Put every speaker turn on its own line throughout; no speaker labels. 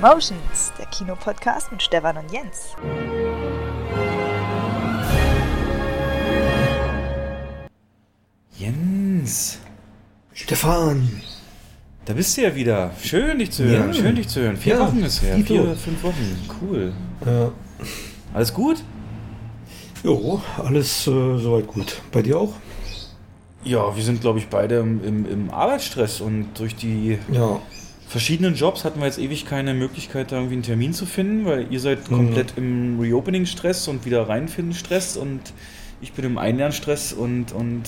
Cinemotions, der Kinopodcast mit Stefan und Jens.
Jens,
Stefan.
da bist du ja wieder. Schön, dich zu hören.
Ja.
Schön, dich zu hören. Vier
Ja,
Wochen ist her. Vier, fünf Wochen. Cool.
Ja.
Alles gut?
Jo, alles äh, soweit gut. Bei dir auch?
Ja, wir sind, glaube ich, beide im, im, im Arbeitsstress und durch die
Ja.
Verschiedenen Jobs hatten wir jetzt ewig keine Möglichkeit, da irgendwie einen Termin zu finden, weil ihr seid
Mhm.
komplett im Reopening-Stress und wieder reinfinden-Stress und ich bin im Einlernstress und, und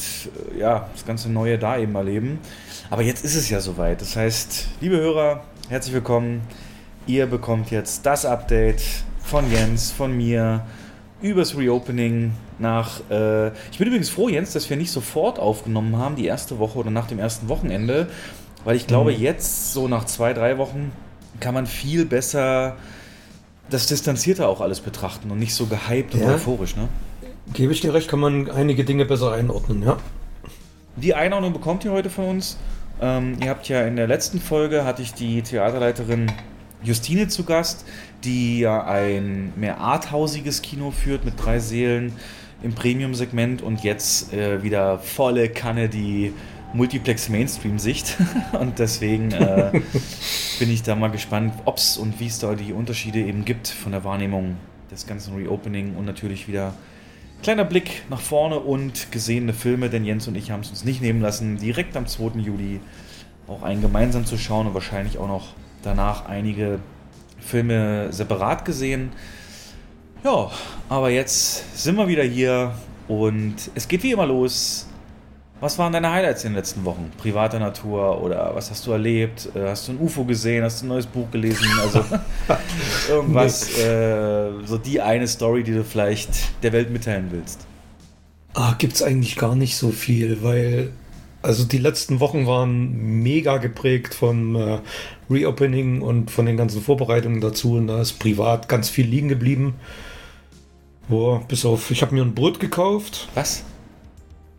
äh, ja, das ganze Neue da eben erleben. Aber jetzt ist es ja soweit. Das heißt, liebe Hörer, herzlich willkommen. Ihr bekommt jetzt das Update von Jens, von mir übers Reopening nach. Äh, ich bin übrigens froh, Jens, dass wir nicht sofort aufgenommen haben, die erste Woche oder nach dem ersten Wochenende, weil ich glaube, jetzt, so nach zwei, drei Wochen, kann man viel besser das Distanzierter auch alles betrachten und nicht so gehypt und
Ja.
euphorisch. Ne?
Gebe ich dir recht, kann man einige Dinge besser einordnen, ja.
Die Einordnung bekommt ihr heute von uns. Ähm, ihr habt ja in der letzten Folge hatte ich die Theaterleiterin Justine zu Gast, die ja ein mehr arthausiges Kino führt mit drei Seelen im Premium-Segment und jetzt äh, wieder volle Kanne die Multiplex-Mainstream-Sicht. und deswegen äh, bin ich da mal gespannt, ob es und wie es da die Unterschiede eben gibt von der Wahrnehmung des ganzen Reopening und natürlich wieder Kleiner Blick nach vorne und gesehene Filme, denn Jens und ich haben es uns nicht nehmen lassen, direkt am 2. Juli auch einen gemeinsam zu schauen und wahrscheinlich auch noch danach einige Filme separat gesehen. Ja, aber jetzt sind wir wieder hier und es geht wie immer los. Was waren deine Highlights in den letzten Wochen? Privater Natur oder was hast du erlebt? Äh, Hast du ein UFO gesehen? Hast du ein neues Buch gelesen? Also irgendwas, äh, so die eine Story, die du vielleicht der Welt mitteilen willst.
Ah, gibt's eigentlich gar nicht so viel, weil also die letzten Wochen waren mega geprägt vom äh, Reopening und von den ganzen Vorbereitungen dazu. Und da ist privat ganz viel liegen geblieben. Boah, bis auf, ich habe mir ein Boot gekauft.
Was?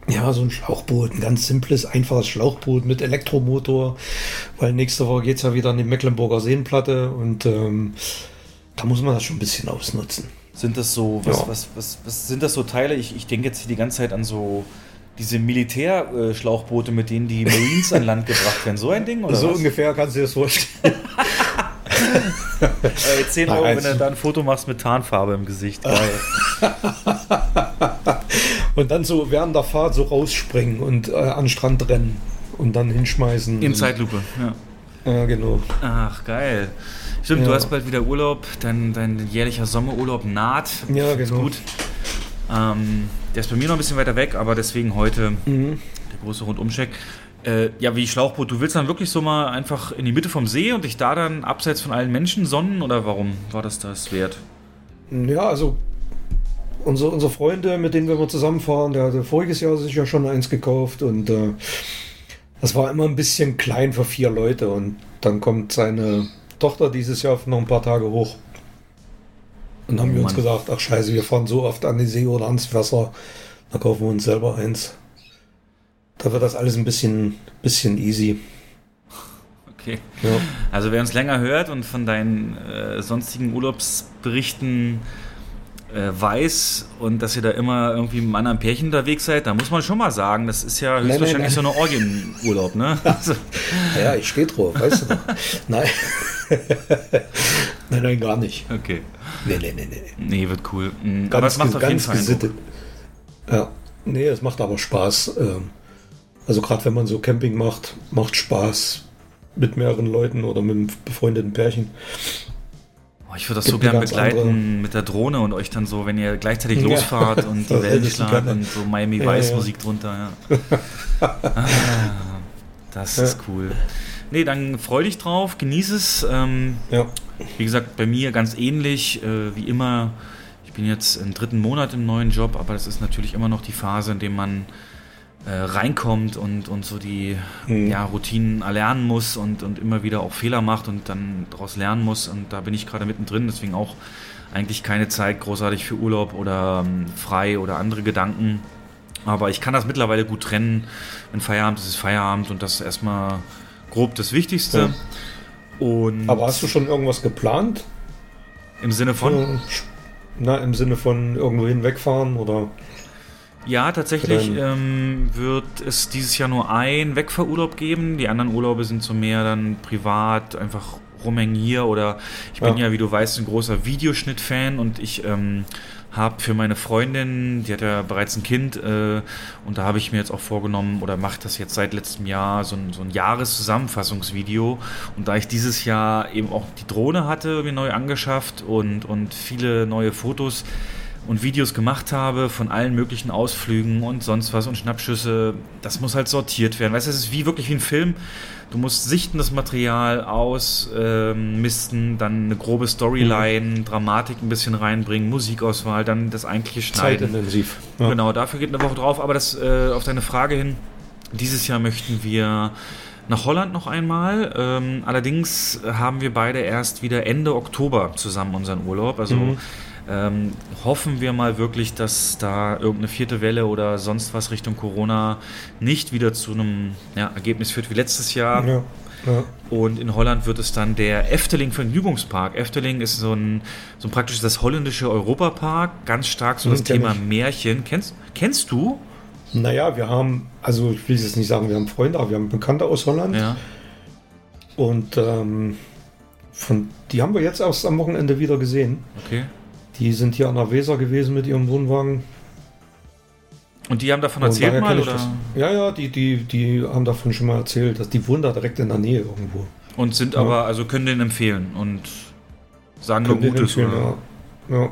Ja, so ein Schlauchboot, ein ganz simples, einfaches Schlauchboot mit Elektromotor, weil nächste Woche geht's ja wieder an die Mecklenburger Seenplatte und ähm, da muss man das schon ein bisschen ausnutzen.
Sind das so, was,
Ja.
was, was, was sind das so Teile? Ich, ich denke jetzt hier die ganze Zeit an so diese Militärschlauchboote, mit denen die Marines an Land gebracht werden. So ein Ding? Oder
so
was?
ungefähr kannst du dir das vorstellen.
Äh, 10
Nein,
Euro, wenn du da ein Foto machst mit Tarnfarbe im Gesicht. Geil.
und dann so während der Fahrt so rausspringen und äh, an den Strand rennen und dann hinschmeißen.
In Zeitlupe, ja.
Ja, genau.
Ach, geil. Stimmt, du
Ja.
hast bald wieder Urlaub, dein, dein jährlicher Sommerurlaub naht.
Ja,
Ist
genau.
gut. Ähm, der ist bei mir noch ein bisschen weiter weg, aber deswegen heute
Mhm.
der große Rundumcheck. Äh, ja, wie Schlauchboot, du willst dann wirklich so mal einfach in die Mitte vom See und dich da dann abseits von allen Menschen sonnen oder warum war das das wert?
Ja, also unsere, unsere Freunde, mit denen wir immer zusammenfahren, der hatte voriges Jahr sich ja schon eins gekauft und äh, das war immer ein bisschen klein für vier Leute und dann kommt seine Tochter dieses Jahr noch ein paar Tage hoch. Und haben
Oh
wir uns
Mann.
gesagt, ach scheiße, wir fahren so oft an die See oder ans Wasser, da kaufen wir uns selber eins. Da wird das alles ein bisschen, bisschen easy.
Okay.
Ja.
Also wer uns länger hört und von deinen äh, sonstigen Urlaubsberichten äh, weiß und dass ihr da immer irgendwie mit einem anderen Pärchen unterwegs seid, da muss man schon mal sagen, das ist ja
nein,
höchstwahrscheinlich
nein.
so eine Orgienurlaub, ne? Also,
Ja, ich stehe drauf, weißt du doch. Nein. nein, nein, gar nicht.
okay.
Nee, nee, nee, nee.
Nee, wird cool. Mhm.
Ganz,
Aber es macht auf jeden
ganz
Fall
gesittet. Ja, nee, es macht aber Spaß. ähm, Also gerade wenn man so Camping macht, macht Spaß mit mehreren Leuten oder mit einem befreundeten Pärchen.
Oh, ich würde das so
Gibt eine
gern begleiten
andere-
mit der Drohne und euch dann so, wenn ihr gleichzeitig
Ja.
losfahrt und die Wellen schlagen und so Miami
Ja,
Vice
ja.
Musik drunter, ja. ah, das ist cool. Nee, dann freu dich drauf, genieß es. Ähm,
Ja,
Wie gesagt, bei mir ganz ähnlich, äh, wie immer. Ich bin jetzt im dritten Monat im neuen Job, aber das ist natürlich immer noch die Phase, in der man äh, reinkommt und, und so die
Mhm.
ja, Routinen erlernen muss und, und immer wieder auch Fehler macht und dann daraus lernen muss. Und da bin ich gerade mittendrin, deswegen auch eigentlich keine Zeit großartig für Urlaub oder ähm, frei oder andere Gedanken. Aber ich kann das mittlerweile gut trennen. Wenn Feierabend ist, ist Feierabend und das ist erstmal grob das Wichtigste. Und
Aber hast du schon irgendwas geplant?
im Sinne von?
Na, im Sinne von irgendwo hinwegfahren oder?
Ja, tatsächlich ähm, wird es dieses Jahr nur ein Wegfahrurlaub geben. Die anderen Urlaube sind so mehr dann privat, einfach rumhängen hier oder ich bin
Ja.
ja, wie du weißt, ein großer Videoschnitt-Fan und ich ähm, habe für meine Freundin, die hat ja bereits ein Kind äh, und da habe ich mir jetzt auch vorgenommen oder mache das jetzt seit letztem Jahr so ein, so ein Jahreszusammenfassungsvideo und da ich dieses Jahr eben auch die Drohne hatte, mir neu angeschafft und, und viele neue Fotos und Videos gemacht habe von allen möglichen Ausflügen und sonst was und Schnappschüsse, das muss halt sortiert werden. Weißt du, es ist wie wirklich wie ein Film. Du musst sichten das Material ausmisten, dann eine grobe Storyline, Dramatik ein bisschen reinbringen, Musikauswahl, dann das eigentliche Schneiden.
Zeitintensiv. Ja.
Genau, dafür geht eine Woche drauf. Aber das äh, auf deine Frage hin, dieses Jahr möchten wir nach Holland noch einmal. Ähm, allerdings haben wir beide erst wieder Ende Oktober zusammen unseren Urlaub. Also
Mhm.
Ähm, hoffen wir mal wirklich, dass da irgendeine vierte Welle oder sonst was Richtung Corona nicht wieder zu einem ja, Ergebnis führt wie letztes Jahr.
Ja. Ja.
Und in Holland wird es dann der Efteling Vergnügungspark. Efteling ist so ein, so ein praktisch das holländische Europapark, ganz stark so das
kenn
Thema
ich.
Märchen. Kennst, kennst du?
Naja, wir haben, also ich will jetzt nicht sagen, wir haben Freunde, aber wir haben Bekannte aus Holland.
Ja.
Und ähm, von, die haben wir jetzt erst am Wochenende wieder gesehen.
Okay.
Die sind hier an der Weser gewesen mit ihrem Wohnwagen.
Und die haben davon erzählt mal? Oder?
das. Ja, ja, die, die, die haben davon schon mal erzählt, dass die wohnen da direkt in der Nähe irgendwo.
Und sind
Ja.
aber, also können den empfehlen und sagen nur
Könnt ihr
Gutes. Oder?
ja. ja.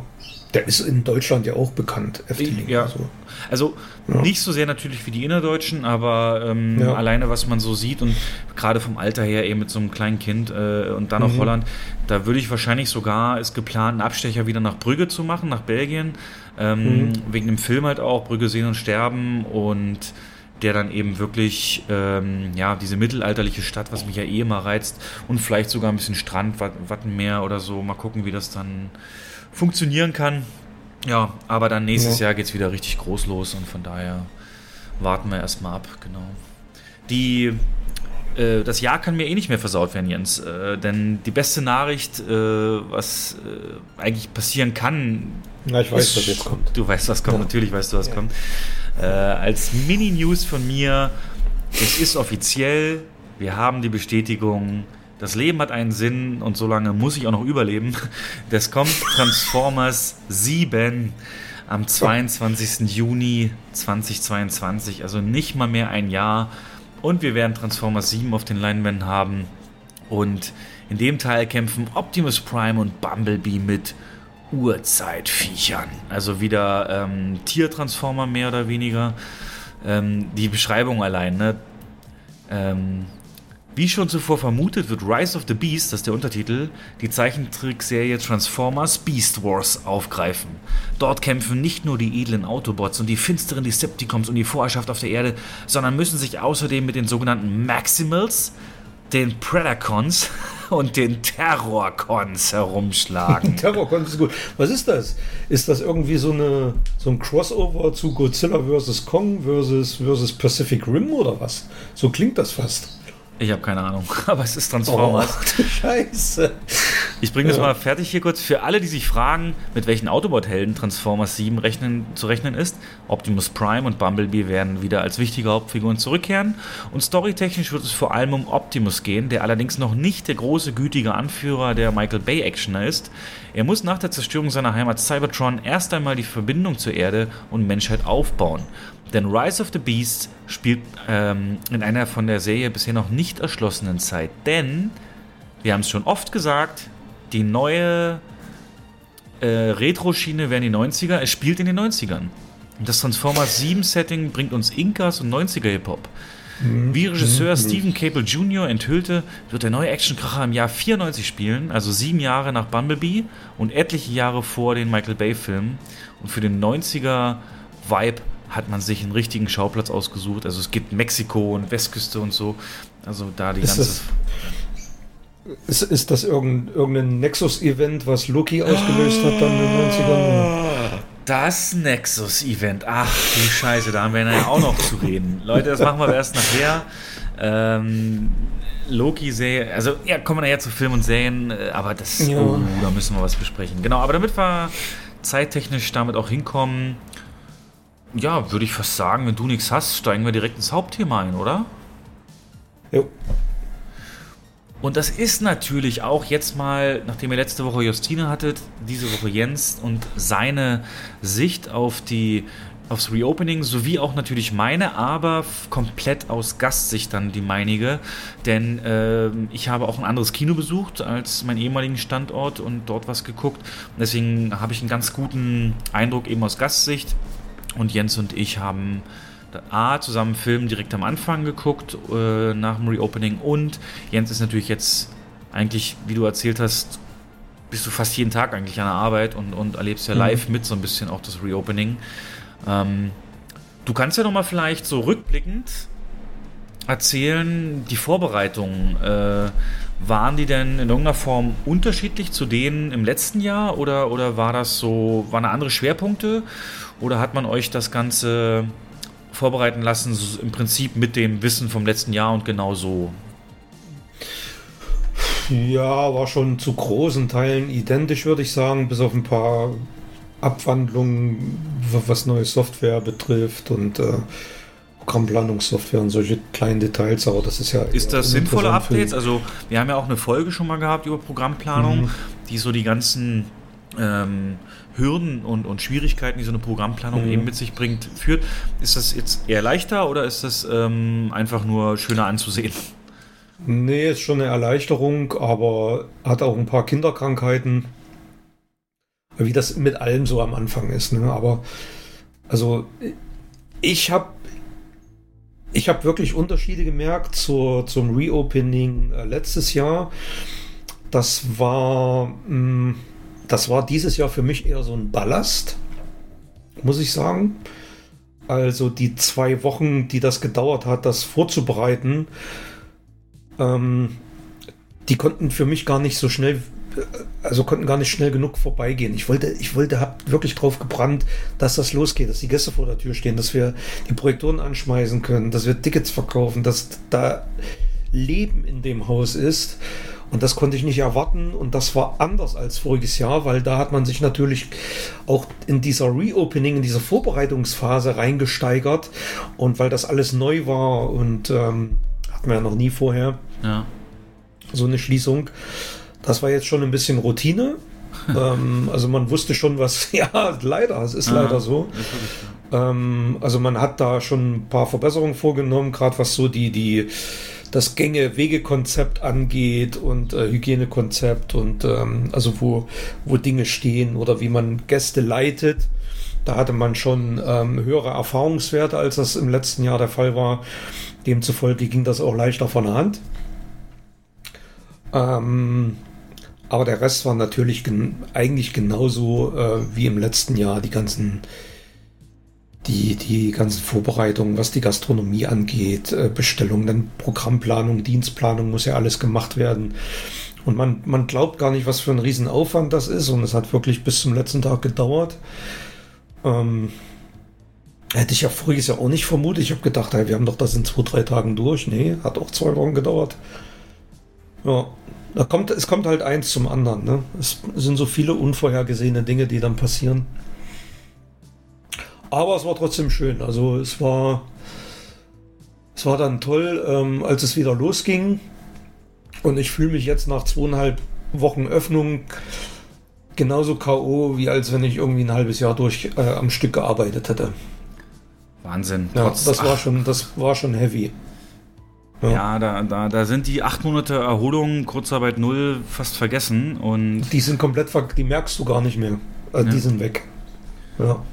Der ist in Deutschland ja auch bekannt, Efteling.
Ja.
Also.
Also
Ja.
nicht so sehr natürlich wie die innerdeutschen, aber ähm,
Ja.
alleine was man so sieht und gerade vom Alter her eben mit so einem kleinen Kind äh, und dann
Mhm.
Holland, da würde ich wahrscheinlich sogar, ist geplant, einen Abstecher wieder nach Brügge zu machen, nach Belgien, ähm,
Mhm.
wegen dem Film halt auch, Brügge sehen und sterben und der dann eben wirklich, ähm, ja, diese mittelalterliche Stadt, was mich ja eh immer reizt und vielleicht sogar ein bisschen Strand, Wat- Wattenmeer oder so, mal gucken, wie das dann funktionieren kann. Ja, aber dann nächstes
Ja.
Jahr geht es wieder richtig groß los und von daher warten wir erstmal ab, genau. Die, äh, das Jahr kann mir eh nicht mehr versaut werden, Jens, äh, denn die beste Nachricht, äh, was äh, eigentlich passieren kann,
Na, ich weiß,
ist-
was jetzt kommt.
Du weißt, was kommt,
Ja.
natürlich weißt du, was
Ja.
kommt. Äh, als Mini-News von mir, es ist offiziell, wir haben die Bestätigung, das Leben hat einen Sinn und solange muss ich auch noch überleben. Das kommt Transformers 7 am 22. Juni 2022, also nicht mal mehr ein Jahr. Und wir werden Transformers 7 auf den Leinwänden haben. Und in dem Teil kämpfen Optimus Prime und Bumblebee mit Urzeitviechern. Also wieder ähm, Tiertransformer mehr oder weniger. Ähm, die Beschreibung allein, ne? Ähm, wie schon zuvor vermutet, wird Rise of the Beast, das ist der Untertitel, die Zeichentrickserie Transformers Beast Wars aufgreifen. Dort kämpfen nicht nur die edlen Autobots und die finsteren Decepticons um die Vorherrschaft auf der Erde, sondern müssen sich außerdem mit den sogenannten Maximals, den Predacons und den Terrorcons herumschlagen.
Terrorcon ist gut. Was ist das? Ist das irgendwie so, eine, so ein Crossover zu Godzilla vs. Kong versus, versus Pacific Rim oder was? So klingt das fast.
Ich habe keine Ahnung, aber es ist Transformers.
Oh, du Scheiße.
Ich bringe das
Ja.
mal fertig hier kurz. Für alle, die sich fragen, mit welchen Autobot-Helden Transformers 7 rechnen, zu rechnen ist, Optimus Prime und Bumblebee werden wieder als wichtige Hauptfiguren zurückkehren. Und storytechnisch wird es vor allem um Optimus gehen, der allerdings noch nicht der große, gütige Anführer der Michael Bay-Actioner ist. Er muss nach der Zerstörung seiner Heimat Cybertron erst einmal die Verbindung zur Erde und Menschheit aufbauen. Denn Rise of the Beast spielt ähm, in einer von der Serie bisher noch nicht erschlossenen Zeit. Denn wir haben es schon oft gesagt, die neue äh, Retro-Schiene wären die 90er, es spielt in den 90ern. Und das Transformers 7 Setting bringt uns Inkas und 90er Hip-Hop. Wie Regisseur Stephen Cable Jr. enthüllte, wird der neue Actionkracher im Jahr 94 spielen, also sieben Jahre nach Bumblebee und etliche Jahre vor den Michael Bay-Filmen. Und für den 90er-Vibe hat man sich einen richtigen Schauplatz ausgesucht. Also es gibt Mexiko und Westküste und so. Also da die
Ist
ganze.
das- Ist, ist das irgendein, irgendein Nexus-Event, was Loki ausgelöst hat dann in den 90ern?
Das Nexus-Event. Ach du Scheiße, da haben wir ja auch noch zu reden. Leute, das machen wir erst nachher. Ähm, Loki-Serie, also ja, kommen wir nachher zu Film und Serien, äh, aber das,
Ja.
oh, da müssen wir was besprechen. Genau, aber damit wir zeittechnisch damit auch hinkommen, ja, würde ich fast sagen, wenn du nichts hast, steigen wir direkt ins Hauptthema ein, oder?
Jo.
Und das ist natürlich auch jetzt mal, nachdem ihr letzte Woche Justine hattet, diese Woche Jens und seine Sicht auf die aufs Reopening sowie auch natürlich meine, aber komplett aus Gastsicht dann die meinige, denn ähm, ich habe auch ein anderes Kino besucht als meinen ehemaligen Standort und dort was geguckt. Und deswegen habe ich einen ganz guten Eindruck eben aus Gastsicht und Jens und ich haben A, zusammen Film direkt am Anfang geguckt, äh, nach dem Reopening. Und Jens ist natürlich jetzt eigentlich, wie du erzählt hast, bist du fast jeden Tag eigentlich an der Arbeit und, und erlebst ja
Mhm.
live mit so ein bisschen auch das Reopening. Ähm, du kannst ja nochmal vielleicht so rückblickend erzählen, die Vorbereitungen, äh, waren die denn in irgendeiner Form unterschiedlich zu denen im letzten Jahr oder, oder war das so, waren da andere Schwerpunkte oder hat man euch das Ganze vorbereiten lassen, so im Prinzip mit dem Wissen vom letzten Jahr und genau so?
Ja, war schon zu großen Teilen identisch, würde ich sagen, bis auf ein paar Abwandlungen, wa- was neue Software betrifft und äh, Programmplanungssoftware und solche kleinen Details, aber das ist ja.
Ist das sinnvolle Updates? Also, wir haben ja auch eine Folge schon mal gehabt über Programmplanung,
Mhm.
die so die ganzen ähm, Hürden und, und Schwierigkeiten, die so eine Programmplanung
Mhm.
eben mit sich bringt, führt. Ist das jetzt eher leichter oder ist das ähm, einfach nur schöner anzusehen?
Nee, ist schon eine Erleichterung, aber hat auch ein paar Kinderkrankheiten. Wie das mit allem so am Anfang ist. Ne? Aber also ich habe ich habe wirklich Unterschiede gemerkt zur, zum Reopening äh, letztes Jahr. Das war, mh, das war dieses Jahr für mich eher so ein Ballast, muss ich sagen. Also die zwei Wochen, die das gedauert hat, das vorzubereiten, ähm, die konnten für mich gar nicht so schnell, äh, also konnten gar nicht schnell genug vorbeigehen. Ich wollte, ich wollte, hab wirklich drauf gebrannt, dass das losgeht, dass die Gäste vor der Tür stehen, dass wir die Projektoren anschmeißen können, dass wir Tickets verkaufen, dass da Leben in dem Haus ist. Und das konnte ich nicht erwarten. Und das war anders als voriges Jahr, weil da hat man sich natürlich auch in dieser Reopening, in dieser Vorbereitungsphase reingesteigert. Und weil das alles neu war und ähm, hatten wir ja noch nie vorher
Ja.
so eine Schließung. Das war jetzt schon ein bisschen Routine. ähm, also man wusste schon, was, ja, leider, es ist
Ja,
leider so.
ist wirklich so.
Ähm, also man hat da schon ein paar Verbesserungen vorgenommen, gerade was so die, die, das Gänge-Wege-Konzept angeht und äh, Hygienekonzept und ähm, also wo, wo Dinge stehen oder wie man Gäste leitet. Da hatte man schon ähm, höhere Erfahrungswerte, als das im letzten Jahr der Fall war. Demzufolge ging das auch leichter von der Hand. Ähm, aber der Rest war natürlich gen eigentlich genauso äh, wie im letzten Jahr. Die ganzen, die, die ganzen Vorbereitungen, was die Gastronomie angeht, äh, Bestellungen, dann Programmplanung, Dienstplanung muss ja alles gemacht werden. Und man, man glaubt gar nicht, was für ein Riesenaufwand das ist. Und es hat wirklich bis zum letzten Tag gedauert. Ähm, hätte ich ja voriges Jahr auch nicht vermutet. Ich habe gedacht, hey, wir haben doch das in zwei, drei Tagen durch. Nee, hat auch zwei Wochen gedauert. Ja, da kommt, es kommt halt eins zum anderen. Ne? Es sind so viele unvorhergesehene Dinge, die dann passieren. Aber es war trotzdem schön. Also es war, es war dann toll, ähm, als es wieder losging. Und ich fühle mich jetzt nach zweieinhalb Wochen Öffnung genauso K.O., wie als wenn ich irgendwie ein halbes Jahr durch äh, am Stück gearbeitet hätte.
Wahnsinn.
Ja,
Trotz-
das war
ach,
schon, das war schon heavy.
Ja, da, da, da sind die acht Monate Erholung, Kurzarbeit null, fast vergessen. Und
Die sind komplett, ver die merkst du gar nicht mehr. Äh,
Ja.
Die sind weg. Ja.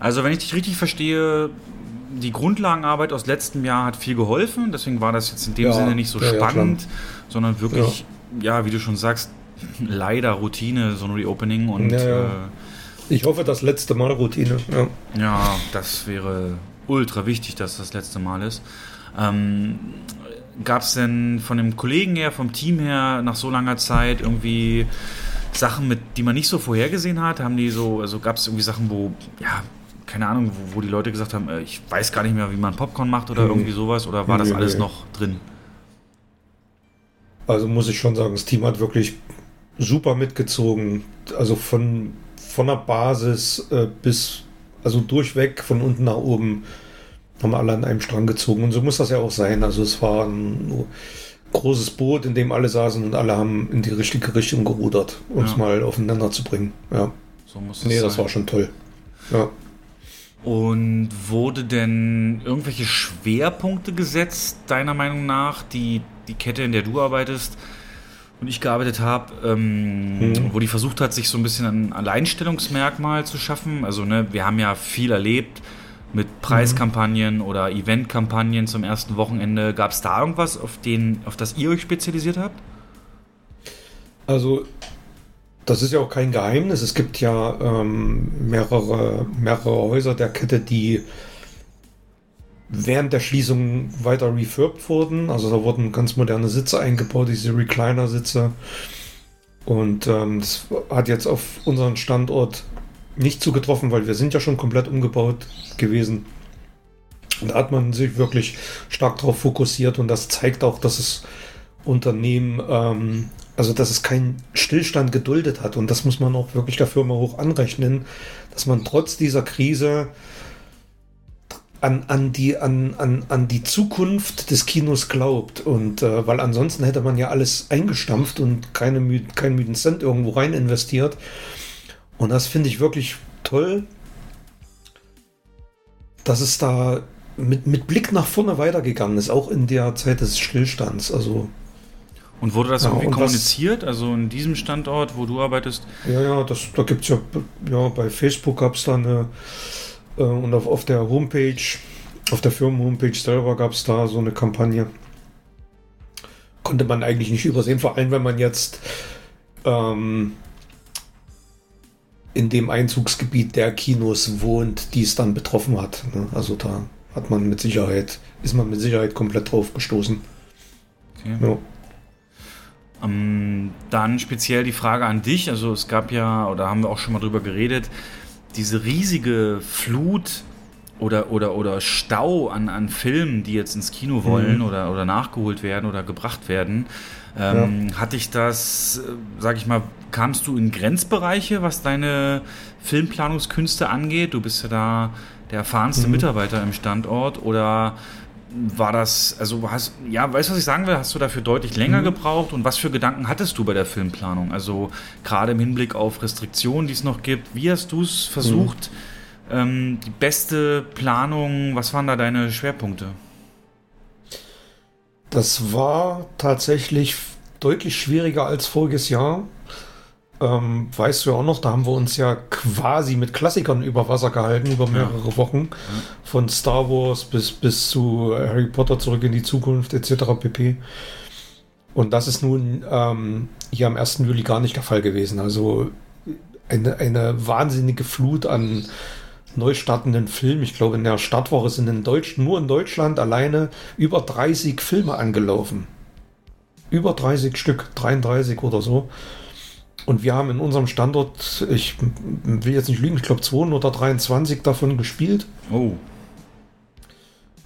Also, wenn ich dich richtig verstehe, die Grundlagenarbeit aus letztem Jahr hat viel geholfen. Deswegen war das jetzt in dem
Ja,
Sinne nicht so
ja, ja,
spannend, sondern wirklich, ja. wie du schon sagst, leider Routine, so ein Reopening. Und
Ja, ja.
Äh,
Ich hoffe, das letzte Mal Routine. Ja.
Ja, das wäre ultra wichtig, dass das letzte Mal ist. Ähm, Gab es denn von dem Kollegen her, vom Team her, nach so langer Zeit irgendwie Sachen, mit, die man nicht so vorhergesehen hat? Haben die so, also gab es irgendwie Sachen, wo, ja, keine Ahnung, wo, wo die Leute gesagt haben, äh, ich weiß gar nicht mehr, wie man Popcorn macht oder
Hm.
irgendwie sowas? Oder war das
Nee,
alles
nee.
noch drin?
Also muss ich schon sagen, das Team hat wirklich super mitgezogen. Also von, von der Basis äh, bis, also durchweg von unten nach oben haben alle an einem Strang gezogen. Und so muss das ja auch sein. Also es war ein großes Boot, in dem alle saßen und alle haben in die richtige Richtung gerudert, um es ja. mal aufeinander zu bringen. Ja. So muss nee, das war schon toll. Ja.
Und wurde denn irgendwelche Schwerpunkte gesetzt, deiner Meinung nach, die die Kette, in der du arbeitest und ich gearbeitet habe, ähm, mhm. wo die versucht hat, sich so ein bisschen ein Alleinstellungsmerkmal zu schaffen? Also, ne, wir haben ja viel erlebt mit Preiskampagnen mhm. oder Eventkampagnen zum ersten Wochenende. Gab es da irgendwas, auf, den, auf das ihr euch spezialisiert habt?
Also das ist ja auch kein Geheimnis. Es gibt ja ähm, mehrere, mehrere Häuser der Kette, die während der Schließung weiter refurbed wurden. Also da wurden ganz moderne Sitze eingebaut, diese Recliner-Sitze. Und ähm, das hat jetzt auf unseren Standort nicht zugetroffen, weil wir sind ja schon komplett umgebaut gewesen. Und da hat man sich wirklich stark darauf fokussiert und das zeigt auch, dass es Unternehmen ähm, also dass es keinen Stillstand geduldet hat. Und das muss man auch wirklich der Firma hoch anrechnen, dass man trotz dieser Krise an, an, die, an, an, an die Zukunft des Kinos glaubt. Und äh, weil ansonsten hätte man ja alles eingestampft und keine, keinen müden Cent irgendwo rein investiert. Und das finde ich wirklich toll, dass es da mit, mit Blick nach vorne weitergegangen ist, auch in der Zeit des Stillstands. Also
und wurde das ja, irgendwie kommuniziert? Was, also in diesem Standort, wo du arbeitest?
Ja, ja, das, da gibt es ja, ja, bei Facebook gab es da eine, äh, und auf, auf der Homepage, auf der Firmen-Homepage selber gab es da so eine Kampagne. Konnte man eigentlich nicht übersehen, vor allem wenn man jetzt ähm, in dem Einzugsgebiet der Kinos wohnt, die es dann betroffen hat. Ne? Also da hat man mit Sicherheit, ist man mit Sicherheit komplett drauf gestoßen.
Okay. Ja. Ähm, dann speziell die Frage an dich. Also es gab ja, oder haben wir auch schon mal drüber geredet, diese riesige Flut oder, oder, oder Stau an, an Filmen, die jetzt ins Kino wollen mhm. oder, oder nachgeholt werden oder gebracht werden. Ähm, ja. Hatte ich das, äh, sag ich mal, kamst du in Grenzbereiche, was deine Filmplanungskünste angeht? Du bist ja da der erfahrenste mhm. Mitarbeiter im Standort oder war das, also hast, ja, weißt du, was ich sagen will? Hast du dafür deutlich länger mhm. gebraucht und was für Gedanken hattest du bei der Filmplanung? Also gerade im Hinblick auf Restriktionen, die es noch gibt, wie hast du es versucht? Mhm. Ähm, die beste Planung, was waren da deine Schwerpunkte?
Das war tatsächlich deutlich schwieriger als voriges Jahr. Ähm, weißt du ja auch noch, da haben wir uns ja quasi mit Klassikern über Wasser gehalten, über mehrere ja. Wochen. Von Star Wars bis, bis zu Harry Potter zurück in die Zukunft etc. pp. Und das ist nun ähm, hier am 1. Juli gar nicht der Fall gewesen. Also eine, eine wahnsinnige Flut an neu startenden Filmen. Ich glaube, in der Startwoche sind in Deutsch, nur in Deutschland alleine über 30 Filme angelaufen. Über 30 Stück, 33 oder so. Und wir haben in unserem Standort, ich will jetzt nicht lügen, ich glaube 2 oder 23 davon gespielt.
Oh.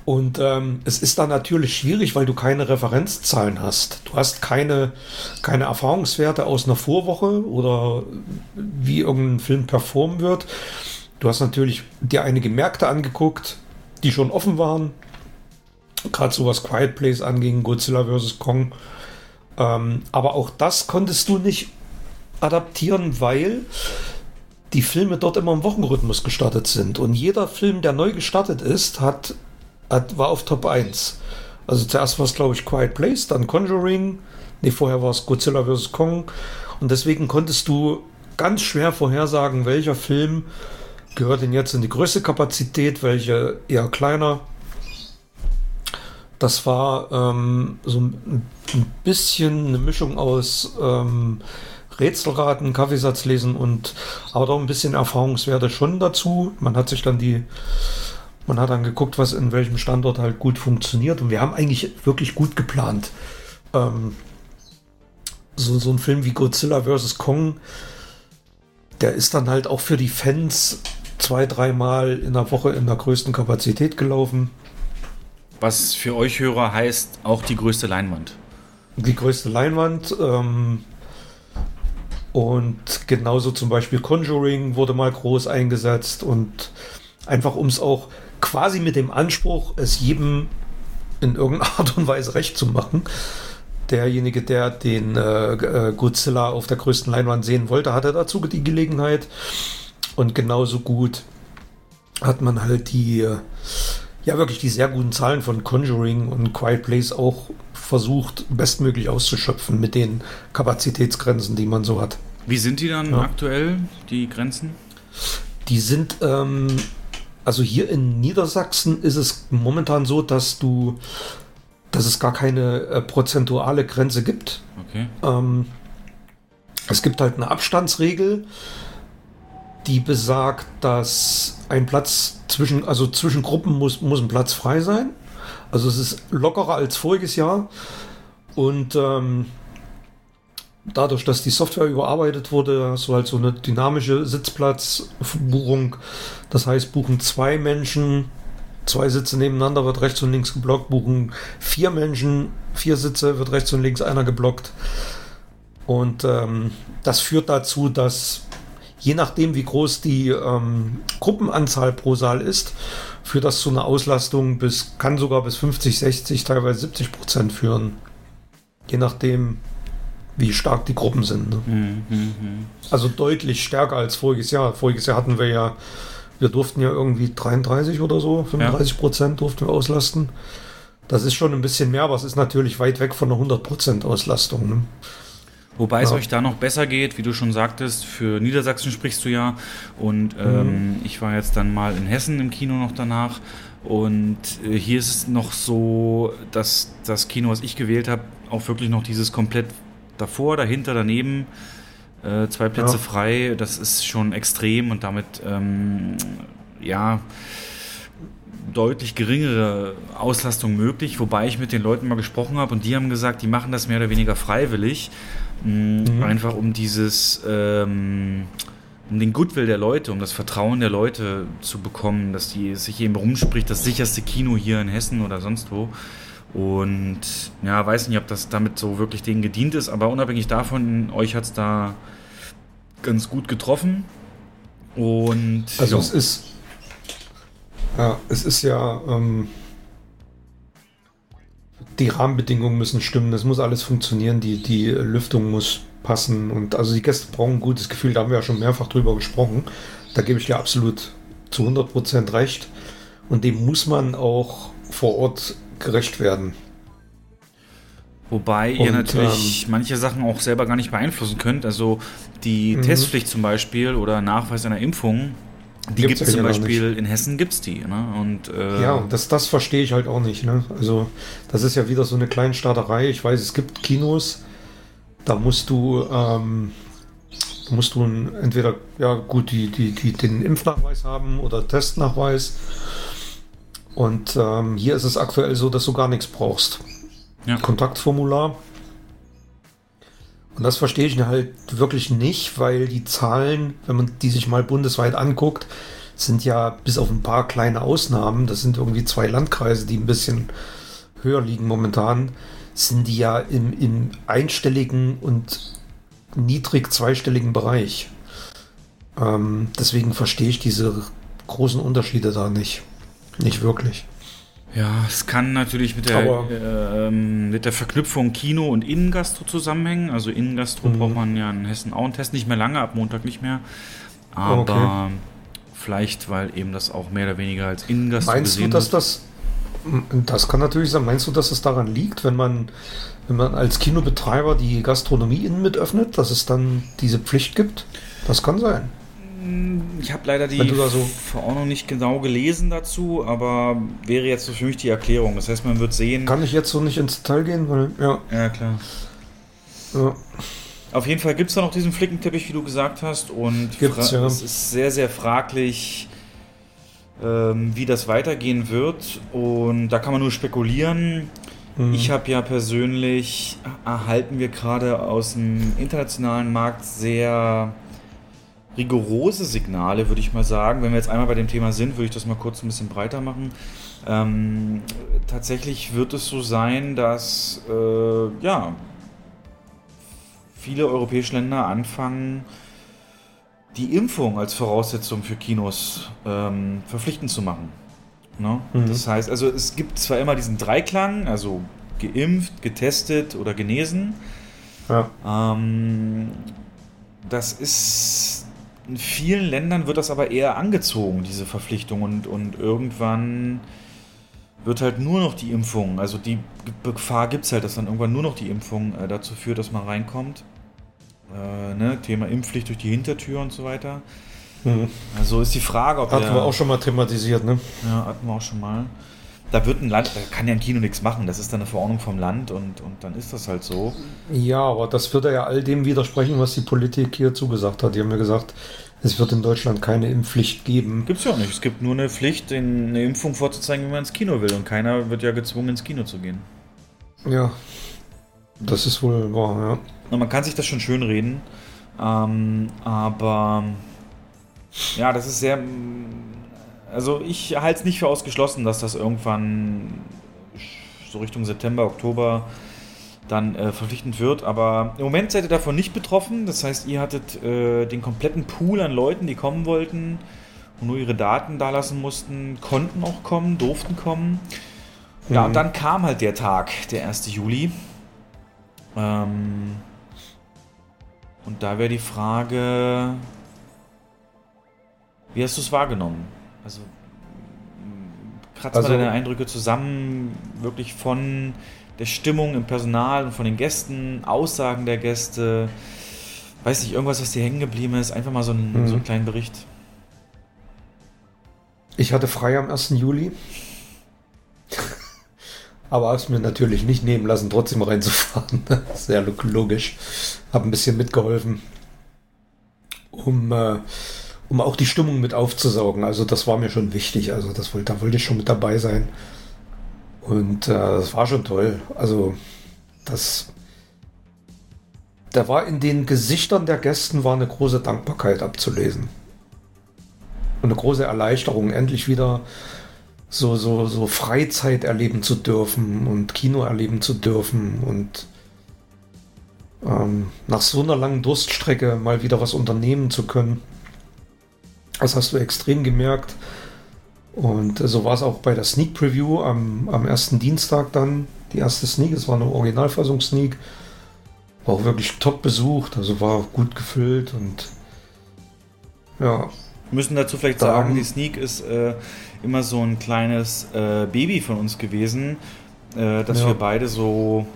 Und ähm, es ist dann natürlich schwierig, weil du keine Referenzzahlen hast. Du hast keine, keine Erfahrungswerte aus einer Vorwoche oder wie irgendein Film performen wird. Du hast natürlich dir einige Märkte angeguckt, die schon offen waren. Gerade so was Quiet Place anging, Godzilla vs. Kong. Ähm, aber auch das konntest du nicht adaptieren, weil die Filme dort immer im Wochenrhythmus gestartet sind. Und jeder Film, der neu gestartet ist, hat, hat war auf Top 1. Also zuerst war es, glaube ich, Quiet Place, dann Conjuring. Ne, vorher war es Godzilla vs. Kong. Und deswegen konntest du ganz schwer vorhersagen, welcher Film gehört denn jetzt in die größte Kapazität, welche eher kleiner. Das war ähm, so ein bisschen eine Mischung aus ähm, Rätselraten, Kaffeesatz lesen und aber auch ein bisschen Erfahrungswerte schon dazu. Man hat sich dann die, man hat dann geguckt, was in welchem Standort halt gut funktioniert und wir haben eigentlich wirklich gut geplant. Ähm, so, so ein Film wie Godzilla vs. Kong, der ist dann halt auch für die Fans zwei, dreimal in der Woche in der größten Kapazität gelaufen.
Was für euch Hörer heißt auch die größte Leinwand.
die größte Leinwand. Ähm, und genauso zum Beispiel Conjuring wurde mal groß eingesetzt und einfach um es auch quasi mit dem Anspruch, es jedem in irgendeiner Art und Weise recht zu machen. Derjenige, der den äh, äh, Godzilla auf der größten Leinwand sehen wollte, hatte dazu die Gelegenheit. Und genauso gut hat man halt die, äh, ja wirklich die sehr guten Zahlen von Conjuring und Quiet Place auch versucht, bestmöglich auszuschöpfen mit den Kapazitätsgrenzen, die man so hat.
Wie sind die dann ja. aktuell, die Grenzen?
Die sind, ähm, also hier in Niedersachsen ist es momentan so, dass du, dass es gar keine äh, prozentuale Grenze gibt.
Okay.
Ähm, es gibt halt eine Abstandsregel, die besagt, dass ein Platz zwischen, also zwischen Gruppen muss, muss ein Platz frei sein. Also es ist lockerer als voriges Jahr. Und ähm, dadurch, dass die Software überarbeitet wurde, du halt so eine dynamische Sitzplatzbuchung. Das heißt, buchen zwei Menschen, zwei Sitze nebeneinander, wird rechts und links geblockt. Buchen vier Menschen, vier Sitze, wird rechts und links einer geblockt. Und ähm, das führt dazu, dass je nachdem, wie groß die ähm, Gruppenanzahl pro Saal ist, führt das zu einer Auslastung bis, kann sogar bis 50, 60, teilweise 70 Prozent führen. Je nachdem, wie stark die Gruppen sind. Ne? Mhm, mhm. Also deutlich stärker als voriges Jahr. Voriges Jahr hatten wir ja, wir durften ja irgendwie 33 oder so, 35 Prozent ja. durften wir auslasten. Das ist schon ein bisschen mehr, aber es ist natürlich weit weg von einer 100 Prozent Auslastung. Ne?
Wobei ja. es euch da noch besser geht, wie du schon sagtest, für Niedersachsen sprichst du ja. Und ähm, mhm. ich war jetzt dann mal in Hessen im Kino noch danach. Und äh, hier ist es noch so, dass das Kino, was ich gewählt habe, auch wirklich noch dieses komplett davor, dahinter, daneben, äh, zwei Plätze ja. frei. Das ist schon extrem und damit, ähm, ja, deutlich geringere Auslastung möglich, wobei ich mit den Leuten mal gesprochen habe und die haben gesagt, die machen das mehr oder weniger freiwillig, Mhm. Einfach um dieses, ähm, um den Goodwill der Leute, um das Vertrauen der Leute zu bekommen, dass die sich eben rumspricht, das sicherste Kino hier in Hessen oder sonst wo. Und ja, weiß nicht, ob das damit so wirklich denen gedient ist, aber unabhängig davon, euch hat es da ganz gut getroffen. Und
also ja. es ist ja, es ist ja ähm, die Rahmenbedingungen müssen stimmen, es muss alles funktionieren, die, die Lüftung muss passen und also die Gäste brauchen ein gutes Gefühl, da haben wir ja schon mehrfach drüber gesprochen. Da gebe ich dir absolut zu 100% recht und dem muss man auch vor Ort gerecht werden.
Wobei und, ihr natürlich ähm, manche Sachen auch selber gar nicht beeinflussen könnt. Also die mhm. Testpflicht zum Beispiel oder Nachweis einer Impfung die gibt es zum Beispiel in Hessen gibt es die. Ne? Und,
äh ja, das, das verstehe ich halt auch nicht. Ne? Also das ist ja wieder so eine Kleinstaaterei. Ich weiß, es gibt Kinos, da musst du, ähm, musst du entweder ja gut die, die, die, den Impfnachweis haben oder Testnachweis. Und ähm, hier ist es aktuell so, dass du gar nichts brauchst. Ja. Kontaktformular. Und das verstehe ich halt wirklich nicht, weil die Zahlen, wenn man die sich mal bundesweit anguckt, sind ja bis auf ein paar kleine Ausnahmen, das sind irgendwie zwei Landkreise, die ein bisschen höher liegen momentan, sind die ja im, im einstelligen und niedrig zweistelligen Bereich. Ähm, deswegen verstehe ich diese großen Unterschiede da nicht. Nicht wirklich.
Ja, es kann natürlich mit der, äh, mit der Verknüpfung Kino und Innengastro zusammenhängen. Also Innengastro mhm. braucht man ja in Hessen auch einen Test, nicht mehr lange, ab Montag nicht mehr. Aber okay. vielleicht, weil eben das auch mehr oder weniger als Innengastro
Meinst du, dass wird. das das kann natürlich sein. Meinst du, dass es daran liegt, wenn man, wenn man als Kinobetreiber die Gastronomie innen mit öffnet, dass es dann diese Pflicht gibt? Das kann sein.
Ich habe leider die so Verordnung nicht genau gelesen dazu, aber wäre jetzt so für mich die Erklärung. Das heißt, man wird sehen.
Kann ich jetzt so nicht ins Detail gehen, weil ja.
Ja klar. Ja. Auf jeden Fall gibt es da noch diesen Flickenteppich, wie du gesagt hast, und
Gibt's, ja.
es ist sehr, sehr fraglich, ähm, wie das weitergehen wird. Und da kann man nur spekulieren. Mhm. Ich habe ja persönlich, erhalten wir gerade aus dem internationalen Markt sehr rigorose Signale, würde ich mal sagen. Wenn wir jetzt einmal bei dem Thema sind, würde ich das mal kurz ein bisschen breiter machen. Ähm, tatsächlich wird es so sein, dass äh, ja, viele europäische Länder anfangen, die Impfung als Voraussetzung für Kinos ähm, verpflichtend zu machen. Ne? Mhm. Das heißt, also es gibt zwar immer diesen Dreiklang, also geimpft, getestet oder genesen. Ja. Ähm, das ist in vielen Ländern wird das aber eher angezogen, diese Verpflichtung, und, und irgendwann wird halt nur noch die Impfung, also die Gefahr gibt es halt, dass dann irgendwann nur noch die Impfung äh, dazu führt, dass man reinkommt. Äh, ne? Thema Impfpflicht durch die Hintertür und so weiter. Mhm. Also ist die Frage, ob
Hatten wir auch schon mal thematisiert, ne?
Ja, hatten wir auch schon mal. Da wird ein Land, da kann ja ein Kino nichts machen. Das ist dann eine Verordnung vom Land und, und dann ist das halt so.
Ja, aber das würde ja all dem widersprechen, was die Politik hier zugesagt hat. Die haben ja gesagt, es wird in Deutschland keine Impfpflicht geben.
Gibt es ja auch nicht. Es gibt nur eine Pflicht, eine Impfung vorzuzeigen, wenn man ins Kino will. Und keiner wird ja gezwungen, ins Kino zu gehen.
Ja, das ist wohl wahr, ja.
Und man kann sich das schon schön reden. Ähm, aber ja, das ist sehr. Also ich halte es nicht für ausgeschlossen, dass das irgendwann so Richtung September, Oktober dann äh, verpflichtend wird. Aber im Moment seid ihr davon nicht betroffen. Das heißt, ihr hattet äh, den kompletten Pool an Leuten, die kommen wollten und nur ihre Daten da lassen mussten, konnten auch kommen, durften kommen. Ja, mhm. und dann kam halt der Tag, der 1. Juli. Ähm, und da wäre die Frage, wie hast du es wahrgenommen? Also kratzt also, mal deine Eindrücke zusammen, wirklich von der Stimmung im Personal und von den Gästen, Aussagen der Gäste, weiß nicht, irgendwas, was dir hängen geblieben ist, einfach mal so, ein, mhm. so einen kleinen Bericht.
Ich hatte frei am 1. Juli. Aber habe es mir natürlich nicht nehmen lassen, trotzdem reinzufahren. Sehr logisch. Habe ein bisschen mitgeholfen, um, äh, um auch die Stimmung mit aufzusaugen. Also das war mir schon wichtig. Also das wollte, da wollte ich schon mit dabei sein. Und äh, das war schon toll. Also das, da war in den Gesichtern der Gästen war eine große Dankbarkeit abzulesen. Und eine große Erleichterung, endlich wieder so, so, so Freizeit erleben zu dürfen und Kino erleben zu dürfen und ähm, nach so einer langen Durststrecke mal wieder was unternehmen zu können. Das hast du extrem gemerkt. Und so war es auch bei der Sneak Preview am, am ersten Dienstag dann. Die erste Sneak, es war eine Originalfassung-Sneak. War auch wirklich top besucht, also war gut gefüllt und ja.
Wir müssen dazu vielleicht sagen, die Sneak ist äh, immer so ein kleines äh, Baby von uns gewesen, äh, dass ja. wir beide so,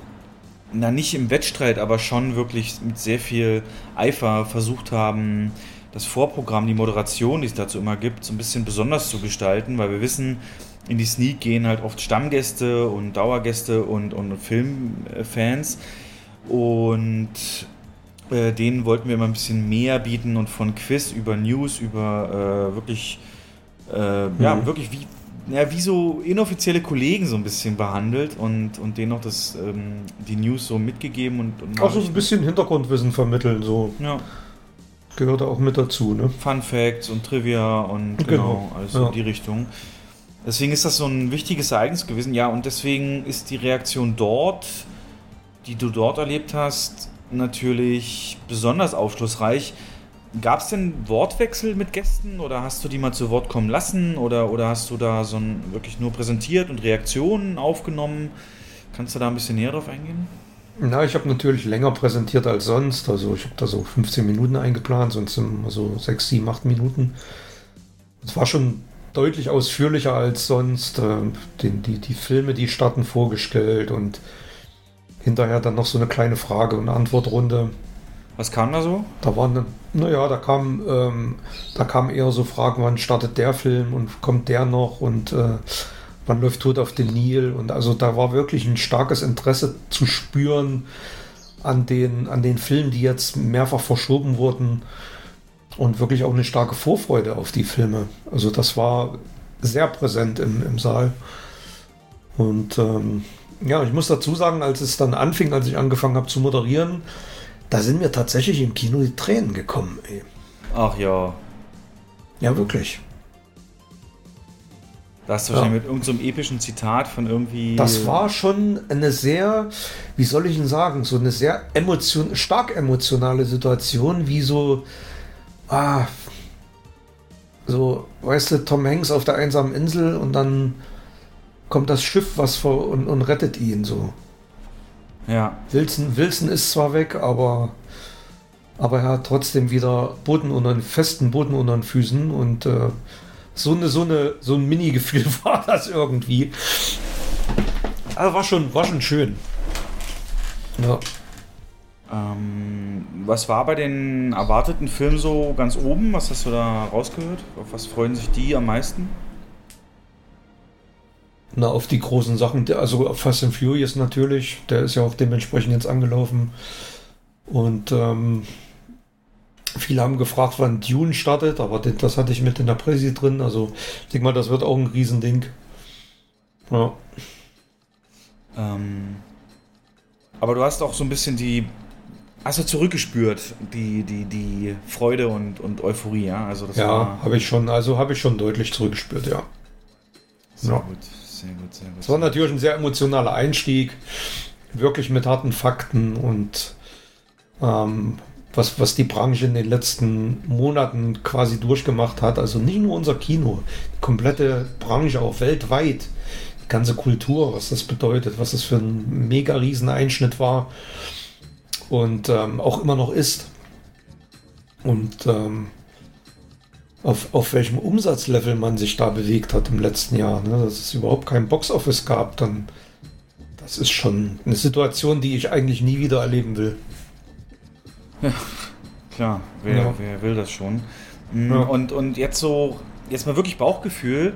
na nicht im Wettstreit, aber schon wirklich mit sehr viel Eifer versucht haben, das Vorprogramm, die Moderation, die es dazu immer gibt, so ein bisschen besonders zu gestalten, weil wir wissen, in die Sneak gehen halt oft Stammgäste und Dauergäste und, und Filmfans. Und äh, denen wollten wir immer ein bisschen mehr bieten und von Quiz über News, über äh, wirklich, äh, mhm. ja, wirklich wie, ja, wie so inoffizielle Kollegen so ein bisschen behandelt und, und denen das, ähm, die News so mitgegeben und, und
auch so ein bisschen Hintergrundwissen vermitteln, so.
Ja
gehört auch mit dazu, ne?
Fun Facts und Trivia und genau, genau alles ja. in die Richtung. Deswegen ist das so ein wichtiges Ereignis gewesen. Ja, und deswegen ist die Reaktion dort, die du dort erlebt hast, natürlich besonders aufschlussreich. Gab es denn Wortwechsel mit Gästen oder hast du die mal zu Wort kommen lassen oder, oder hast du da so ein, wirklich nur präsentiert und Reaktionen aufgenommen? Kannst du da ein bisschen näher drauf eingehen?
Na, ich habe natürlich länger präsentiert als sonst. Also ich habe da so 15 Minuten eingeplant, sonst immer so 6, 7, 8 Minuten. Es war schon deutlich ausführlicher als sonst. Äh, die, die, die Filme, die starten, vorgestellt und hinterher dann noch so eine kleine Frage- und Antwortrunde.
Was kam da so?
Da waren, naja, da kam, ähm, da kamen eher so Fragen, wann startet der Film und kommt der noch und äh, man läuft tot auf den Nil. Und also da war wirklich ein starkes Interesse zu spüren an den, an den Filmen, die jetzt mehrfach verschoben wurden. Und wirklich auch eine starke Vorfreude auf die Filme. Also das war sehr präsent im, im Saal. Und ähm, ja, ich muss dazu sagen, als es dann anfing, als ich angefangen habe zu moderieren, da sind mir tatsächlich im Kino die Tränen gekommen. Ey.
Ach ja.
Ja, wirklich.
Da hast du
Ja.
wahrscheinlich mit irgendeinem epischen Zitat von irgendwie.
Das war schon eine sehr, wie soll ich denn sagen, so eine sehr emotion, stark emotionale Situation, wie so, ah, so, weißt du, Tom Hanks auf der einsamen Insel und dann kommt das Schiff was vor und, und rettet ihn so.
Ja.
Wilson, Wilson ist zwar weg, aber, aber er hat trotzdem wieder Boden unter den festen Boden unter den Füßen und äh, so eine, so eine, so ein Mini-Gefühl war das irgendwie. Also war schon, war schon schön. Ja.
Ähm, was war bei den erwarteten Filmen so ganz oben? Was hast du da rausgehört? Auf was freuen sich die am meisten?
Na, auf die großen Sachen, also auf Fast and Furious natürlich, der ist ja auch dementsprechend jetzt angelaufen. Und ähm, viele haben gefragt, wann Dune startet, aber das, hatte ich mit in der Presse drin. Also ich denke mal, das wird auch ein Riesending. Ja.
Ähm, aber du hast auch so ein bisschen die. Hast du zurückgespürt, die, die, die Freude und, und Euphorie, ja? Also das
Ja, habe ich schon, also habe ich schon deutlich zurückgespürt, ja.
sehr
ja.
gut, sehr gut, sehr gut.
Es war natürlich ein sehr emotionaler Einstieg, wirklich mit harten Fakten und ähm, was, was die Branche in den letzten Monaten quasi durchgemacht hat. Also nicht nur unser Kino, die komplette Branche auch weltweit, die ganze Kultur, was das bedeutet, was das für ein mega riesen Einschnitt war und ähm, auch immer noch ist. Und ähm, auf, auf welchem Umsatzlevel man sich da bewegt hat im letzten Jahr, ne? dass es überhaupt kein Boxoffice gab, dann das ist schon eine Situation, die ich eigentlich nie wieder erleben will.
Klar, wer,
Ja.
wer will das schon? Mm,
Ja.
Und, und jetzt so, jetzt mal wirklich Bauchgefühl.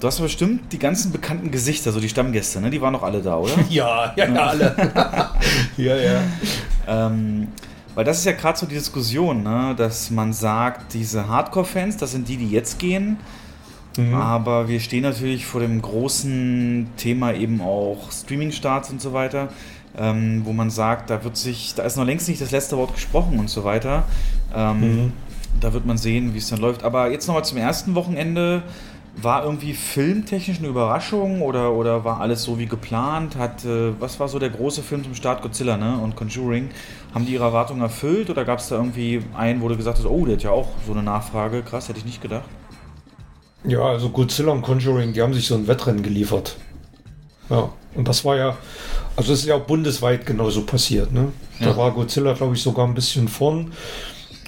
Du hast bestimmt die ganzen bekannten Gesichter, so die Stammgäste, ne? Die waren doch alle da, oder?
Ja, ja, ja, alle. ja, ja.
ähm, weil das ist ja gerade so die Diskussion, ne? dass man sagt, diese Hardcore-Fans, das sind die, die jetzt gehen.
Mhm.
Aber wir stehen natürlich vor dem großen Thema eben auch Streaming-Starts und so weiter, ähm, wo man sagt, da wird sich, da ist noch längst nicht das letzte Wort gesprochen und so weiter. Ähm,
Mhm.
Da wird man sehen, wie es dann läuft. Aber jetzt nochmal zum ersten Wochenende. War irgendwie filmtechnisch eine Überraschung oder, oder war alles so wie geplant? Hat, äh, was war so der große Film zum Start? Godzilla ne? und Conjuring. Haben die ihre Erwartungen erfüllt oder gab es da irgendwie einen, wo du gesagt hast, oh, der hat ja auch so eine Nachfrage? Krass, hätte ich nicht gedacht.
Ja, also Godzilla und Conjuring, die haben sich so ein Wettrennen geliefert. Ja, und das war ja, also es ist ja auch bundesweit genauso passiert. Ne? Da
Ja.
war Godzilla, glaube ich, sogar ein bisschen vorn.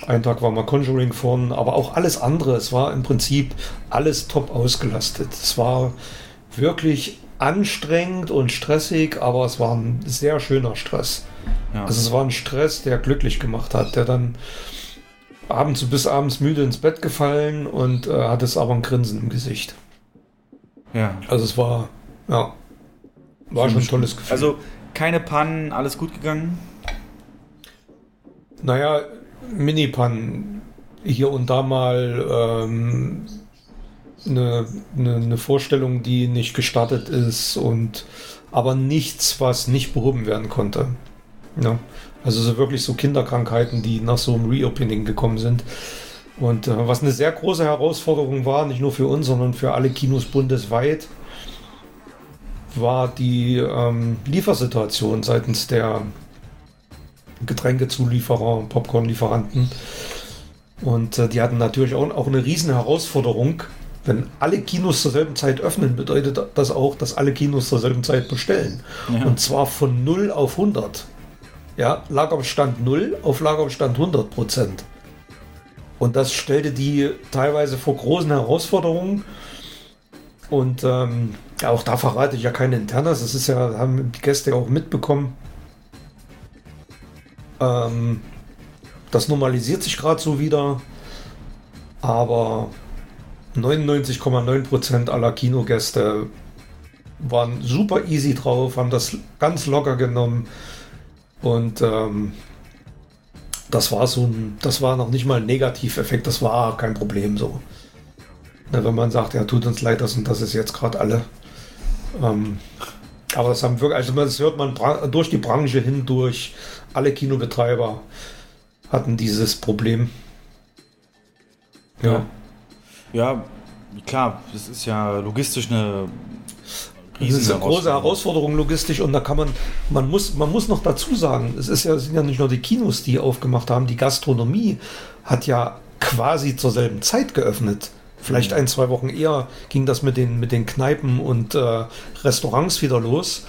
Ein Tag war mal Conjuring vorn, aber auch alles andere. Es war im Prinzip alles top ausgelastet. Es war wirklich anstrengend und stressig, aber es war ein sehr schöner Stress.
Ja.
Also es war ein Stress, der glücklich gemacht hat, der dann abends bis abends müde ins Bett gefallen und äh, hat es aber ein Grinsen im Gesicht.
ja.
Also es war, ja, war schon ein tolles Gefühl.
Also keine Pannen, alles gut gegangen.
naja, Minipan hier und da mal ähm, eine, eine, eine Vorstellung, die nicht gestartet ist und aber nichts, was nicht behoben werden konnte. Ja. Also so wirklich so Kinderkrankheiten, die nach so einem Reopening gekommen sind. Und äh, was eine sehr große Herausforderung war, nicht nur für uns, sondern für alle Kinos bundesweit, war die ähm, Liefersituation seitens der Getränkezulieferer und Popcornlieferanten. Und äh, die hatten natürlich auch, auch eine riesen Herausforderung. Wenn alle Kinos zur selben Zeit öffnen, bedeutet das auch, dass alle Kinos zur selben Zeit bestellen.
Ja.
Und zwar von 0 auf 100. Ja, Lagerbestand 0 auf Lagerbestand 100 Prozent. Und das stellte die teilweise vor großen Herausforderungen. Und ähm, auch da verrate ich ja keine Internas. Das ist ja, haben die Gäste ja auch mitbekommen. Ähm, das normalisiert sich gerade so wieder. Aber 99,9% aller Kinogäste waren super easy drauf, haben das ganz locker genommen. Und ähm, das war so ein, das war noch nicht mal ein Negativeffekt, das war kein Problem so. Na, wenn man sagt, ja, tut uns leid, das und das ist jetzt gerade alle. Ähm, aber das haben wirklich, also das hört man durch die Branche hindurch, alle Kinobetreiber hatten dieses Problem.
Ja. Ja, klar, das ist ja logistisch eine
das ist eine große Herausforderung logistisch und da kann man, man muss, man muss noch dazu sagen, es ist ja, es sind ja nicht nur die Kinos, die aufgemacht haben, die Gastronomie hat ja quasi zur selben Zeit geöffnet. Vielleicht ein, zwei Wochen eher ging das mit den, mit den Kneipen und äh, Restaurants wieder los.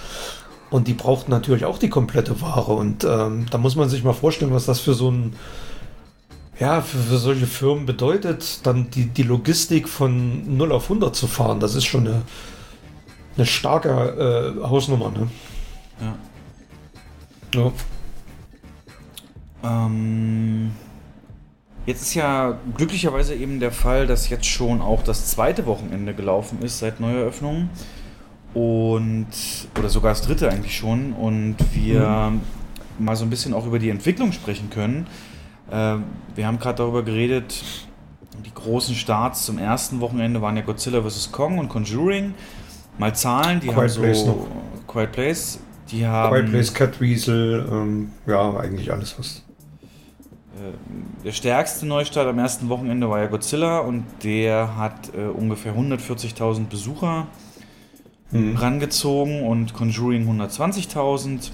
Und die brauchten natürlich auch die komplette Ware. Und ähm, da muss man sich mal vorstellen, was das für so ein, ja, für, für, solche Firmen bedeutet, dann die, die Logistik von 0 auf 100 zu fahren. Das ist schon eine, eine starke äh, Hausnummer. Ne?
Ja. Ja. Ähm, Jetzt ist ja glücklicherweise eben der Fall, dass jetzt schon auch das zweite Wochenende gelaufen ist seit Neueröffnung. Und, oder sogar das dritte eigentlich schon. Und wir mhm. mal so ein bisschen auch über die Entwicklung sprechen können. Äh, wir haben gerade darüber geredet, die großen Starts zum ersten Wochenende waren ja Godzilla vs. Kong und Conjuring. Mal Zahlen, die Quiet haben so. Place noch. Quiet Place. Die haben.
Quiet Place, Cat Weasel, ähm, ja, eigentlich alles was
der stärkste Neustart am ersten Wochenende war ja Godzilla und der hat äh, ungefähr 140.000 Besucher mhm. rangezogen und Conjuring 120.000,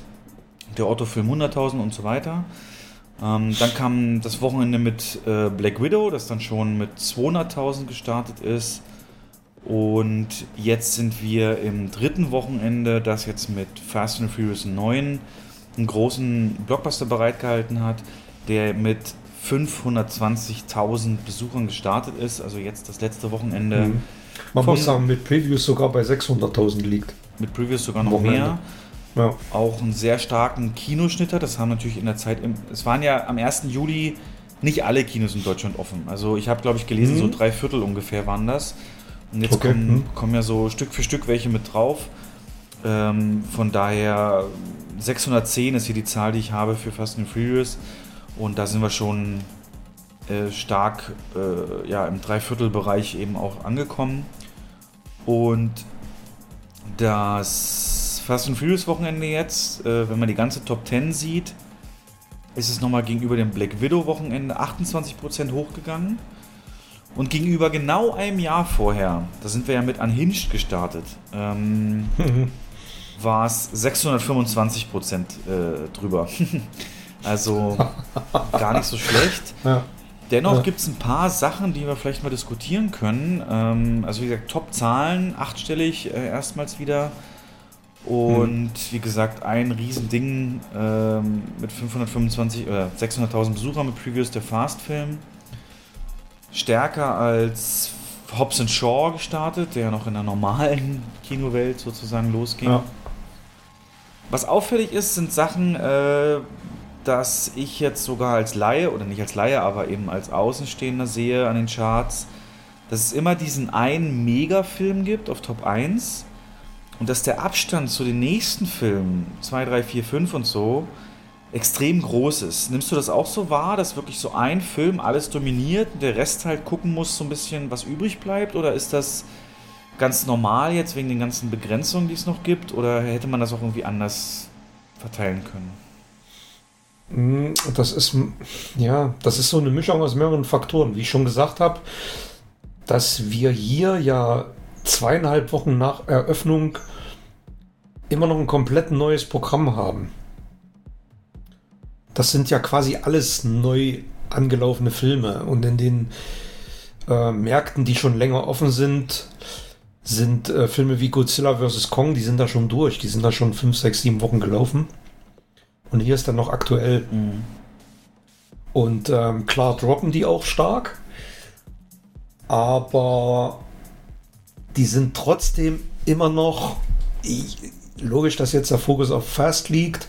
der Otto-Film 100.000 und so weiter. Ähm, dann kam das Wochenende mit äh, Black Widow, das dann schon mit 200.000 gestartet ist. Und jetzt sind wir im dritten Wochenende, das jetzt mit Fast and Furious 9 einen großen Blockbuster bereitgehalten hat der mit 520.000 Besuchern gestartet ist, also jetzt das letzte Wochenende. Mhm.
Man muss sagen, mit Previews sogar bei 600.000 liegt.
Mit Previews sogar noch Wochenende. mehr. Ja. Auch einen sehr starken Kinoschnitter. Das haben natürlich in der Zeit, im, es waren ja am 1. Juli nicht alle Kinos in Deutschland offen. Also ich habe, glaube ich, gelesen, mhm. so drei Viertel ungefähr waren das. Und jetzt okay. kommen, mhm. kommen ja so Stück für Stück welche mit drauf. Ähm, von daher 610 ist hier die Zahl, die ich habe für Fast and Furious. Und da sind wir schon äh, stark äh, ja, im Dreiviertelbereich eben auch angekommen. Und das Fast and Furious Wochenende jetzt, äh, wenn man die ganze Top 10 sieht, ist es nochmal gegenüber dem Black Widow Wochenende 28% hochgegangen. Und gegenüber genau einem Jahr vorher, da sind wir ja mit Unhinged gestartet, ähm, war es 625% äh, drüber. Also gar nicht so schlecht. Ja. Dennoch ja. gibt es ein paar Sachen, die wir vielleicht mal diskutieren können. Ähm, also wie gesagt, Top-Zahlen, achtstellig äh, erstmals wieder. Und hm. wie gesagt, ein Riesending ähm, mit 525 oder 600.000 Besuchern mit Previews der Fast-Film. Stärker als Hobbs Shaw gestartet, der ja noch in der normalen Kinowelt sozusagen losging. Ja. Was auffällig ist, sind Sachen, äh, dass ich jetzt sogar als Laie, oder nicht als Laie, aber eben als Außenstehender sehe an den Charts, dass es immer diesen einen Megafilm gibt auf Top 1 und dass der Abstand zu den nächsten Filmen, 2, 3, 4, 5 und so, extrem groß ist. Nimmst du das auch so wahr, dass wirklich so ein Film alles dominiert und der Rest halt gucken muss, so ein bisschen was übrig bleibt? Oder ist das ganz normal jetzt wegen den ganzen Begrenzungen, die es noch gibt? Oder hätte man das auch irgendwie anders verteilen können?
Hm, das ist, ja, das ist so eine Mischung aus mehreren Faktoren. Wie ich schon gesagt habe, dass wir hier ja zweieinhalb Wochen nach Eröffnung immer noch ein komplett neues Programm haben. Das sind ja quasi alles neu angelaufene Filme. Und in den äh, Märkten, die schon länger offen sind, sind äh, Filme wie Godzilla vs. Kong, die sind da schon durch. Die sind da schon fünf, sechs, sieben Wochen gelaufen. Und hier ist dann noch aktuell. Mhm. Und ähm, klar droppen die auch stark. Aber die sind trotzdem immer noch. Logisch, dass jetzt der Fokus auf Fast liegt.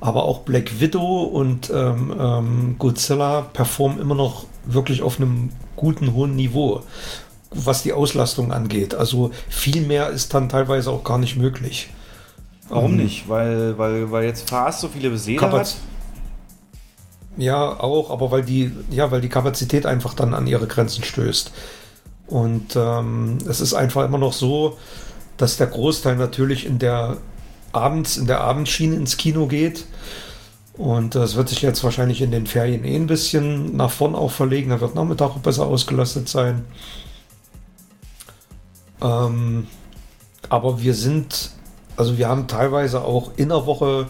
Aber auch Black Widow und ähm, ähm, Godzilla performen immer noch wirklich auf einem guten, hohen Niveau, was die Auslastung angeht. Also viel mehr ist dann teilweise auch gar nicht möglich.
Warum ähm, nicht? Weil, weil, weil jetzt Fast so viele Beseele hat?
Ja, auch, aber weil die, ja, weil die Kapazität einfach dann an ihre Grenzen stößt. Und ähm, es ist einfach immer noch so, dass der Großteil natürlich in der abends, in der Abendschiene ins Kino geht. Und das wird sich jetzt wahrscheinlich in den Ferien eh ein bisschen nach vorn auch verlegen. Da wird Nachmittag besser ausgelastet sein. Ähm, aber wir sind, also wir haben teilweise auch in der Woche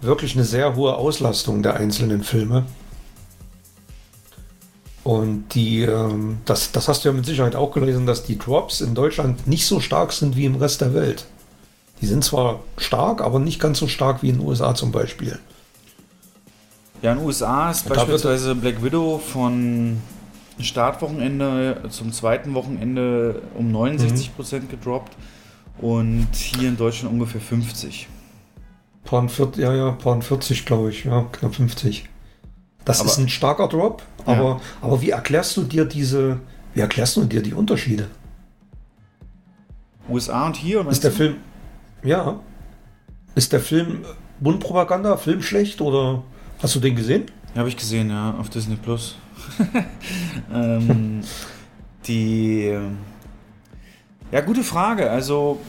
wirklich eine sehr hohe Auslastung der einzelnen Filme. Und die, ähm, das, das hast du ja mit Sicherheit auch gelesen, dass die Drops in Deutschland nicht so stark sind wie im Rest der Welt. Die sind zwar stark, aber nicht ganz so stark wie in den USA zum Beispiel.
Ja, in den USA ist
Da
beispielsweise Black Widow von Startwochenende zum zweiten Wochenende um 69% gedroppt und hier in Deutschland ungefähr 50.
Paar 40, ja, ja, paar 40, glaube ich, ja, knapp 50. Das
Aber-
ist ein starker Drop, aber, aber wie erklärst du dir diese, wie erklärst du dir die Unterschiede?
USA und hier?
Ist der Film, ja, ist der Film Mundpropaganda, Film schlecht oder hast du den gesehen?
Habe ich gesehen, ja, auf Disney Plus. ähm, die. Ja, gute Frage. Also,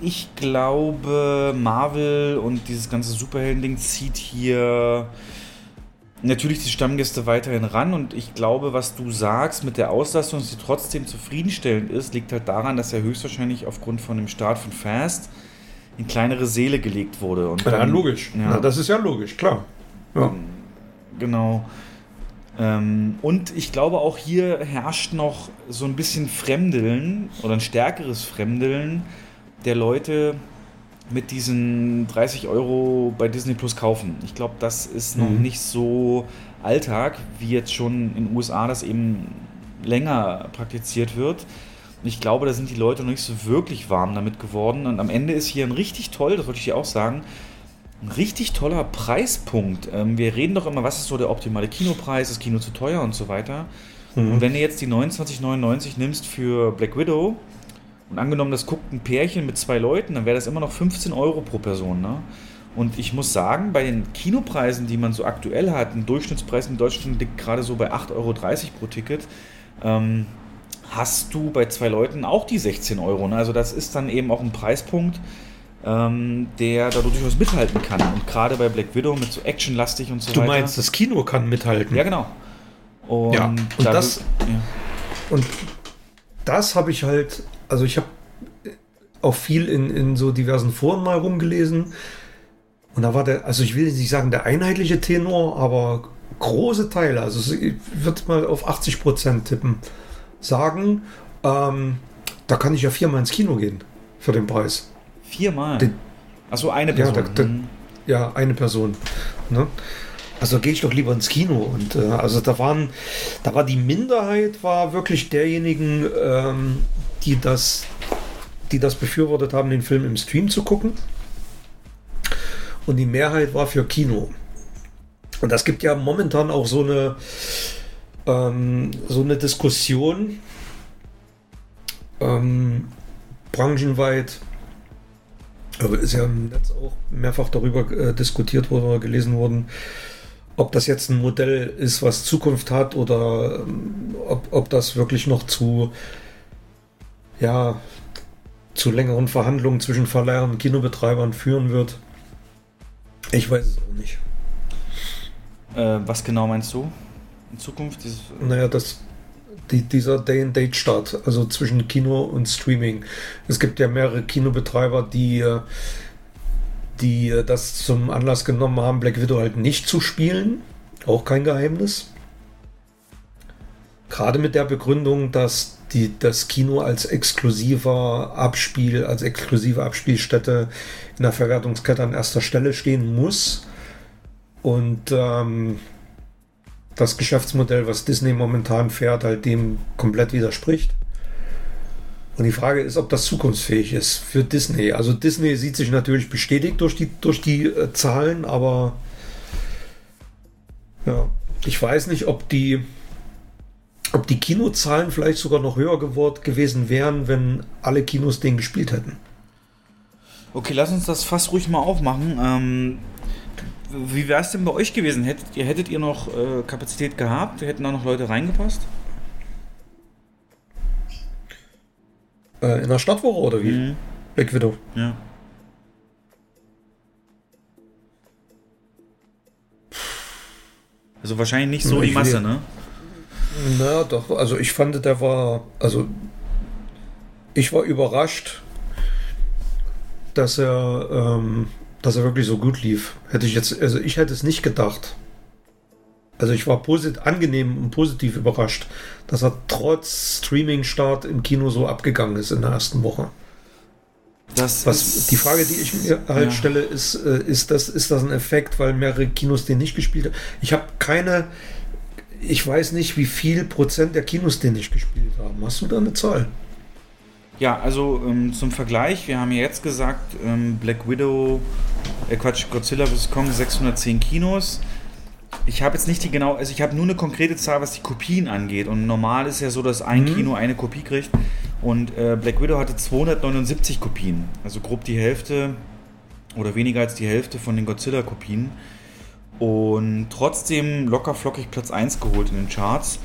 ich glaube, Marvel und dieses ganze Superhelden-Ding zieht hier natürlich die Stammgäste weiterhin ran. Und ich glaube, was du sagst mit der Auslastung, dass sie trotzdem zufriedenstellend ist, liegt halt daran, dass er höchstwahrscheinlich aufgrund von dem Start von Fast in kleinere Seele gelegt wurde. Und dann- Ja.
Na, das ist ja logisch, klar. Ja.
Genau. Ähm, und ich glaube, auch hier herrscht noch so ein bisschen Fremdeln oder ein stärkeres Fremdeln der Leute mit diesen 30 Euro bei Disney Plus kaufen. Ich glaube, das ist noch
Mhm.
nicht so Alltag, wie jetzt schon in den USA das eben länger praktiziert wird. Ich glaube, da sind die Leute noch nicht so wirklich warm damit geworden. Und am Ende ist hier ein richtig toll, das wollte ich dir auch sagen, ein richtig toller Preispunkt. Ähm, wir reden doch immer, was ist so der optimale Kinopreis, ist Kino zu teuer und so weiter.
Mhm.
Und wenn du jetzt die 29,99 nimmst für Black Widow und angenommen, das guckt ein Pärchen mit zwei Leuten, dann wäre das immer noch 15 Euro pro Person. Ne? Und ich muss sagen, bei den Kinopreisen, die man so aktuell hat, ein Durchschnittspreis in Deutschland liegt gerade so bei 8,30 Euro pro Ticket, ähm, hast du bei zwei Leuten auch die 16 Euro. Ne? Also das ist dann eben auch ein Preispunkt, ähm, der da durchaus mithalten kann. Und gerade bei Black Widow mit so actionlastig und so
Du
weiter.
meinst, das Kino kann mithalten.
Ja, genau. Und,
Ja, und
da
das-
ja.
Und das habe ich halt, also ich habe auch viel in, in so diversen Foren mal rumgelesen. Und da war der, also ich will nicht sagen der einheitliche Tenor, aber große Teile, also ich würde mal auf 80 Prozent tippen, sagen, ähm, da kann ich ja viermal ins Kino gehen für den Preis.
Viermal.
Den-
Achso, eine
Ja,
Person.
da- da-
Mhm.
Ja, eine Person. Ne? Also gehe ich doch lieber ins Kino. Und äh, also da waren, da war die Minderheit war wirklich derjenigen, ähm, die das, die das befürwortet haben, den Film im Stream zu gucken. Und die Mehrheit war für Kino. Und das gibt ja momentan auch so eine, ähm, so eine Diskussion ähm, branchenweit aber ist ja im Netz auch mehrfach darüber äh, diskutiert worden oder gelesen worden, ob das jetzt ein Modell ist, was Zukunft hat oder ähm, ob, ob das wirklich noch zu, ja, zu längeren Verhandlungen zwischen Verleihern und Kinobetreibern führen wird. Ich weiß es auch nicht.
Äh, was genau meinst du? In Zukunft? Dieses,
Naja, das, die, dieser Day-and-Date-Start, also zwischen Kino und Streaming. Es gibt ja mehrere Kinobetreiber, die, äh, die äh, das zum Anlass genommen haben, Black Widow halt nicht zu spielen. Auch kein Geheimnis. Gerade mit der Begründung, dass die, das Kino als exklusiver Abspiel, als exklusive Abspielstätte in der Verwertungskette an erster Stelle stehen muss. Und ähm, das Geschäftsmodell, was Disney momentan fährt, halt dem komplett widerspricht. Und die Frage ist, ob das zukunftsfähig ist für Disney. Also Disney sieht sich natürlich bestätigt durch die, durch die äh, Zahlen, aber ja, ich weiß nicht, ob die, ob die Kinozahlen vielleicht sogar noch höher geworden gewesen wären, wenn alle Kinos den gespielt hätten.
Okay, lass uns das fast ruhig mal aufmachen. Ähm, wie wäre es denn bei euch gewesen? Hättet ihr, hättet ihr noch äh, Kapazität gehabt? Hätten da noch Leute reingepasst?
Äh, in der Stadtwoche oder wie?
Mhm.
Black Widow.
Ja. Also wahrscheinlich nicht so
Ich
die Masse, ne?
Na doch, also ich fand, der war, also ich war überrascht, dass er, ähm, dass er wirklich so gut lief. Hätte ich jetzt, also ich hätte es nicht gedacht. Also ich war posit angenehm und positiv überrascht, dass er trotz Streaming-Start im Kino so abgegangen ist in der ersten Woche.
Das
Was
ist-
die Frage, die ich mir halt
Ja.
stelle, ist, äh, ist das, ist das ein Effekt, weil mehrere Kinos den nicht gespielt haben? Ich habe keine, ich weiß nicht, wie viel Prozent der Kinos den nicht gespielt haben. Hast du da eine Zahl?
Ja, also ähm, zum Vergleich, wir haben ja jetzt gesagt, ähm, Black Widow, äh Quatsch, Godzilla vs. Kong 610 Kinos. Ich habe jetzt nicht die genau, also ich habe nur eine konkrete Zahl, was die Kopien angeht. Und normal ist ja so, dass ein
Mhm.
Kino eine Kopie kriegt. Und äh, Black Widow hatte 279 Kopien. Also grob die Hälfte oder weniger als die Hälfte von den Godzilla-Kopien. Und trotzdem locker flockig Platz 1 geholt in den Charts.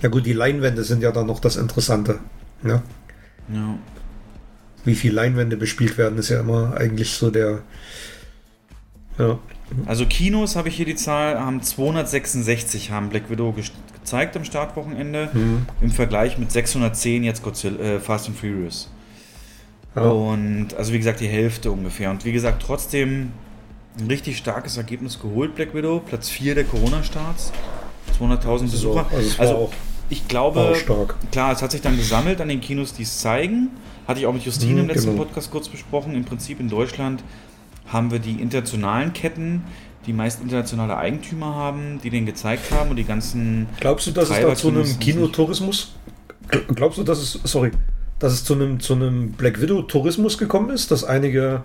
Ja gut, die Leinwände sind ja dann noch das Interessante. Ja?
Ja.
Wie viel Leinwände bespielt werden, ist ja immer eigentlich so der. Ja.
Also Kinos habe ich hier die Zahl, haben 266 haben Black Widow ge gezeigt am Startwochenende
Mhm.
im Vergleich mit 610 jetzt Godzilla, äh, Fast and Furious.
Ja.
Und also wie gesagt die Hälfte ungefähr. Und wie gesagt trotzdem ein richtig starkes Ergebnis geholt Black Widow, Platz 4 der Corona-Starts, 200.000
Also,
Besucher.
also
Also
auch,
ich glaube. Klar, es hat sich dann gesammelt an den Kinos, die es zeigen. Hatte ich auch mit Justine
Mhm,
im letzten
genau.
Podcast kurz besprochen. Im Prinzip in Deutschland haben wir die internationalen Ketten, die meist internationale Eigentümer haben, die den gezeigt haben und die ganzen.
Glaubst du, dass es da zu einem Kinotourismus? Gl- Glaubst du, dass es, sorry, dass es zu einem, zu einem Black Widow Tourismus gekommen ist, dass einige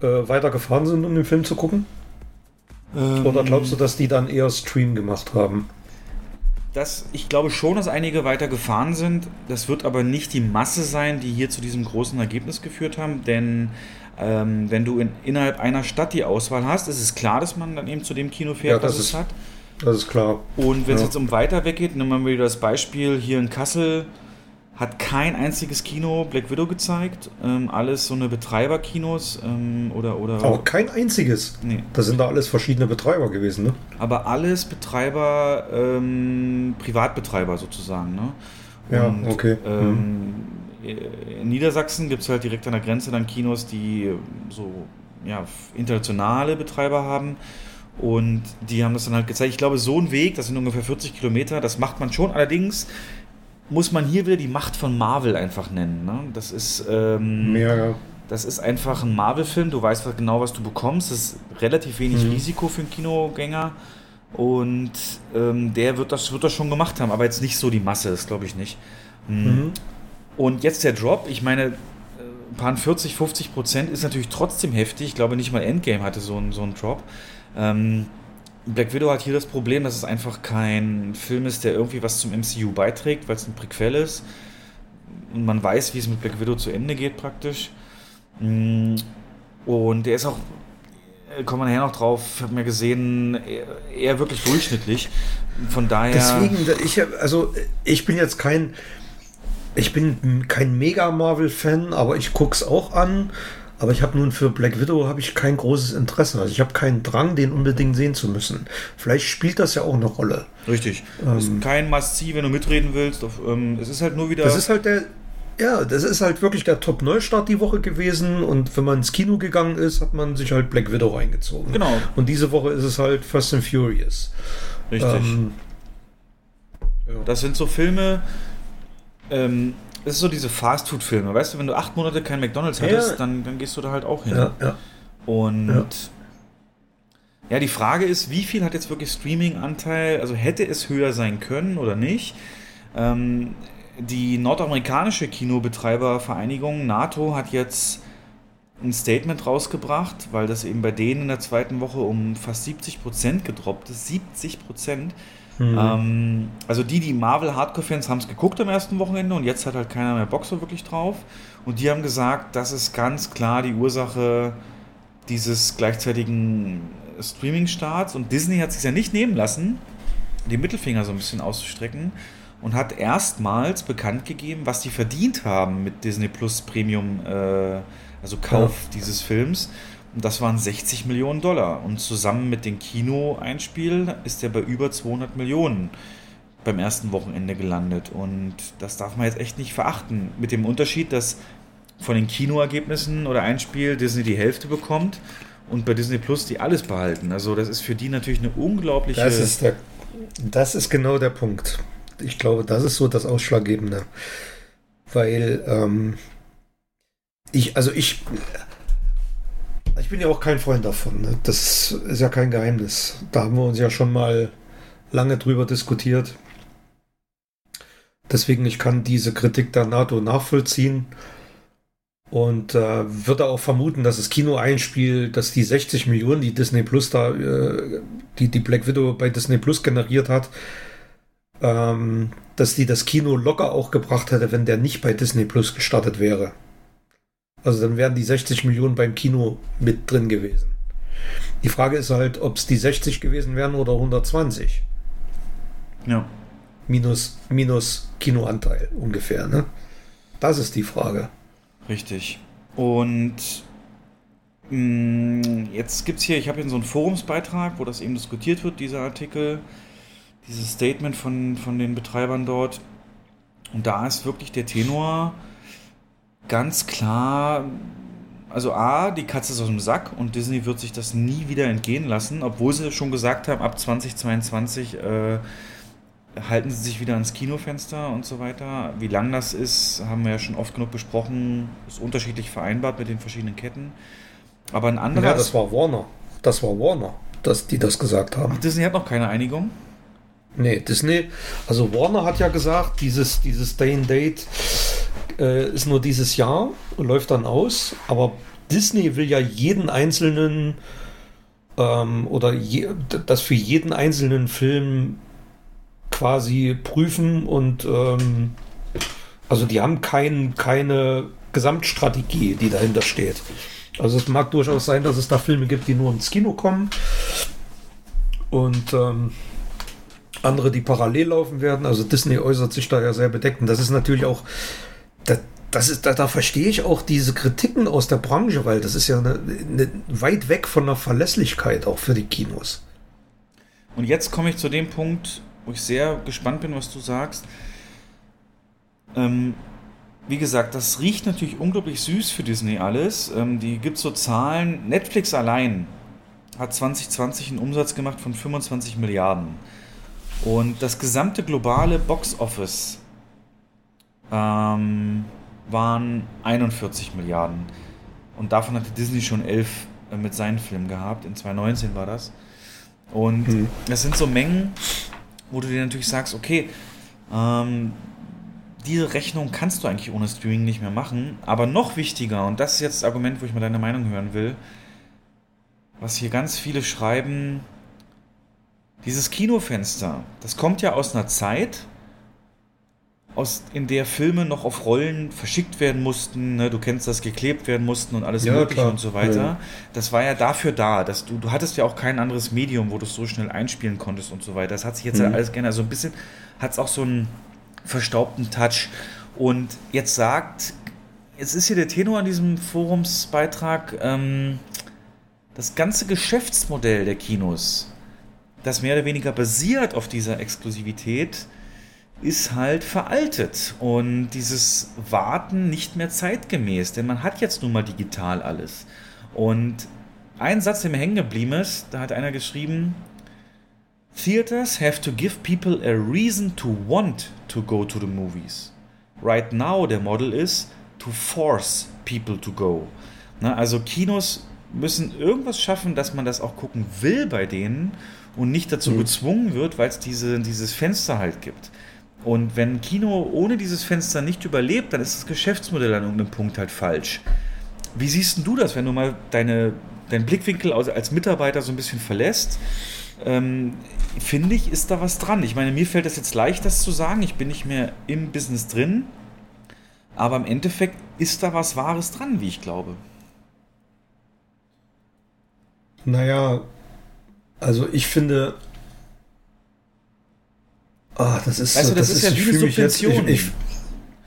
äh, weiter gefahren sind, um den Film zu gucken? Oder glaubst du, dass die dann eher Stream gemacht haben?
Das, ich glaube schon, dass einige weiter gefahren sind. Das wird aber nicht die Masse sein, die hier zu diesem großen Ergebnis geführt haben, denn ähm, wenn du in, innerhalb einer Stadt die Auswahl hast, ist es klar, dass man dann eben zu dem Kino fährt,
Ja, das
was es
ist-
hat.
Das ist klar.
Und wenn es
Ja.
jetzt um weiter weggeht, nehmen wir wieder das Beispiel hier in Kassel, hat kein einziges Kino Black Widow gezeigt. Ähm, alles so eine Betreiberkinos ähm, oder oder.
Aber kein einziges.
nee,
Das sind da alles verschiedene Betreiber gewesen, ne?
aber alles Betreiber, ähm, Privatbetreiber sozusagen. Ne?
Ja, okay.
Ähm, In Niedersachsen gibt es halt direkt an der Grenze dann Kinos, die äh, so ja, internationale Betreiber haben. Und die haben das dann halt gezeigt. Ich glaube, so ein Weg, das sind ungefähr 40 Kilometer, das macht man schon. Allerdings muss man hier wieder die Macht von Marvel einfach nennen. Ne? Das ist. Ähm,
Ja, ja.
das ist einfach ein Marvel-Film. Du weißt genau, was du bekommst. Das ist relativ wenig
Mhm.
Risiko für einen Kinogänger. Und ähm, der wird das, wird das schon gemacht haben, aber jetzt nicht so die Masse, das glaube ich nicht. Mhm.
Mhm.
Und jetzt der Drop, ich meine, äh, ein paar 40, 50 Prozent ist natürlich trotzdem heftig. Ich glaube, nicht mal Endgame hatte so einen, so einen Drop. Ähm, Black Widow hat hier das Problem, dass es einfach kein Film ist, der irgendwie was zum MCU beiträgt, weil es ein Prequel ist. Und man weiß, wie es mit Black Widow zu Ende geht praktisch. Mm, Und der ist auch, äh, kommen wir nachher noch drauf, ich habe mir gesehen, eher, eher wirklich durchschnittlich. Von daher.
Deswegen, ich, also ich bin jetzt kein, ich bin kein mega Marvel-Fan, aber ich guck's auch an. Aber ich habe nun für Black Widow habe ich kein großes Interesse. Also ich habe keinen Drang, den unbedingt sehen zu müssen. Vielleicht spielt das ja auch eine Rolle.
Richtig.
Ähm.
ist kein Must-See, wenn du mitreden willst. Ähm, es ist halt nur wieder.
Das ist halt der, ja, das ist halt wirklich der Top-Neustart die Woche gewesen. Und wenn man ins Kino gegangen ist, hat man sich halt Black Widow reingezogen.
Genau.
Und diese Woche ist es halt Fast and Furious.
richtig.
Ähm, ja.
Das sind so Filme. Ähm, das ist so diese Fast-Food-Filme. Weißt du, wenn du acht Monate kein McDonalds
Ja.
hattest, dann, dann gehst du da halt auch hin.
ja, ja.
Und
Ja.
ja. die Frage ist, wie viel hat jetzt wirklich Streaming-Anteil? Also hätte es höher sein können oder nicht? Ähm, die nordamerikanische Kinobetreibervereinigung NATO hat jetzt ein Statement rausgebracht, weil das eben bei denen in der zweiten Woche um fast 70 Prozent gedroppt ist. 70 Prozent.
Mhm.
Ähm, also die, die Marvel Hardcore-Fans haben es geguckt am ersten Wochenende und jetzt hat halt keiner mehr Bock so wirklich drauf. Und die haben gesagt, das ist ganz klar die Ursache dieses gleichzeitigen Streaming-Starts. Und Disney hat sich ja nicht nehmen lassen, den Mittelfinger so ein bisschen auszustrecken und hat erstmals bekannt gegeben, was die verdient haben mit Disney Plus Premium, äh, also Kauf dieses Films. Und das waren 60 Millionen Dollar. Und zusammen mit dem Kino-Einspiel ist er bei über 200 Millionen beim ersten Wochenende gelandet. Und das darf man jetzt echt nicht verachten. Mit dem Unterschied, dass von den Kinoergebnissen oder Einspiel Disney die Hälfte bekommt und bei Disney Plus die alles behalten. Also das ist für die natürlich eine unglaubliche.
Das ist, der, das ist genau der Punkt. Ich glaube, das ist so das Ausschlaggebende. Weil ähm, ich, also ich, ich bin ja auch kein Freund davon. Ne? Das ist ja kein Geheimnis. Da haben wir uns ja schon mal lange drüber diskutiert. Deswegen, ich kann diese Kritik der NATO nachvollziehen und äh, würde auch vermuten, dass das Kino-Einspiel, dass die 60 Millionen, die Disney Plus da, äh, die die Black Widow bei Disney Plus generiert hat, ähm, dass die das Kino locker auch gebracht hätte, wenn der nicht bei Disney Plus gestartet wäre. Also dann wären die 60 Millionen beim Kino mit drin gewesen. Die Frage ist halt, ob es die 60 gewesen wären oder 120.
Ja.
Minus, minus Kinoanteil ungefähr, ne? Das ist die Frage.
Richtig. Und mh, mm, jetzt gibt es hier, ich habe hier so einen Forumsbeitrag, wo das eben diskutiert wird, dieser Artikel, dieses Statement von, von den Betreibern dort. Und da ist wirklich der Tenor ganz klar, also A, die Katze ist aus dem Sack und Disney wird sich das nie wieder entgehen lassen, obwohl sie schon gesagt haben, ab 2022 äh, halten sie sich wieder ans Kinofenster und so weiter. Wie lang das ist, haben wir ja schon oft genug besprochen, ist unterschiedlich vereinbart mit den verschiedenen Ketten. Aber ein anderer.
Ja, das war Warner. Das war Warner, dass die das gesagt haben. Ach,
Disney hat noch keine Einigung.
Nee, Disney, also Warner hat ja gesagt, dieses, dieses Day and Date äh, ist nur dieses Jahr und läuft dann aus, aber Disney will ja jeden einzelnen ähm, oder je, das für jeden einzelnen Film quasi prüfen und ähm, also die haben kein, keine Gesamtstrategie, die dahinter steht. Also es mag durchaus sein, dass es da Filme gibt, die nur ins Kino kommen und ähm, andere, die parallel laufen werden. Also Disney äußert sich da ja sehr bedeckt. Und das ist natürlich auch, das, das ist, da, da verstehe ich auch diese Kritiken aus der Branche, weil das ist ja eine, eine weit weg von der Verlässlichkeit auch für die Kinos.
Und jetzt komme ich zu dem Punkt, wo ich sehr gespannt bin, was du sagst. Ähm, wie gesagt, das riecht natürlich unglaublich süß für Disney alles. Ähm, die gibt so Zahlen. Netflix allein hat 2020 einen Umsatz gemacht von 25 Milliarden. Und das gesamte globale Box Office ähm, waren 41 Milliarden. Und davon hatte Disney schon 11 äh, mit seinen Filmen gehabt. In 2019 war das. Und hm. das sind so Mengen, wo du dir natürlich sagst, okay, ähm, diese Rechnung kannst du eigentlich ohne Streaming nicht mehr machen. Aber noch wichtiger, und das ist jetzt das Argument, wo ich mal deine Meinung hören will, was hier ganz viele schreiben, dieses Kinofenster, das kommt ja aus einer Zeit, aus, in der Filme noch auf Rollen verschickt werden mussten, ne? du kennst das, geklebt werden mussten und alles ja, mögliche klar. und so weiter. Ja. Das war ja dafür da, dass du, du hattest ja auch kein anderes Medium, wo du es so schnell einspielen konntest und so weiter. Das hat sich jetzt mhm. alles gerne, also ein bisschen hat es auch so einen verstaubten Touch. Und jetzt sagt, jetzt ist hier der Tenor an diesem Forumsbeitrag, ähm, das ganze Geschäftsmodell der Kinos, das mehr oder weniger basiert auf dieser Exklusivität, ist halt veraltet und dieses Warten nicht mehr zeitgemäß, denn man hat jetzt nun mal digital alles. Und ein Satz, der mir hängen geblieben ist, da hat einer geschrieben, Theaters have to give people a reason to want to go to the movies. Right now, der Model ist to force people to go. Na, also Kinos müssen irgendwas schaffen, dass man das auch gucken will bei denen und nicht dazu mhm. gezwungen wird, weil es diese, dieses Fenster halt gibt. Und wenn Kino ohne dieses Fenster nicht überlebt, dann ist das Geschäftsmodell an irgendeinem Punkt halt falsch. Wie siehst du das, wenn du mal deine, deinen Blickwinkel als Mitarbeiter so ein bisschen verlässt? Ähm, Finde ich, ist da was dran. Ich meine, mir fällt es jetzt leicht, das zu sagen. Ich bin nicht mehr im Business drin. Aber im Endeffekt ist da was Wahres dran, wie ich glaube.
Naja, also ich finde, Ah, das ist,
weißt du, das, das ist, ist, ja wie eine Subvention.
Jetzt, ich,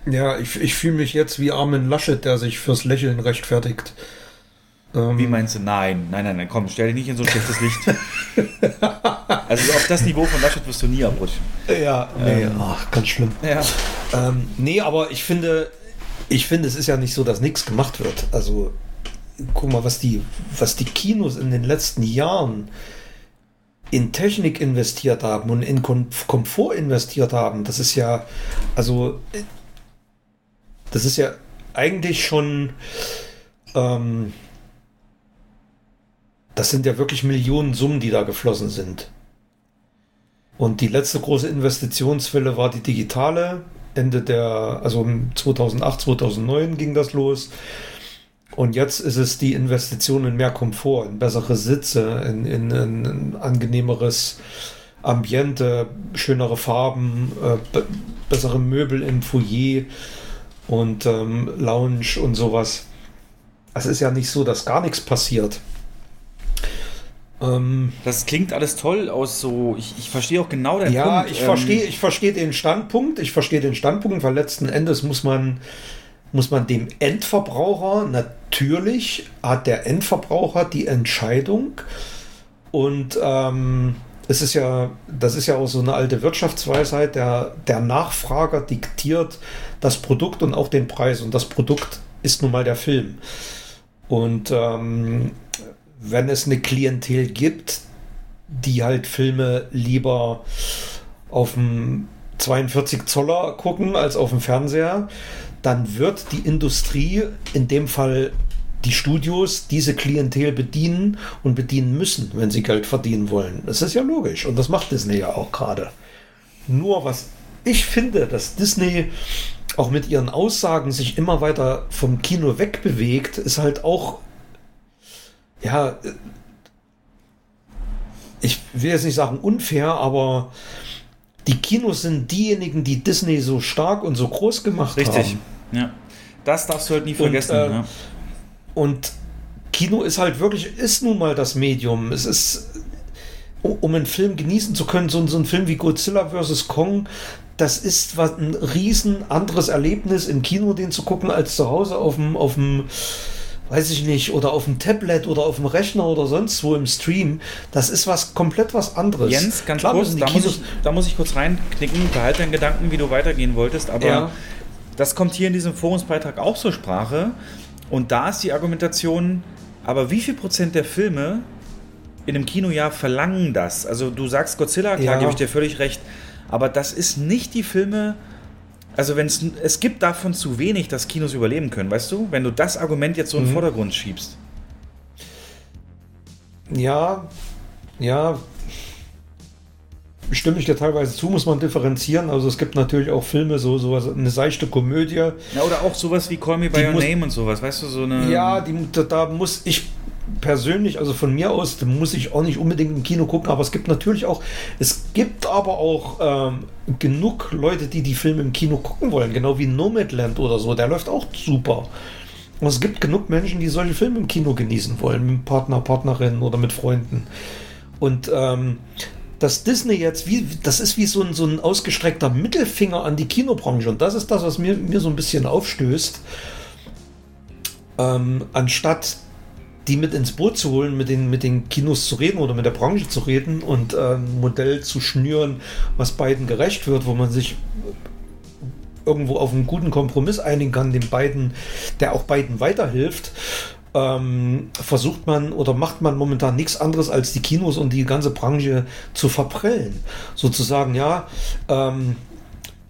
ich, ja, ich, ich fühle mich jetzt wie Armin Laschet, der sich fürs Lächeln rechtfertigt. Ähm,
Wie meinst du? Nein, nein, nein, nein, komm, stell dich nicht in so ein schlechtes Licht. also auf das Niveau von Laschet wirst du nie abrutschen.
Ja, nee,
Ähm.
ach, ganz schlimm.
Ja.
Ähm, nee, aber ich finde, ich finde, es ist ja nicht so, dass nichts gemacht wird. Also, guck mal, was die, was die Kinos in den letzten Jahren in Technik investiert haben und in Kom Komfort investiert haben. Das ist ja, also, das ist ja eigentlich schon, ähm, das sind ja wirklich Millionen Summen, die da geflossen sind. Und die letzte große Investitionswelle war die digitale. Ende der, also 2008, 2009 ging das los. Und jetzt ist es die Investition in mehr Komfort, in bessere Sitze, in, in, in ein angenehmeres Ambiente, schönere Farben, äh, be bessere Möbel im Foyer und ähm, Lounge und sowas. Es ist ja nicht so, dass gar nichts passiert. Ähm,
Das klingt alles toll aus so. Ich, ich verstehe auch genau deinen
ja,
Punkt.
ich
Ähm,
verstehe, ich verstehe den Standpunkt. Ich verstehe den Standpunkt, weil letzten Endes muss man, muss man dem Endverbraucher natürlich hat der Endverbraucher die Entscheidung und ähm, es ist ja, das ist ja auch so eine alte Wirtschaftsweisheit, der, der Nachfrager diktiert das Produkt und auch den Preis und das Produkt ist nun mal der Film. Und ähm, wenn es eine Klientel gibt, die halt Filme lieber auf dem 42 Zoller gucken als auf dem Fernseher, dann wird die Industrie, in dem Fall die Studios, diese Klientel bedienen und bedienen müssen, wenn sie Geld verdienen wollen. Das ist ja logisch und das macht Disney ja auch gerade. Nur was ich finde, dass Disney auch mit ihren Aussagen sich immer weiter vom Kino wegbewegt, ist halt auch ja, ich will jetzt nicht sagen unfair, aber die Kinos sind diejenigen, die Disney so stark und so groß gemacht
Richtig.
haben.
Ja. Das darfst du halt nie vergessen.
äh,
ja.
Und Kino ist halt wirklich, ist nun mal das Medium. Es ist, um einen Film genießen zu können, so, so ein Film wie Godzilla vs. Kong, das ist was, ein riesen anderes Erlebnis im Kino, den zu gucken, als zu Hause auf dem, auf dem, weiß ich nicht, oder auf dem Tablet oder auf dem Rechner oder sonst wo im Stream. Das ist was komplett was anderes.
Jens, ganz
Klar
kurz, da muss, ich, da muss ich kurz reinknicken, behalte deinen Gedanken, wie du weitergehen wolltest, aber
Ja.
das kommt hier in diesem Forumsbeitrag auch zur Sprache und da ist die Argumentation, aber wie viel Prozent der Filme in einem Kinojahr verlangen das? Also du sagst Godzilla, klar,
Ja.
gebe ich dir völlig recht, aber das ist nicht die Filme, also wenn es gibt davon zu wenig, dass Kinos überleben können, weißt du? Wenn du das Argument jetzt so in den
Mhm.
Vordergrund schiebst.
Ja, ja. Stimme ich dir teilweise zu, muss man differenzieren. Also es gibt natürlich auch Filme, so sowas, eine seichte Komödie.
Ja, oder auch sowas wie Call Me By Your
muss-
Name und sowas, weißt du, so eine...
Ja, die, da, da muss ich persönlich, also von mir aus, muss ich auch nicht unbedingt im Kino gucken, aber es gibt natürlich auch, es gibt aber auch ähm, genug Leute, die die Filme im Kino gucken wollen, genau wie Nomadland oder so, der läuft auch super. Und es gibt genug Menschen, die solche Filme im Kino genießen wollen, mit Partner, Partnerin oder mit Freunden. Und ähm, dass Disney jetzt, wie, das ist wie so ein, so ein ausgestreckter Mittelfinger an die Kinobranche. Und das ist das, was mir, mir so ein bisschen aufstößt. Ähm, anstatt die mit ins Boot zu holen, mit den, mit den Kinos zu reden oder mit der Branche zu reden und äh, ein Modell zu schnüren, was beiden gerecht wird, wo man sich irgendwo auf einen guten Kompromiss einigen kann, dem beiden, der auch beiden weiterhilft, ähm, versucht man oder macht man momentan nichts anderes als die Kinos und die ganze Branche zu verprellen. Sozusagen, ja, ähm,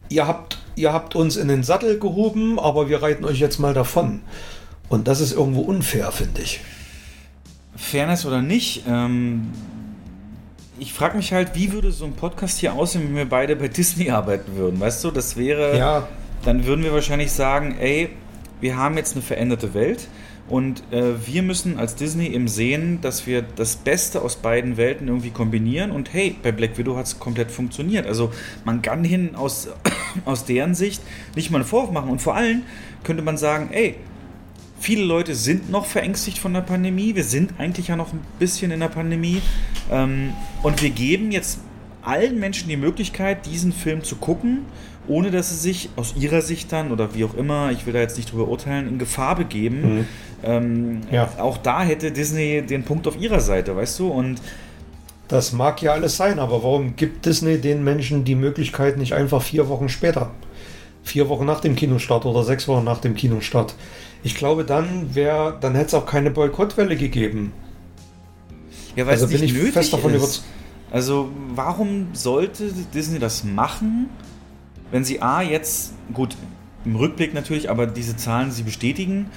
ihr habt, ihr habt uns in den Sattel gehoben, aber wir reiten euch jetzt mal davon. Und das ist irgendwo unfair, finde ich.
Fairness oder nicht, ähm, ich frage mich halt, wie würde so ein Podcast hier aussehen, wenn wir beide bei Disney arbeiten würden, weißt du? Das wäre,
Ja,
dann würden wir wahrscheinlich sagen, ey, wir haben jetzt eine veränderte Welt und äh, wir müssen als Disney eben sehen, dass wir das Beste aus beiden Welten irgendwie kombinieren und hey, bei Black Widow hat es komplett funktioniert. Also man kann hin aus, aus deren Sicht nicht mal einen Vorwurf machen und vor allem könnte man sagen, ey, Viele Leute sind noch verängstigt von der Pandemie. Wir sind eigentlich ja noch ein bisschen in der Pandemie. Ähm, und wir geben jetzt allen Menschen die Möglichkeit, diesen Film zu gucken, ohne dass sie sich aus ihrer Sicht dann oder wie auch immer, ich will da jetzt nicht drüber urteilen, in Gefahr begeben.
Mhm.
Ähm,
Ja.
Auch da hätte Disney den Punkt auf ihrer Seite, weißt du? Und
Das mag ja alles sein, aber warum gibt Disney den Menschen die Möglichkeit nicht einfach vier Wochen später? Vier Wochen nach dem Kinostart oder sechs Wochen nach dem Kinostart. Ich glaube, dann wäre, dann hätte es auch keine Boykottwelle gegeben.
ja, weil
Also
es
bin
nicht
ich
nötig
fest davon
ist. Also warum sollte Disney das machen, wenn sie A jetzt, gut, im Rückblick natürlich, aber diese Zahlen sie bestätigen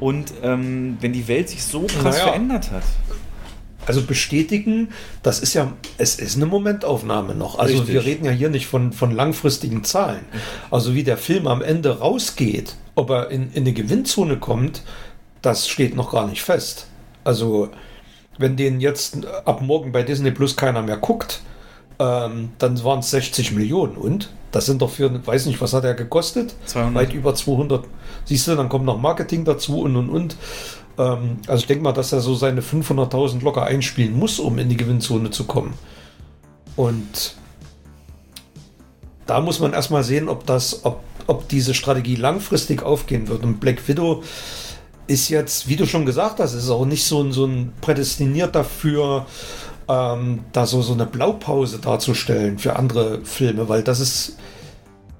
und ähm, wenn die Welt sich so krass
Naja.
verändert hat.
Also bestätigen, das ist ja, es ist eine Momentaufnahme noch. Also
Richtig.
wir reden ja hier nicht von, von langfristigen Zahlen. Also wie der Film am Ende rausgeht, ob er in, in eine Gewinnzone kommt, das steht noch gar nicht fest. Also wenn den jetzt ab morgen bei Disney Plus keiner mehr guckt, ähm, dann waren es 60 Millionen und das sind doch für, weiß nicht, was hat er gekostet?
200.
Weit über 200. Siehst du, dann kommt noch Marketing dazu und und und. Ähm, also ich denke mal, dass er so seine 500.000 locker einspielen muss, um in die Gewinnzone zu kommen. Und da muss man erstmal sehen, ob das, ob, ob diese Strategie langfristig aufgehen wird. Und Black Widow ist jetzt, wie du schon gesagt hast, ist auch nicht so ein, so ein prädestiniert dafür, ähm, da so, so eine Blaupause darzustellen für andere Filme, weil das ist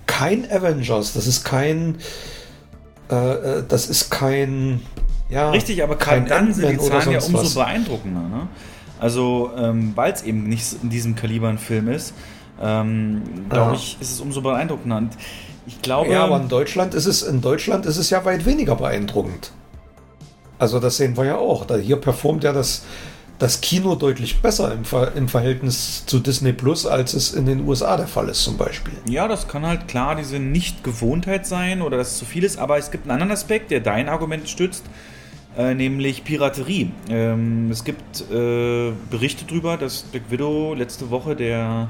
kein Avengers, das ist kein, äh, äh, das ist kein, ja,
Richtig, aber
kein
dann sind die Zahlen ja umso
was.
beeindruckender. Ne? Also, ähm, weil es eben nicht in diesem Kaliber ein Film ist, ähm, glaube ich, ist es umso beeindruckender. Und ich glaube,
Ja, aber in Deutschland ist es, in Deutschland ist es ja weit weniger beeindruckend. Also das sehen wir ja auch. Da hier performt ja das, das Kino deutlich besser im, Ver im Verhältnis zu Disney Plus, als es in den USA der Fall ist zum Beispiel.
Ja, das kann halt klar diese Nicht-Gewohntheit sein oder dass es zu viel ist, aber es gibt einen anderen Aspekt, der dein Argument stützt, äh, nämlich Piraterie. Ähm, es gibt äh, Berichte darüber, dass Black Widow letzte Woche der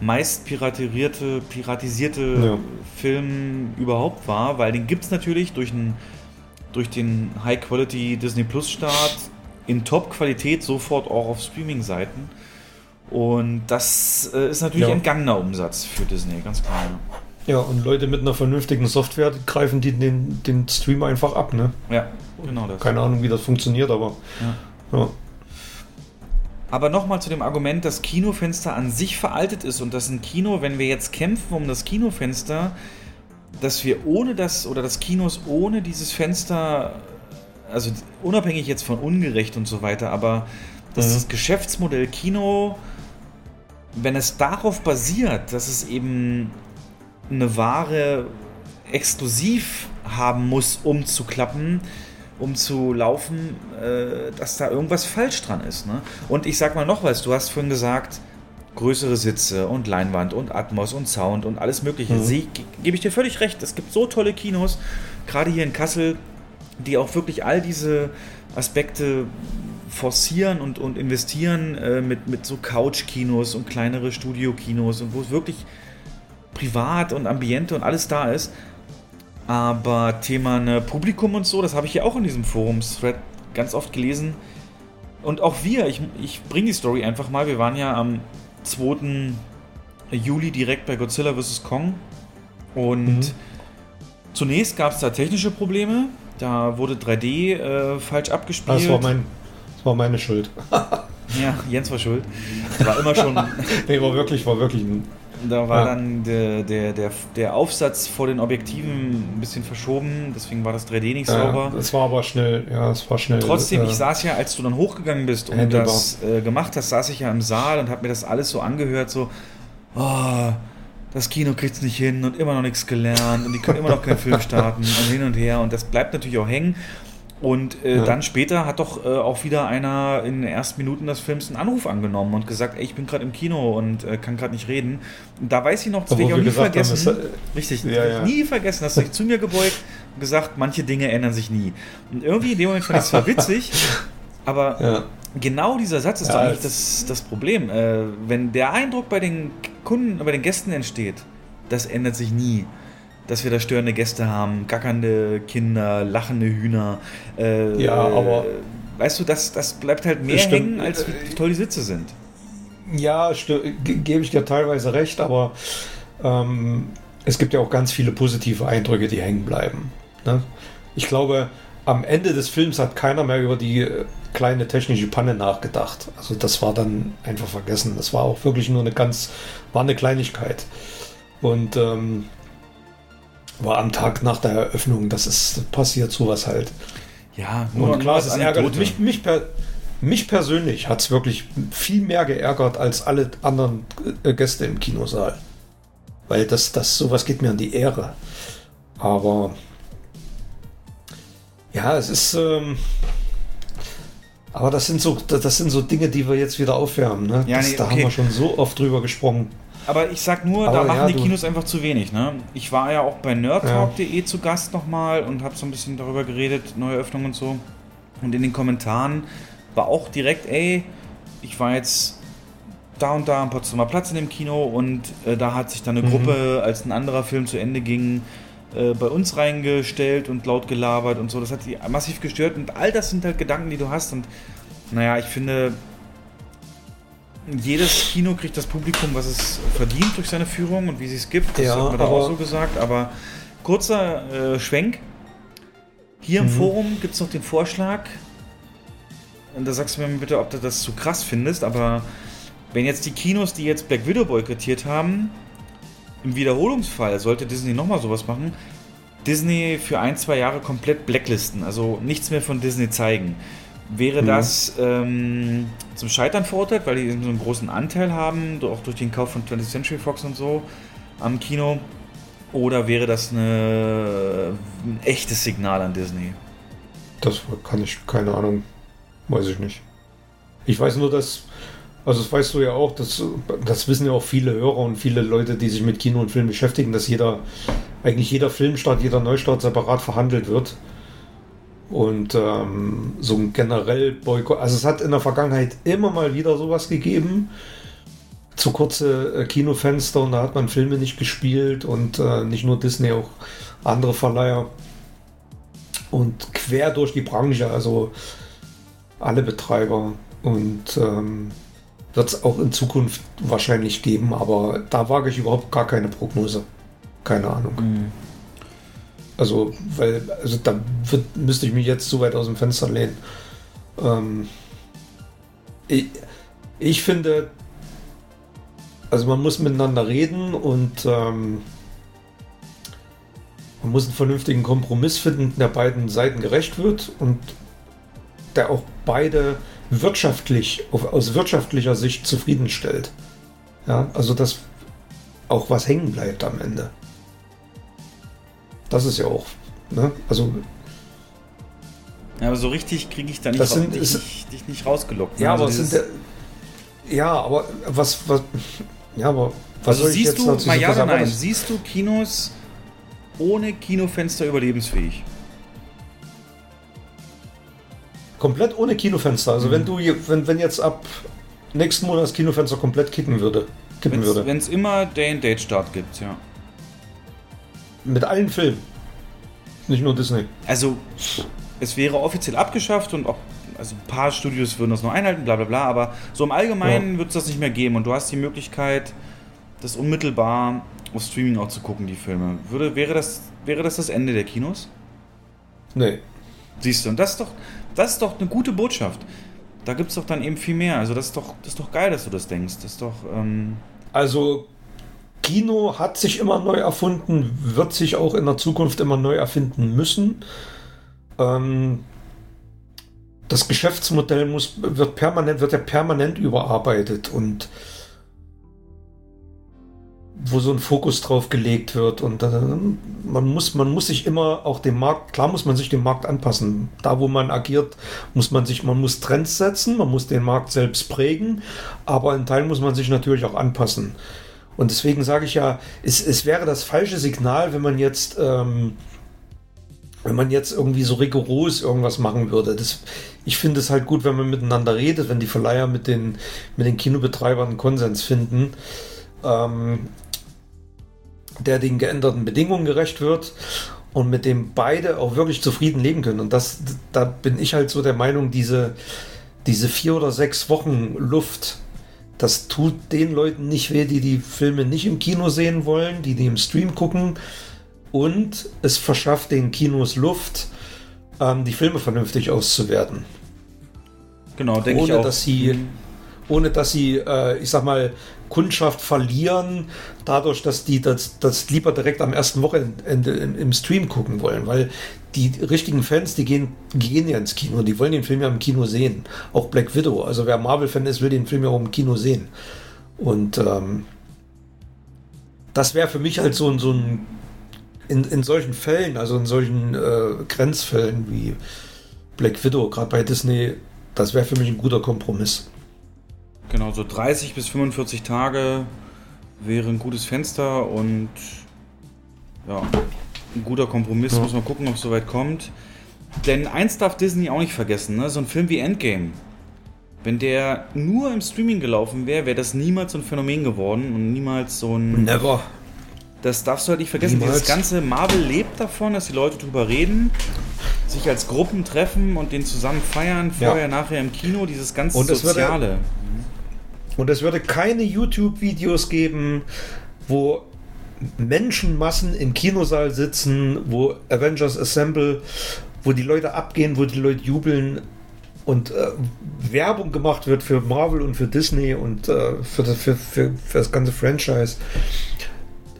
meist piratisierte, piratisierte
Ja.
Film überhaupt war, weil den gibt es natürlich durch, ein, durch den High-Quality Disney Plus Start in Top-Qualität sofort auch auf Streaming-Seiten. Und das äh, ist natürlich
Ja.
entgangener Umsatz für Disney, ganz klar.
Ja, und Leute mit einer vernünftigen Software greifen die den, den Stream einfach ab, ne?
Ja, genau das.
Keine Ahnung, wie das funktioniert, aber
Ja.
ja.
Aber nochmal zu dem Argument, dass Kinofenster an sich veraltet ist und dass ein Kino, wenn wir jetzt kämpfen um das Kinofenster, dass wir ohne das oder das Kinos ohne dieses Fenster, also unabhängig jetzt von ungerecht und so weiter, aber dass
Mhm.
das Geschäftsmodell Kino, wenn es darauf basiert, dass es eben eine Ware exklusiv haben muss, um zu klappen, um zu laufen, äh, dass da irgendwas falsch dran ist. Ne? Und ich sag mal noch was, du hast vorhin gesagt, größere Sitze und Leinwand und Atmos und Sound und alles mögliche.
Mhm.
Sie- ge- Gebe ich dir völlig recht, es gibt so tolle Kinos, gerade hier in Kassel, die auch wirklich all diese Aspekte forcieren und, und investieren äh, mit, mit so Couch-Kinos und kleinere Studio-Kinos und wo es wirklich privat und Ambiente und alles da ist. Aber Thema ne, Publikum und so, das habe ich ja auch in diesem Forums-Thread ganz oft gelesen. Und auch wir, ich, ich bringe die Story einfach mal. Wir waren ja am 2. Juli direkt bei Godzilla vs. Kong. Und
Mhm.
zunächst gab es da technische Probleme. Da wurde 3D äh, falsch abgespielt.
das war, mein, das war meine Schuld.
ja, Jens war schuld. Das war immer schon.
nee, war wirklich, war wirklich ein.
Da war
Ja.
dann der, der, der, der Aufsatz vor den Objektiven ein bisschen verschoben, deswegen war das 3D nicht sauber.
Äh, es war aber schnell, ja, es war schnell.
Trotzdem,
äh,
ich saß ja, als du dann hochgegangen bist und
Handelbar.
das äh, gemacht hast, saß ich ja im Saal und habe mir das alles so angehört, so, oh, das Kino kriegt's nicht hin und immer noch nichts gelernt und die können immer noch keinen Film starten und hin und her und das bleibt natürlich auch hängen. Und äh,
Ja.
dann später hat doch äh, auch wieder einer in den ersten Minuten des Films einen Anruf angenommen und gesagt, ey, ich bin gerade im Kino und äh, kann gerade nicht reden. Und da weiß ich noch, das werde ich auch nie
gesagt haben,
vergessen.
es-
Richtig,
Ja, ja.
ich nie vergessen, hast du dich zu mir gebeugt und gesagt, manche Dinge ändern sich nie. Und irgendwie in dem Moment fand ich es zwar witzig, aber
Ja.
genau dieser Satz ist doch eigentlich das, das Problem. Äh, wenn der Eindruck bei den Kunden, bei den Gästen entsteht, das ändert sich nie. Dass wir da störende Gäste haben, gackernde Kinder, lachende Hühner. Äh,
Ja, aber-
Weißt du, das, das bleibt halt mehr
Stimmt.
hängen, als wie toll die Sitze sind.
Ja, gebe ich dir teilweise recht, aber ähm, es gibt ja auch ganz viele positive Eindrücke, die hängen bleiben. Ne? Ich glaube, am Ende des Films hat keiner mehr über die äh, kleine technische Panne nachgedacht. Also das war dann einfach vergessen. Das war auch wirklich nur eine ganz, war eine Kleinigkeit. Und ähm, war am Tag nach der Eröffnung, das ist passiert sowas halt.
Ja,
nur, und klar, es ist ärgerlich. Mich, mich, per, mich persönlich hat es wirklich viel mehr geärgert als alle anderen äh, Gäste im Kinosaal. Weil das, das, sowas geht mir an die Ehre. Aber ja, es ist. Ähm, aber das sind so, das sind so Dinge, die wir jetzt wieder aufwärmen. Ne?
Ja,
das,
nee,
da
okay.
haben wir schon so oft drüber gesprochen.
Aber ich sag nur,
Aber
da machen
ja,
die Kinos einfach zu wenig. Ne? Ich war ja auch bei nerdtalk.de zu Gast nochmal und habe so ein bisschen darüber geredet, neue Öffnungen und so. Und in den Kommentaren war auch direkt, ey, ich war jetzt da und da am Potsdamer Platz in dem Kino und äh, da hat sich dann eine
Mhm.
Gruppe, als ein anderer Film zu Ende ging, äh, bei uns reingestellt und laut gelabert und so. Das hat die massiv gestört und all das sind halt Gedanken, die du hast und naja, ich finde, jedes Kino kriegt das Publikum, was es verdient durch seine Führung und wie sie es gibt. Das
Ja,
hat man da auch so gesagt. Aber kurzer äh, Schwenk. Hier im
Mhm.
Forum gibt es noch den Vorschlag. Und da sagst du mir bitte, ob du das zu krass findest. Aber wenn jetzt die Kinos, die jetzt Black Widow boykottiert haben, im Wiederholungsfall sollte Disney nochmal sowas machen, Disney für ein, zwei Jahre komplett blacklisten, also nichts mehr von Disney zeigen. Wäre
Mhm.
das ähm, zum Scheitern verurteilt, weil die so einen großen Anteil haben, auch durch den Kauf von 20th Century Fox und so am Kino? Oder wäre das eine, ein echtes Signal an Disney?
Das kann ich, keine Ahnung. Weiß ich nicht. Ich weiß nur, dass, also das weißt du ja auch, das, das wissen ja auch viele Hörer und viele Leute, die sich mit Kino und Film beschäftigen, dass jeder, eigentlich jeder Filmstart, jeder Neustart separat verhandelt wird. Und ähm, so ein generell Boykott, also es hat in der Vergangenheit immer mal wieder sowas gegeben, zu kurze äh, Kinofenster und da hat man Filme nicht gespielt und äh, nicht nur Disney, auch andere Verleiher. Und quer durch die Branche, also alle Betreiber. Und ähm, wird es auch in Zukunft wahrscheinlich geben, aber da wage ich überhaupt gar keine Prognose. Keine Ahnung. Also, weil, also da wird, müsste ich mich jetzt zu weit aus dem Fenster lehnen. Ähm, ich, ich finde, also man muss miteinander reden und ähm, man muss einen vernünftigen Kompromiss finden, der beiden Seiten gerecht wird und der auch beide wirtschaftlich, aus wirtschaftlicher Sicht zufriedenstellt. Ja, also dass auch was hängen bleibt am Ende. Das ist ja auch, ne? Also
Ja, aber so richtig kriege ich da nicht,
Das
ra-
sind-
dich,
ist-
nicht, dich nicht rausgelockt. ne?
Ja,
Also
aber
dieses-
sind ja, aber was, was, ja, aber was
Also siehst du, mal ja oder nein, siehst du Kinos ohne Kinofenster überlebensfähig?
Komplett ohne Kinofenster. Also
Mhm.
wenn du, wenn, wenn jetzt ab nächsten Monat das Kinofenster komplett kicken würde, kippen würde,
Wenn es immer Day-and-Date-Start gibt, ja.
mit allen Filmen, nicht nur Disney.
Also, es wäre offiziell abgeschafft und auch, also ein paar Studios würden das noch einhalten, bla bla bla, aber so im Allgemeinen wird es das nicht mehr geben und du hast die Möglichkeit, das unmittelbar auf Streaming auch zu gucken, die Filme. Würde, wäre, das, wäre das das Ende der Kinos?
Nee.
Siehst du, und das ist doch, das ist doch eine gute Botschaft. Da gibt es doch dann eben viel mehr. Also das ist doch, das ist doch geil, dass du das denkst. Das ist doch, ähm,
Also Kino hat sich immer neu erfunden, wird sich auch in der Zukunft immer neu erfinden müssen. Ähm, das Geschäftsmodell muss, wird permanent, wird ja permanent überarbeitet und wo so ein Fokus drauf gelegt wird und äh, man muss man muss sich immer auch dem Markt klar muss man sich dem Markt anpassen da wo man agiert muss man sich man muss Trends setzen man muss den Markt selbst prägen aber in Teilen muss man sich natürlich auch anpassen und deswegen sage ich ja es, es wäre das falsche Signal wenn man jetzt ähm, wenn man jetzt irgendwie so rigoros irgendwas machen würde. Das, ich finde es halt gut, wenn man miteinander redet, wenn die Verleiher mit den, mit den Kinobetreibern einen Konsens finden, ähm, der den geänderten Bedingungen gerecht wird und mit dem beide auch wirklich zufrieden leben können. Und das, da bin ich halt so der Meinung, diese, diese vier oder sechs Wochen Luft, das tut den Leuten nicht weh, die die Filme nicht im Kino sehen wollen, die die im Stream gucken. Und es verschafft den Kinos Luft, ähm, die Filme vernünftig auszuwerten.
Genau, denke ich
ohne
auch.
dass sie, ohne dass sie, äh, ich sag mal, Kundschaft verlieren, dadurch, dass die das, das lieber direkt am ersten Wochenende im, im Stream gucken wollen, weil die richtigen Fans, die gehen, gehen ja ins Kino, die wollen den Film ja im Kino sehen. Auch Black Widow, also wer Marvel-Fan ist, will den Film ja auch im Kino sehen. Und ähm, das wäre für mich halt so, ein- so ein, in, in solchen Fällen, also in solchen äh, Grenzfällen wie Black Widow, gerade bei Disney, das wäre für mich ein guter Kompromiss.
Genau, so 30 bis 45 Tage wäre ein gutes Fenster und ja, ein guter Kompromiss.
Ja.
Muss man gucken, ob es soweit kommt. Denn eins darf Disney auch nicht vergessen, ne? so ein Film wie Endgame. Wenn der nur im Streaming gelaufen wäre, wäre das niemals so ein Phänomen geworden und niemals so ein.
Never.
Das darfst du halt nicht vergessen.
Niemals.
Dieses ganze Marvel lebt davon, dass die Leute drüber reden, sich als Gruppen treffen und den zusammen feiern,
Ja.
vorher, nachher im Kino, dieses ganze
Und es wird ja-
Soziale.
Und es würde keine YouTube-Videos geben, wo Menschenmassen im Kinosaal sitzen, wo Avengers Assemble, wo die Leute abgehen, wo die Leute jubeln und äh, Werbung gemacht wird für Marvel und für Disney und äh, für, das, für, für, für das ganze Franchise.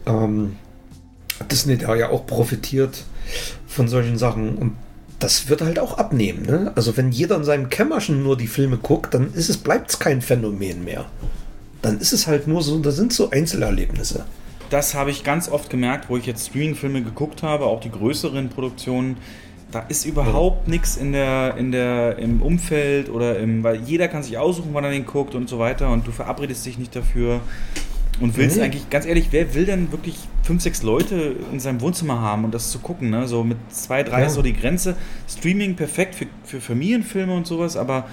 Ähm, Disney da ja auch profitiert von solchen Sachen und das wird halt auch abnehmen. Ne? Also wenn jeder in seinem Kämmerchen nur die Filme guckt, dann ist es, bleibt es kein Phänomen mehr. Dann ist es halt nur so, da sind so Einzelerlebnisse.
Das habe ich ganz oft gemerkt, wo ich jetzt Streaming-Filme geguckt habe, auch die größeren Produktionen. Da ist überhaupt nichts in der, in der, im Umfeld oder im, weil jeder kann sich aussuchen, wann er den guckt und so weiter und du verabredest dich nicht dafür und willst
Nee.
eigentlich, ganz ehrlich, wer will denn wirklich fünf, sechs Leute in seinem Wohnzimmer haben und das zu gucken, ne? So mit zwei, drei
Ja.
ist so die Grenze. Streaming perfekt für, für Familienfilme und sowas, aber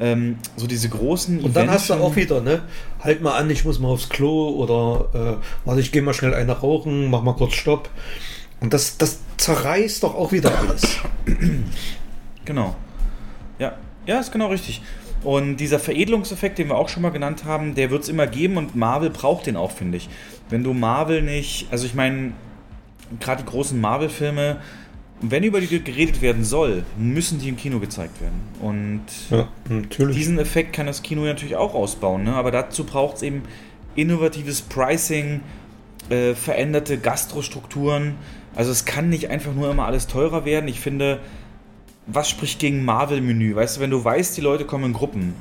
ähm, so diese großen
Und dann hast du auch wieder, ne? Halt mal an, ich muss mal aufs Klo oder äh, warte, ich gehe mal schnell eine rauchen, mach mal kurz Stopp. Und das, das zerreißt doch auch wieder alles.
Genau. Ja, ja, ist genau richtig. Und dieser Veredelungseffekt, den wir auch schon mal genannt haben, der wird es immer geben und Marvel braucht den auch, finde ich. Wenn du Marvel nicht, also ich meine, gerade die großen Marvel-Filme, wenn über die geredet werden soll, müssen die im Kino gezeigt werden. Und
Ja,
diesen Effekt kann das Kino natürlich auch ausbauen, ne? aber dazu braucht es eben innovatives Pricing, äh, veränderte Gastrostrukturen. Also es kann nicht einfach nur immer alles teurer werden. Ich finde, was spricht gegen Marvel-Menü? Weißt du, wenn du weißt, die Leute kommen in Gruppen,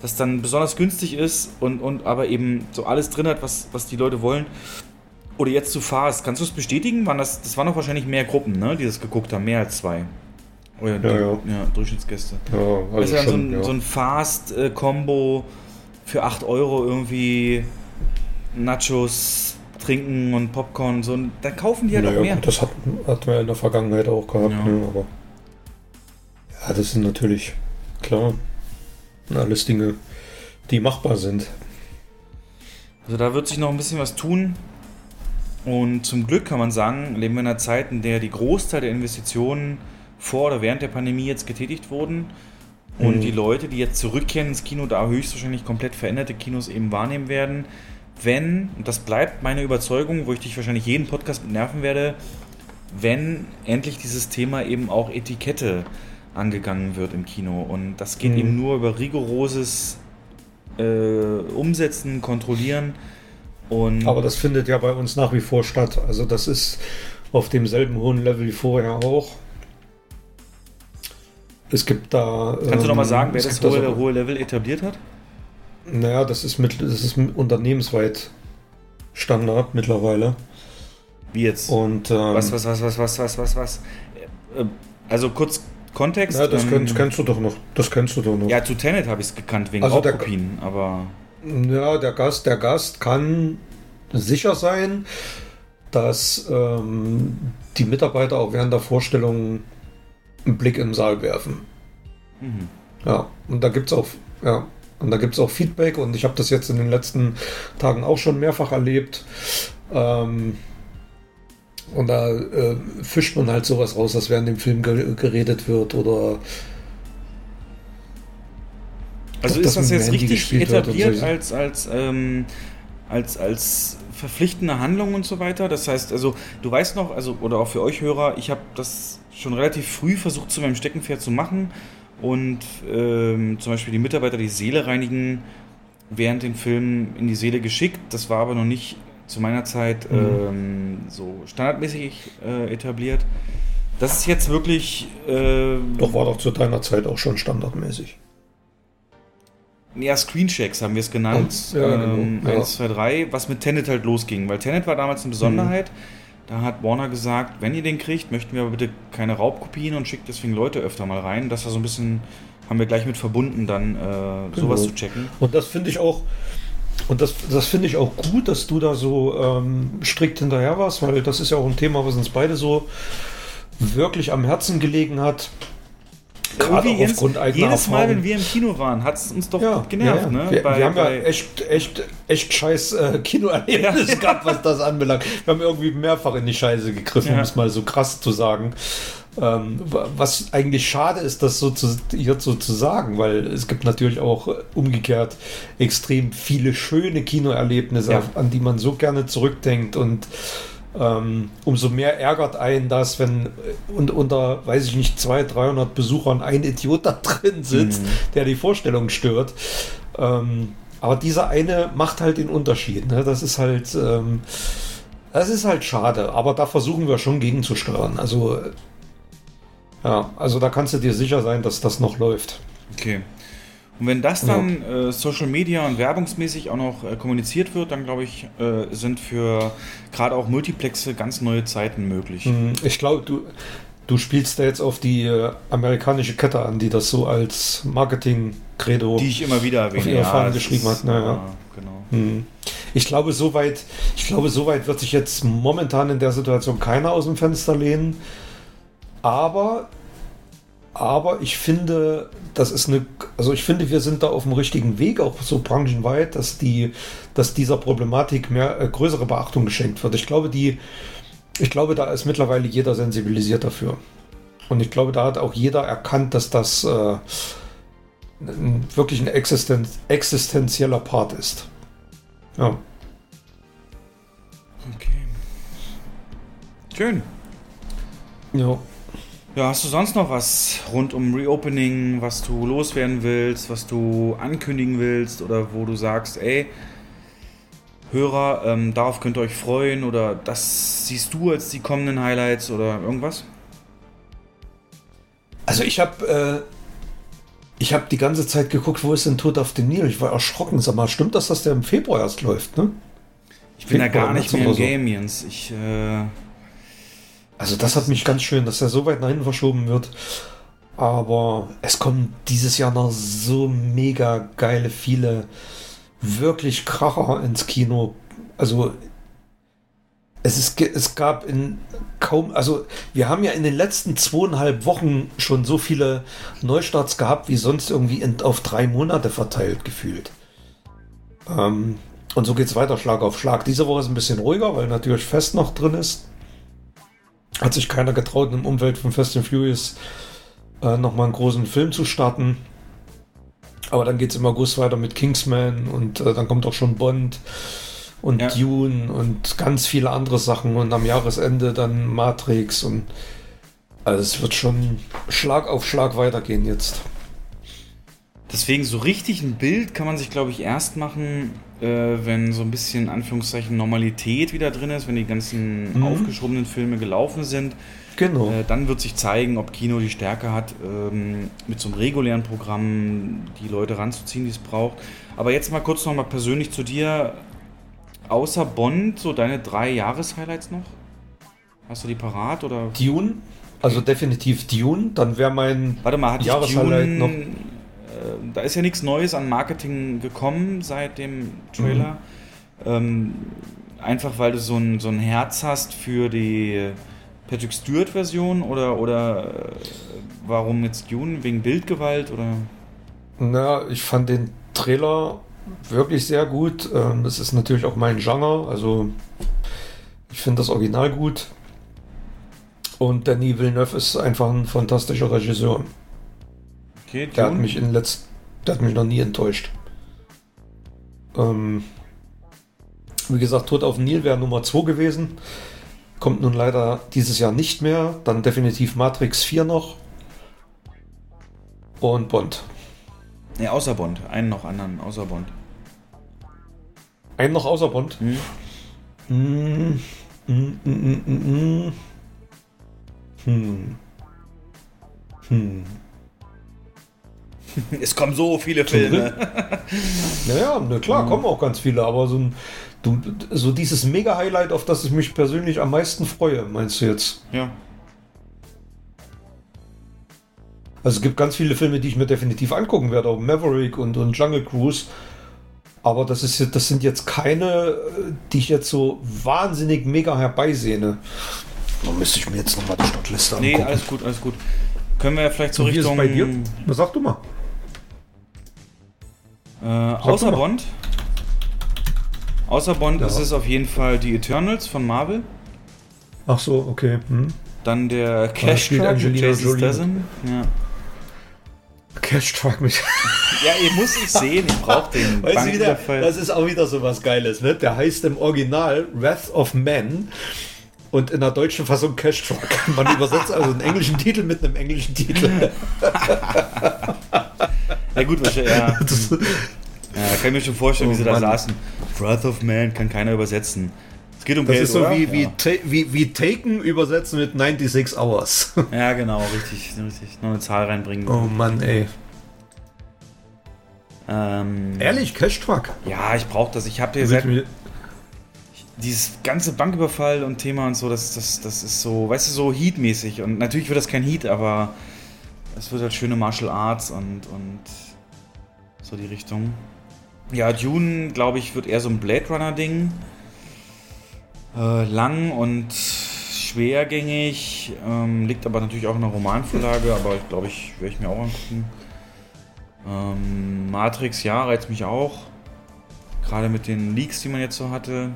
das dann besonders günstig ist und, und aber eben so alles drin hat, was, was die Leute wollen. Oder jetzt zu Fast. Kannst du es bestätigen? Waren das, das waren doch wahrscheinlich mehr Gruppen, ne, die das geguckt haben, mehr als zwei. Oder
Ja, ja.
ja, Durchschnittsgäste.
ja,
Also
also
dann so
schon,
ein,
ja.
so ein Fast-Combo für 8 Euro irgendwie Nachos, Trinken und Popcorn. So, ein- da kaufen die halt auch
naja,
mehr.
gut, das hat, hatten wir in der Vergangenheit auch gehabt.
Ja.
Ne, aber ja, das sind natürlich, klar, alles Dinge, die machbar sind.
Also da wird sich noch ein bisschen was tun. Und zum Glück kann man sagen, leben wir in einer Zeit, in der die Großteil der Investitionen vor oder während der Pandemie jetzt getätigt wurden. Und
Mhm.
die Leute, die jetzt zurückkehren ins Kino, da höchstwahrscheinlich komplett veränderte Kinos eben wahrnehmen werden. Wenn, und das bleibt meine Überzeugung, wo ich dich wahrscheinlich jeden Podcast mit nerven werde, wenn endlich dieses Thema eben auch Etikette angegangen wird im Kino. Und das geht
Mhm.
eben nur über rigoroses äh, Umsetzen, Kontrollieren. Und
Aber das findet ja bei uns nach wie vor statt. Also das ist auf demselben hohen Level wie vorher auch. Es gibt da.
kannst du nochmal
ähm,
sagen, wer das
gibt da
hohe,
so-
hohe Level etabliert hat?
Naja, das ist, mit, das ist unternehmensweit Standard mittlerweile.
Wie jetzt?
Und ähm,
was, was, was, was, was, was, was, was? Äh, Also kurz Kontext.
Ja, das
ähm,
kennst, kennst du doch noch. Das kennst du doch noch.
Ja, zu Tenet habe ich es gekannt wegen
Also der-
Raubkopien, aber
Ja, der Gast, der Gast kann sicher sein, dass ähm, die Mitarbeiter auch während der Vorstellung einen Blick im Saal werfen.
mhm.
Ja, und da gibt es auch, ja, und da gibt's auch Feedback und ich habe das jetzt in den letzten Tagen auch schon mehrfach erlebt. Ähm, und da äh, fischt man halt sowas raus, dass während dem Film ge geredet wird oder
Also ist
das dem
jetzt
Handy
richtig etabliert
so.
als, als, ähm, als, als verpflichtende Handlung und so weiter? Das heißt, also du weißt noch, also oder auch für euch Hörer, ich habe das schon relativ früh versucht, zu meinem Steckenpferd zu machen und ähm, zum Beispiel die Mitarbeiter die Seele reinigen während den Filmen in die Seele geschickt. Das war aber noch nicht zu meiner Zeit mhm. ähm, so standardmäßig äh, etabliert. Das ist jetzt wirklich.
Äh, doch war doch zu deiner Zeit auch schon standardmäßig.
Ja, Screenchecks haben wir es genannt. Ja, ähm, genau. 1, 2, 3, was mit Tenet halt losging. Weil Tenet war damals eine Besonderheit. Mhm. Da hat Warner gesagt, wenn ihr den kriegt, möchten wir aber bitte keine Raubkopien und schickt deswegen Leute öfter mal rein. Das war so ein bisschen, haben wir gleich mit verbunden, dann äh, genau. sowas zu checken.
Und das finde ich auch, und das, das finde ich auch gut, dass du da so ähm, strikt hinterher warst, weil das ist ja auch ein Thema, was uns beide so wirklich am Herzen gelegen hat.
Gerade Jens, aufgrund eigener Jedes Mal, wenn wir im Kino waren, hat es uns doch ja, genervt. Ja, ja.
Ne? Wir, bei, wir, haben ja echt, echt, echt scheiß äh, Kinoerlebnis ja. gehabt, was das anbelangt. Wir haben irgendwie mehrfach in die Scheiße gegriffen, um es mal so krass zu sagen. Ähm, was eigentlich schade ist, das so zu, hier so zu sagen, weil es gibt natürlich auch umgekehrt extrem viele schöne Kinoerlebnisse, an die man so gerne zurückdenkt und ähm, umso mehr ärgert einen das, wenn und, unter, weiß ich nicht, 200, 300 Besuchern ein Idiot da drin sitzt, mhm. der die Vorstellung stört. Ähm, aber dieser eine macht halt den Unterschied. Ne? Das ist halt, ähm, das ist halt schade. Aber da versuchen wir schon gegenzusteuern. Also, ja, also da kannst du dir sicher sein, dass das noch läuft.
Okay. Und wenn das dann ja. äh, Social Media und werbungsmäßig auch noch äh, kommuniziert wird, dann glaube ich, äh, sind für gerade auch Multiplexe ganz neue Zeiten möglich.
Mhm. Ich glaube, du, du spielst da jetzt auf die äh, amerikanische Kette an, die das so als Marketing-Credo
die ich immer wieder erwähne, auf
ja, Fahnen geschrieben hat. Naja. Ja, genau. Mhm. Ich glaube, soweit, ich glaube, soweit wird sich jetzt momentan in der Situation keiner aus dem Fenster lehnen. Aber aber ich finde, das ist eine, also ich finde, wir sind da auf dem richtigen Weg, auch so branchenweit, dass die, dass dieser Problematik mehr äh, größere Beachtung geschenkt wird. Ich glaube, die, ich glaube, da ist mittlerweile jeder sensibilisiert dafür. Und ich glaube, da hat auch jeder erkannt, dass das äh, wirklich ein Existenz, existenzieller Part ist. Ja.
Okay. Schön.
Ja.
Ja, hast du sonst noch was rund um Reopening, was du loswerden willst, was du ankündigen willst oder wo du sagst, ey, Hörer, ähm, darauf könnt ihr euch freuen oder das siehst du als die kommenden Highlights oder irgendwas?
Also ich habe äh, ich habe die ganze Zeit geguckt, wo ist denn Tod auf dem Nil? Ich war erschrocken. Sag mal, stimmt das, dass der im Februar erst läuft, ne?
Ich bin Februar, ja gar nicht mehr im so. Game, Jens. Ich äh,
also das hat mich ganz schön, dass er so weit nach hinten verschoben wird. Aber es kommen dieses Jahr noch so mega geile, viele wirklich Kracher ins Kino. Also es, ist, es gab in kaum, also wir haben ja in den letzten zweieinhalb Wochen schon so viele Neustarts gehabt, wie sonst irgendwie in, auf drei Monate verteilt gefühlt. Ähm, und so geht es weiter, Schlag auf Schlag. Diese Woche ist ein bisschen ruhiger, weil natürlich Fest noch drin ist hat sich keiner getraut, im Umfeld von Fast and Furious äh, nochmal einen großen Film zu starten. Aber dann geht es im August weiter mit Kingsman und äh, dann kommt auch schon Bond und ja. Dune und ganz viele andere Sachen und am Jahresende dann Matrix und also es wird schon Schlag auf Schlag weitergehen jetzt.
Deswegen so richtig ein Bild kann man sich, glaube ich, erst machen, äh, wenn so ein bisschen Anführungszeichen Normalität wieder drin ist, wenn die ganzen mhm. aufgeschobenen Filme gelaufen sind.
Genau.
Äh, dann wird sich zeigen, ob Kino die Stärke hat, ähm, mit so einem regulären Programm die Leute ranzuziehen, die es braucht. Aber jetzt mal kurz nochmal persönlich zu dir. Außer Bond, so deine drei Jahreshighlights noch? Hast du die parat oder?
Dune, also definitiv Dune. Dann wäre mein
Warte mal, hat Jahreshighlight noch da ist ja nichts Neues an Marketing gekommen seit dem Trailer. Mhm. Ähm, einfach weil du so ein, so ein Herz hast für die Patrick Stewart-Version oder, oder äh, warum jetzt Dune? Wegen Bildgewalt oder?
Na, ich fand den Trailer wirklich sehr gut. Ähm, das ist natürlich auch mein Genre. Also ich finde das Original gut. Und Danny Villeneuve ist einfach ein fantastischer Regisseur. Okay, der hat mich in letzt, der hat mich noch nie enttäuscht. Ähm, wie gesagt, Tod auf dem Nil wäre Nummer 2 gewesen. kommt nun leider dieses Jahr nicht mehr. Dann definitiv Matrix 4 noch. Und Bond.
Ne, außer Bond. Einen noch anderen, außer Bond.
Einen noch außer Bond?
Hm?
Hm, hm, hm, hm, hm. Hm. Hm.
Es kommen so viele Filme.
Naja, na klar, kommen auch ganz viele, aber so, ein, du, so dieses Mega-Highlight, auf das ich mich persönlich am meisten freue, meinst du jetzt?
Ja.
Also es gibt ganz viele Filme, die ich mir definitiv angucken werde, auch Maverick und, und Jungle Cruise. Aber das, ist, das sind jetzt keine, die ich jetzt so wahnsinnig mega herbeisehne. Da müsste ich mir jetzt nochmal die Startliste
Nee,
angucken.
alles gut, alles gut. Können wir ja vielleicht so
Wie ist
Richtung.
bei dir? Was sag du mal?
Äh, außer. Bond. Außer Bond
Ja.
ist es auf jeden Fall die Eternals von Marvel.
Ach so, okay. Hm.
Dann der Cash Truck mit Jason. Statham. Ja.
Cash Truck mit.
ja, ihr muss ich sehen, ich brauch den.
Weißt du wieder, das ist auch wieder so was Geiles, ne? Der heißt im Original Wrath of Man und in der deutschen Fassung Cash Truck. Man übersetzt also einen englischen Titel mit einem englischen Titel.
ja gut, wahrscheinlich, ja.
Das,
ja. Kann ich mir schon vorstellen, wie
Oh
sie da
Mann.
saßen. Wrath of Man kann keiner übersetzen. Es geht um
das
Geld,
ist so
oder?
wie, wie,
ja.
ta wie, wie Taken übersetzen mit 96 Hours.
ja, genau, richtig, richtig. Noch eine Zahl reinbringen.
Oh Mann, ey.
Ähm,
Ehrlich, Cash Truck?
Ja, ich brauche das. Ich habe dir seit dieses ganze Banküberfall und Thema und so, das, das, das ist so, weißt du, so Heat-mäßig. Und natürlich wird das kein Heat, aber es wird halt schöne Martial Arts und, und so die Richtung. Ja, Dune, glaube ich, wird eher so ein Blade Runner-Ding. Äh, lang und schwergängig, ähm, liegt aber natürlich auch in der Romanvorlage, aber ich glaube, ich werde ich mir auch angucken. Ähm, Matrix, ja, reizt mich auch. Gerade mit den Leaks, die man jetzt so hatte.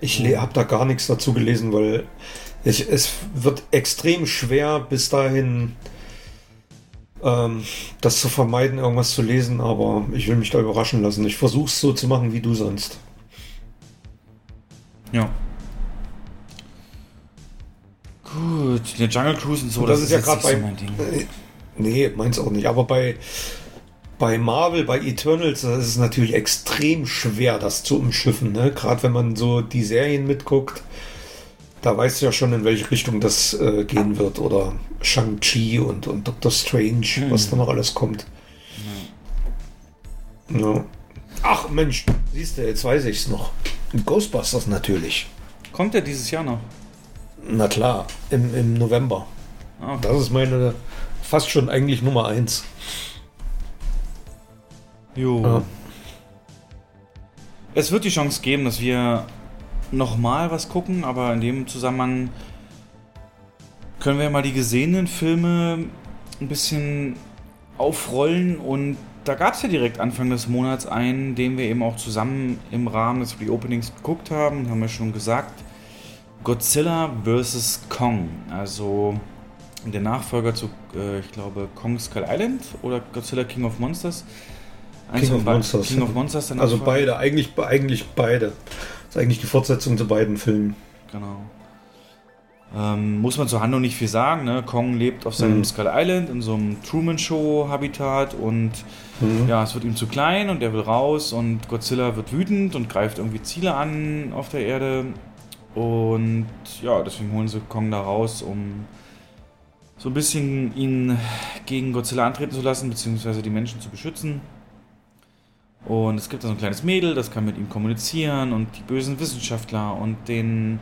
Ich habe da gar nichts dazu gelesen, weil ich, es wird extrem schwer bis dahin ähm, das zu vermeiden, irgendwas zu lesen, aber ich will mich da überraschen lassen. Ich versuche es so zu machen wie du sonst.
Ja. Gut, der Jungle Cruise und so,
Und das ist ja gerade bei-
so mein Ding.
Äh, Nee, meins auch nicht. Aber bei, bei Marvel, bei Eternals, das ist es natürlich extrem schwer, das zu umschiffen. Ne? Gerade wenn man so die Serien mitguckt, da weißt du ja schon, in welche Richtung das äh, gehen wird. Oder Shang-Chi und, und Doctor Strange,
Hm.
was da noch alles kommt. Ja. Ach Mensch, siehst du, jetzt weiß ich es noch. Ghostbusters natürlich.
Kommt der dieses Jahr noch?
Na klar, im, im November.
Ah, okay.
Das ist meine fast schon eigentlich Nummer eins.
Jo.
Ja.
Es wird die Chance geben, dass wir nochmal was gucken, aber in dem Zusammenhang können wir mal die gesehenen Filme ein bisschen aufrollen und da gab es ja direkt Anfang des Monats einen, den wir eben auch zusammen im Rahmen des Reopenings geguckt haben, haben wir schon gesagt. Godzilla vs. Kong, also der Nachfolger zu, äh, ich glaube, Kong Skull Island oder Godzilla King of Monsters.
King of Monsters.
King of Monsters.
Also beide, eigentlich, eigentlich beide. Das ist eigentlich die Fortsetzung zu beiden Filmen.
Genau. Ähm, muss man zur Handlung nicht viel sagen. Ne? Kong lebt auf seinem
Mhm.
Skull Island in so einem Truman-Show-Habitat und
Mhm.
ja, es wird ihm zu klein und er will raus und Godzilla wird wütend und greift irgendwie Ziele an auf der Erde. Und ja, deswegen holen sie Kong da raus, um so ein bisschen ihn gegen Godzilla antreten zu lassen, beziehungsweise die Menschen zu beschützen. Und es gibt da so ein kleines Mädel, das kann mit ihm kommunizieren und die bösen Wissenschaftler und den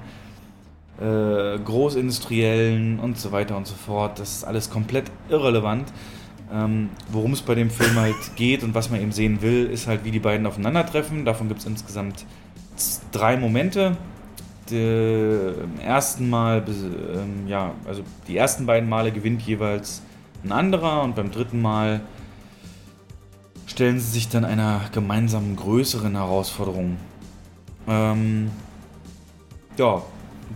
äh, Großindustriellen und so weiter und so fort. Das ist alles komplett irrelevant. Ähm, Worum es bei dem Film halt geht und was man eben sehen will, ist halt, wie die beiden aufeinandertreffen. Davon gibt es insgesamt drei Momente. Der, Im ersten Mal, ähm, ja, also die ersten beiden Male gewinnt jeweils ein anderer und beim dritten Mal stellen sie sich dann einer gemeinsamen größeren Herausforderung. Ähm, ja,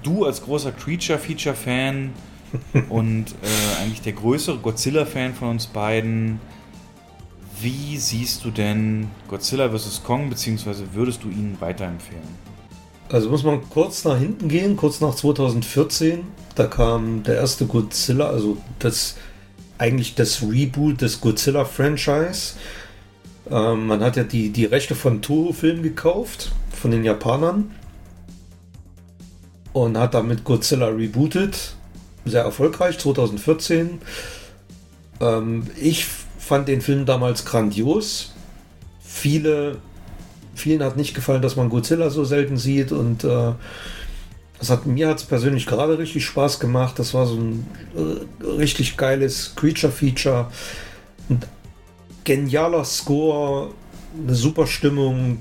du als großer Creature-Feature-Fan und äh, eigentlich der größere Godzilla-Fan von uns beiden, wie siehst du denn Godzilla vs. Kong, beziehungsweise würdest du ihn weiterempfehlen?
Also muss man kurz nach hinten gehen, kurz nach 2014. Da kam der erste Godzilla, also das eigentlich das Reboot des Godzilla-Franchise. Ähm, man hat ja die, die Rechte von Toho-Film gekauft, von den Japanern. Und hat damit Godzilla rebootet. Sehr erfolgreich, 2014. Ähm, ich fand den Film damals grandios. Viele, vielen hat nicht gefallen, dass man Godzilla so selten sieht und äh, das hat mir hat's persönlich gerade richtig Spaß gemacht. Das war so ein äh, richtig geiles Creature-Feature. Genialer Score, eine super Stimmung,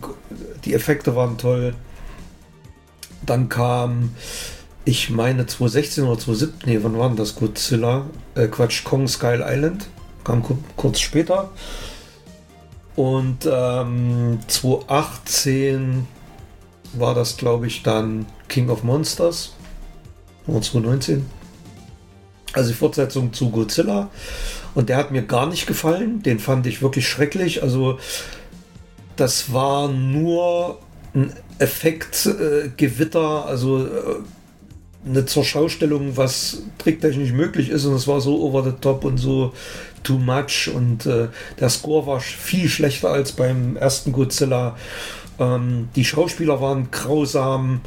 die Effekte waren toll. Dann kam, ich meine 2016 oder 2017, nee, wann war denn das Godzilla? Äh, Quatsch, Kong Skull Island. Kam kurz später. Und ähm, 2018 war das, glaube ich, dann King of Monsters. 2019. Also die Fortsetzung zu Godzilla. Und der hat mir gar nicht gefallen. Den fand ich wirklich schrecklich. Also das war nur ein Effektgewitter, äh, also äh, eine Zurschaustellung, was tricktechnisch möglich ist. Und es war so over the top und so too much. Und äh, der Score war viel schlechter als beim ersten Godzilla. Ähm, die Schauspieler waren grausam.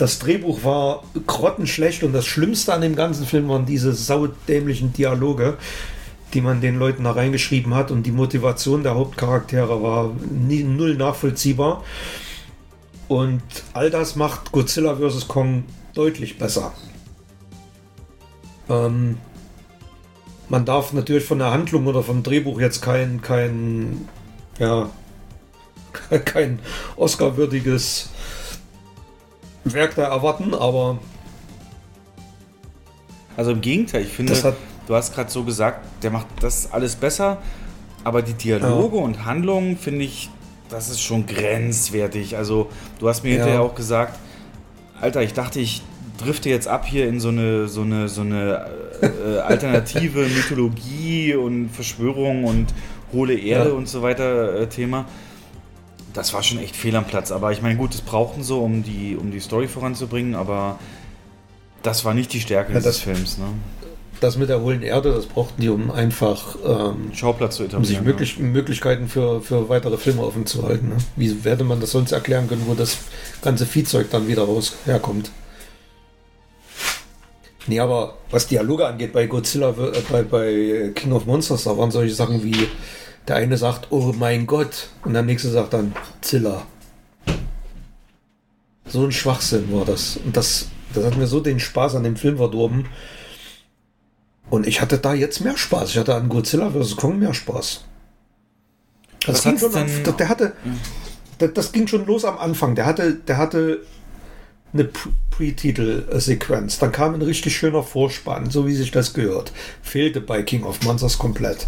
Das Drehbuch war grottenschlecht und das Schlimmste an dem ganzen Film waren diese saudämlichen Dialoge, die man den Leuten da reingeschrieben hat und die Motivation der Hauptcharaktere war nie, null nachvollziehbar. Und all das macht Godzilla vs. Kong deutlich besser. Ähm, man darf natürlich von der Handlung oder vom Drehbuch jetzt kein, kein, ja, kein Oscar-würdiges Werk da erwarten, aber.
Also im Gegenteil, ich finde, du hast gerade so gesagt, der macht das alles besser, aber die Dialoge ja. und Handlungen finde ich, das ist schon grenzwertig. Also du hast mir ja. hinterher auch gesagt, Alter, ich dachte, ich drifte jetzt ab hier in so eine, so eine, so eine äh, alternative Mythologie und Verschwörung und hohle Erde ja. und so weiter äh, Thema das war schon echt fehl am Platz. Aber ich meine, gut, das brauchten so, um die, um die Story voranzubringen, aber das war nicht die Stärke ja, dieses das, Films. Ne?
Das mit der hohlen Erde, das brauchten die, um einfach
ähm, Schauplatz zu etablieren. Um
sich möglich, ja. Möglichkeiten für, für weitere Filme offen zu halten. Ne? Wie werde man das sonst erklären können, wo das ganze Viehzeug dann wieder raus herkommt? Nee, aber was Dialoge angeht, bei Godzilla, äh, bei, bei King of Monsters, da waren solche Sachen wie der eine sagt, oh mein Gott, und der nächste sagt dann, Zilla. So ein Schwachsinn war das. Und das, das hat mir so den Spaß an dem Film verdorben. Und ich hatte da jetzt mehr Spaß. Ich hatte an Godzilla vs. Kong mehr Spaß. Das, ging schon, denn, der hatte, das, das ging schon los am Anfang. Der hatte, der hatte eine Pre-Titel-Sequenz. Dann kam ein richtig schöner Vorspann, so wie sich das gehört. Fehlte bei King of Monsters komplett.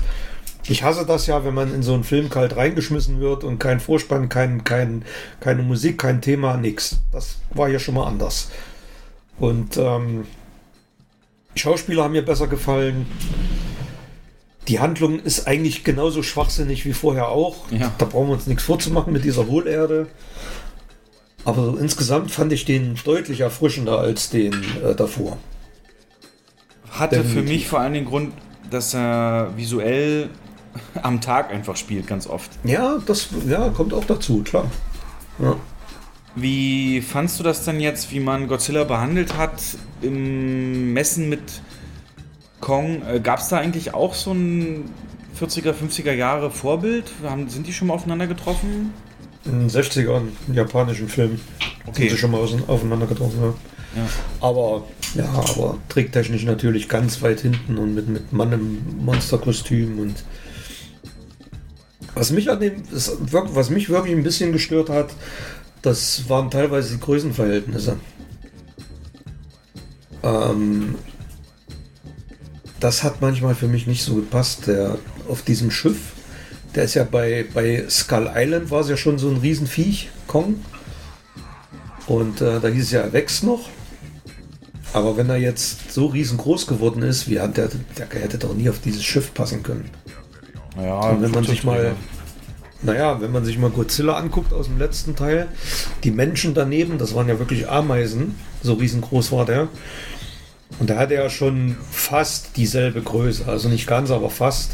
Ich hasse das ja, wenn man in so einen Film kalt reingeschmissen wird und kein Vorspann, kein, kein, keine Musik, kein Thema, nix. Das war ja schon mal anders. Und ähm, Schauspieler haben mir besser gefallen. Die Handlung ist eigentlich genauso schwachsinnig wie vorher auch. Ja. Da brauchen wir uns nichts vorzumachen mit dieser Hohlerde. Aber so insgesamt fand ich den deutlich erfrischender als den äh, davor.
Hatte Definitiv. für mich vor allem den Grund, dass er visuell am Tag einfach spielt, ganz oft.
Ja, das ja, kommt auch dazu, klar. Ja.
Wie fandst du das dann jetzt, wie man Godzilla behandelt hat im Messen mit Kong? Äh, Gab es da eigentlich auch so ein 40er, 50er Jahre Vorbild? Haben, sind die schon mal aufeinander getroffen?
In den 60ern, einen japanischen Film. Okay. Sind sie schon mal aufeinander getroffen, ja. ja. Aber ja, aber tricktechnisch natürlich ganz weit hinten und mit, mit Mann im Monsterkostüm und was mich an dem, was mich wirklich ein bisschen gestört hat, das waren teilweise die Größenverhältnisse. Ähm, das hat manchmal für mich nicht so gepasst. Der auf diesem Schiff, der ist ja bei, bei Skull Island war es ja schon so ein Riesenviech, Kong. Und äh, da hieß es ja, er wächst noch. Aber wenn er jetzt so riesengroß geworden ist, wie hat der, der hätte doch nie auf dieses Schiff passen können.
Ja, und
wenn man sich mal, naja, wenn man sich mal Godzilla anguckt aus dem letzten Teil, die Menschen daneben, das waren ja wirklich Ameisen, so riesengroß war der. Und da hatte er schon fast dieselbe Größe, also nicht ganz, aber fast.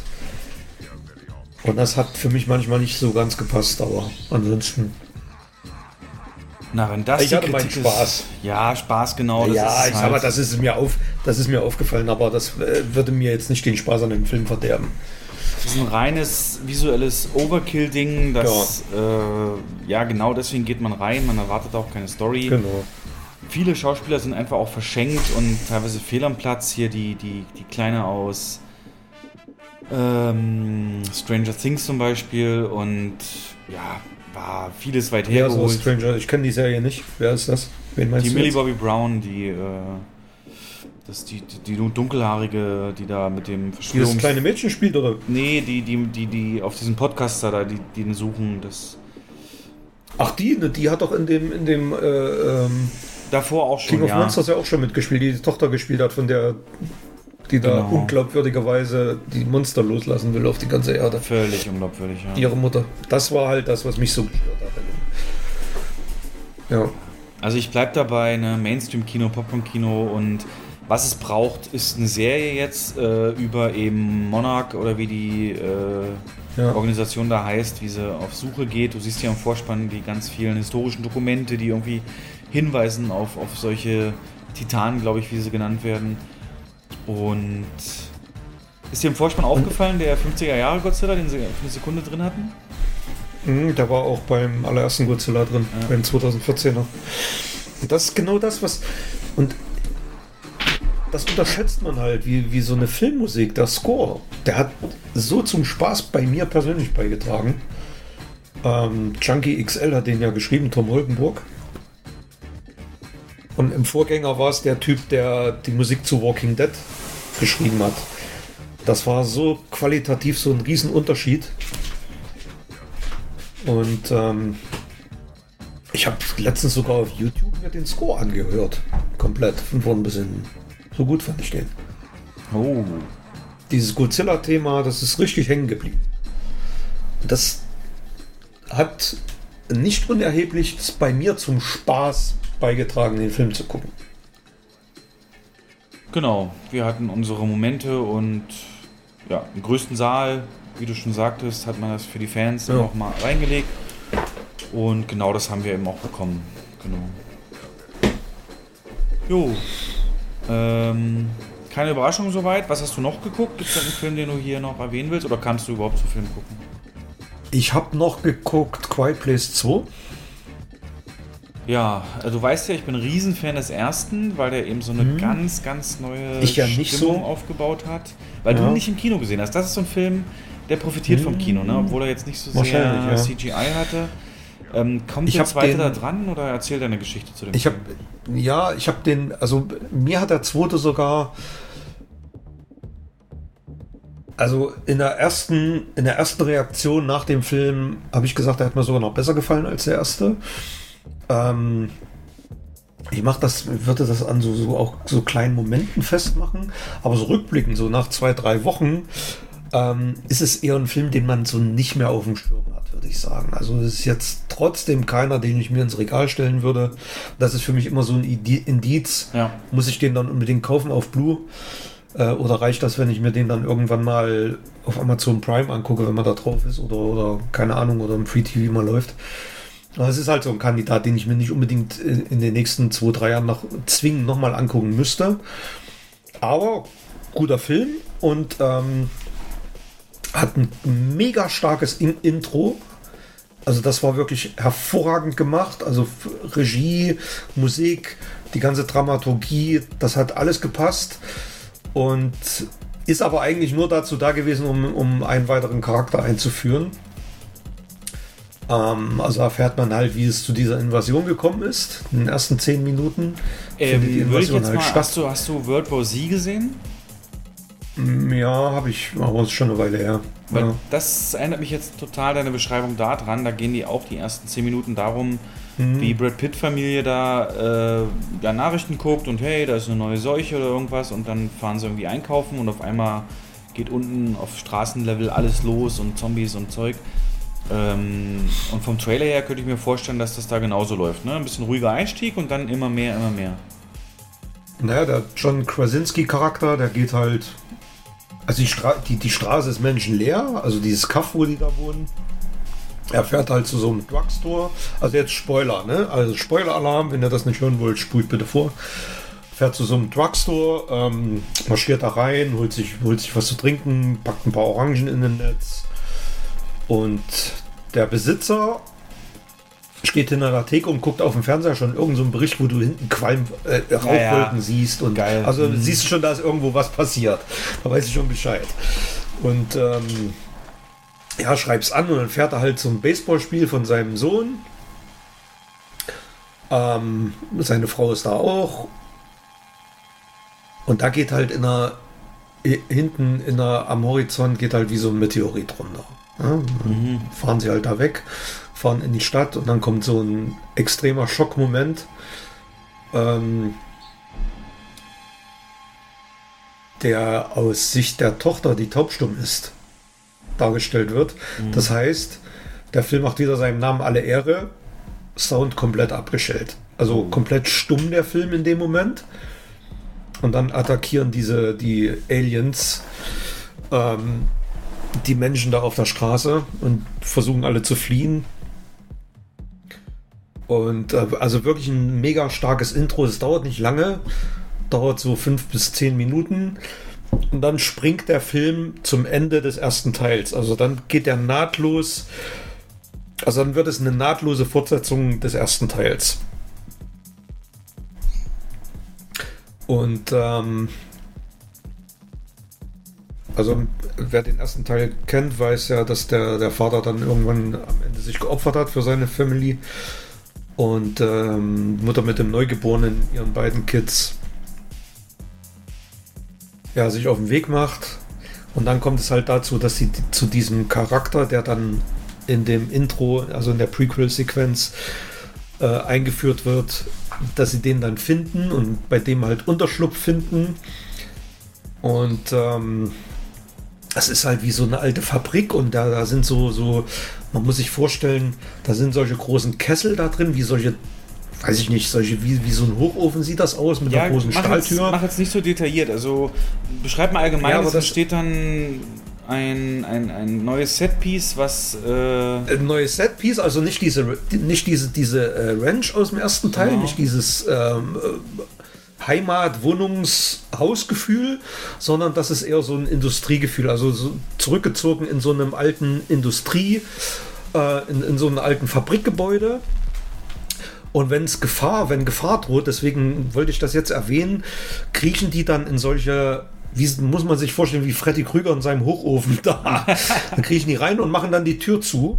Und das hat für mich manchmal nicht so ganz gepasst, aber ansonsten.
Na, wenn das
Ich hatte meinen Spaß.
Ist, ja, Spaß, genau. das
ja,
ist
ich
halt-
sag mal, das ist mir auf, das ist mir aufgefallen, aber das äh, würde mir jetzt nicht den Spaß an dem Film verderben.
Das ist ein reines visuelles Overkill-Ding. Das, äh, ja, genau deswegen geht man rein. Man erwartet auch keine Story.
Genau.
Viele Schauspieler sind einfach auch verschenkt und teilweise fehl am Platz. Hier die, die, die Kleine aus ähm, Stranger Things zum Beispiel. Und ja, war vieles weit
Ja, so
hergeholt.
Stranger, ich kenne die Serie nicht. Wer ist das? Wen meinst
die
du?
Millie
jetzt?
Bobby Brown, die, äh, das, die, die, die dunkelhaarige, die da mit dem
Die das
Verschwörungs...
kleine Mädchen spielt, oder?
Nee, die, die, die, die auf diesen Podcaster da, die, die den suchen, das
Ach, die, die hat doch in dem, in dem äh, ähm,
davor auch schon,
King of
ja.
Monsters ja auch schon mitgespielt, die die Tochter gespielt hat, von der, die da
Genau.
unglaubwürdigerweise die Monster loslassen will auf die ganze Erde.
Völlig unglaubwürdig, ja.
Ihre Mutter. Das war halt das, was mich so gestört hat. Ja.
Also ich bleib dabei, ne, Mainstream-Kino, Popcorn-Kino und was es braucht, ist eine Serie jetzt äh, über eben Monarch oder wie die äh,
Ja.
Organisation da heißt, wie sie auf Suche geht. Du siehst ja im Vorspann die ganz vielen historischen Dokumente, die irgendwie hinweisen auf, auf solche Titanen, glaube ich, wie sie genannt werden. Und ist dir im Vorspann aufgefallen, der 50er Jahre Godzilla, den sie für eine Sekunde drin hatten?
Mhm, der war auch beim allerersten Godzilla drin,
Ja.
beim 2014er. Und das ist genau das, was. Und das unterschätzt man halt, wie, wie so eine Filmmusik, der Score. Der hat so zum Spaß bei mir persönlich beigetragen. Ähm, Junkie XL hat den ja geschrieben, Tom Holkenburg. Und im Vorgänger war es der Typ, der die Musik zu Walking Dead geschrieben hat. Das war so qualitativ so ein Riesenunterschied. Und ähm, ich habe letztens sogar auf YouTube mir den Score angehört. Komplett, von vorn bis hinten. So gut fand ich den.
Oh.
Dieses Godzilla-Thema, das ist richtig hängen geblieben. Das hat nicht unerheblich bei mir zum Spaß beigetragen, den Film zu gucken.
Genau, wir hatten unsere Momente und ja, im größten Saal, wie du schon sagtest, hat man das für die Fans
Ja.
mal reingelegt. Und genau das haben wir eben auch bekommen. Genau. Jo. Ähm, keine Überraschung soweit. Was hast du noch geguckt? Gibt es einen Film, den du hier noch erwähnen willst? Oder kannst du überhaupt zu Filmen gucken?
Ich habe noch geguckt Quiet Place 2.
Ja, äh, du weißt ja, ich bin ein Riesenfan des ersten, weil der eben so eine ganz, ganz neue
Mhm. Ich ja nicht
Stimmung
so.
aufgebaut hat. Weil
Ja.
du ihn nicht im Kino gesehen hast. Das ist so ein Film, der profitiert vom Kino, ne? obwohl er jetzt nicht so sehr
ja.
CGI hatte. Ähm, kommt
Ich
der
hab
zweite
den-
da dran oder erzähl deine Geschichte zu dem
Ich
Film?
ja, ich habe den, also mir hat der zweite sogar, also in der ersten, in der ersten Reaktion nach dem Film habe ich gesagt, der hat mir sogar noch besser gefallen als der erste. Ähm, ich mache das, würde das an so, so auch so kleinen Momenten festmachen, aber so rückblickend, so nach zwei, drei Wochen, ähm, ist es eher ein Film, den man so nicht mehr auf dem Schirm hat, würde ich sagen. Also es ist jetzt trotzdem keiner, den ich mir ins Regal stellen würde. Das ist für mich immer so ein Indi- Indiz.
Ja.
Muss ich den dann unbedingt kaufen auf Blue? Äh, oder reicht das, wenn ich mir den dann irgendwann mal auf Amazon Prime angucke, wenn man da drauf ist? Oder, oder keine Ahnung, oder im Free TV mal läuft? Aber es ist halt so ein Kandidat, den ich mir nicht unbedingt in, in den nächsten zwei, drei Jahren noch zwingend nochmal angucken müsste. Aber guter Film und ähm, hat ein mega starkes In Intro. Also das war wirklich hervorragend gemacht. Also Regie, Musik, die ganze Dramaturgie, das hat alles gepasst. Und ist aber eigentlich nur dazu da gewesen, um, um einen weiteren Charakter einzuführen. Ähm, also erfährt man halt, wie es zu dieser Invasion gekommen ist. In den ersten zehn Minuten
Ähm,
die Invasion
jetzt
halt
mal,
statt.
hast du, hast du World War Z gesehen?
Ja, habe ich, aber es ist schon eine Weile her.
Weil
Ja.
das erinnert mich jetzt total deine Beschreibung da dran. Da gehen die auch die ersten 10 Minuten darum,
Mhm.
wie Brad Pitt-Familie da äh, ja, Nachrichten guckt und hey, da ist eine neue Seuche oder irgendwas und dann fahren sie irgendwie einkaufen und auf einmal geht unten auf Straßenlevel alles los und Zombies und Zeug. Ähm, und vom Trailer her könnte ich mir vorstellen, dass das da genauso läuft. Ne? Ein bisschen ruhiger Einstieg und dann immer mehr, immer mehr.
Naja, der John Krasinski-Charakter, der geht halt. Also die, Stra die, die Straße ist menschenleer, also dieses Kaff, wo die da wohnen. Er fährt halt zu so einem Drugstore. Also jetzt Spoiler, ne? Also Spoiler-Alarm, wenn ihr das nicht hören wollt, spult bitte vor. Fährt zu so einem Drugstore, ähm, marschiert da rein, holt sich, holt sich was zu trinken, packt ein paar Orangen in den Netz. Und der Besitzer steht hinter der Theke und guckt auf dem Fernseher schon irgendeinen so einen Bericht, wo du hinten Qualm, äh, Rauchwolken
ja, ja.
siehst. Und
Geil.
Also
Mhm.
siehst du schon, da ist irgendwo was passiert. Da weiß ich schon Bescheid. Und ähm, ja, schreib's an und dann fährt er halt zum Baseballspiel von seinem Sohn. Ähm, seine Frau ist da auch. Und da geht halt in der hinten in der, am Horizont geht halt wie so ein Meteorit runter. Ja, dann Fahren sie halt da weg, fahren in die Stadt und dann kommt so ein extremer Schockmoment. Ähm, der aus Sicht der Tochter, die taubstumm ist, dargestellt wird. Das heißt, der Film macht wieder seinem Namen alle Ehre, Sound komplett abgestellt. Also komplett stumm der Film in dem Moment. Und dann attackieren diese, die Aliens ähm, die Menschen da auf der Straße und versuchen alle zu fliehen. Und äh, also wirklich ein mega starkes Intro. Es dauert nicht lange, dauert so fünf bis zehn Minuten. Und dann springt der Film zum Ende des ersten Teils. Also dann geht der nahtlos. Also dann wird es eine nahtlose Fortsetzung des ersten Teils. Und ähm, also wer den ersten Teil kennt, weiß ja, dass der, der Vater dann irgendwann am Ende sich geopfert hat für seine Family. Und ähm, Mutter mit dem Neugeborenen, ihren beiden Kids, ja, sich auf den Weg macht. Und dann kommt es halt dazu, dass sie zu diesem Charakter, der dann in dem Intro, also in der Prequel-Sequenz äh, eingeführt wird, dass sie den dann finden und bei dem halt Unterschlupf finden. Und ähm, das ist halt wie so eine alte Fabrik und da, da sind so, so, man muss sich vorstellen, da sind solche großen Kessel da drin, wie solche, weiß ich nicht, solche, wie, wie so ein Hochofen sieht das aus mit einer großen
mach jetzt,
Stahltür.
mach jetzt nicht so detailliert. Also beschreib mal allgemein,
Ja, aber das-
entsteht dann ein, ein, ein neues Setpiece, was äh,
ein neues Setpiece, also nicht diese, nicht diese, diese äh, Ranch aus dem ersten Teil,
Genau.
nicht dieses ähm, äh, Heimat, Wohnungs, Hausgefühl, sondern das ist eher so ein Industriegefühl, also so zurückgezogen in so einem alten Industrie, äh, in, in so einem alten Fabrikgebäude. Und wenn es Gefahr, wenn Gefahr droht, deswegen wollte ich das jetzt erwähnen, kriechen die dann in solche, wie muss man sich vorstellen, wie Freddy Krüger in seinem Hochofen da. dann kriechen die rein und machen dann die Tür zu.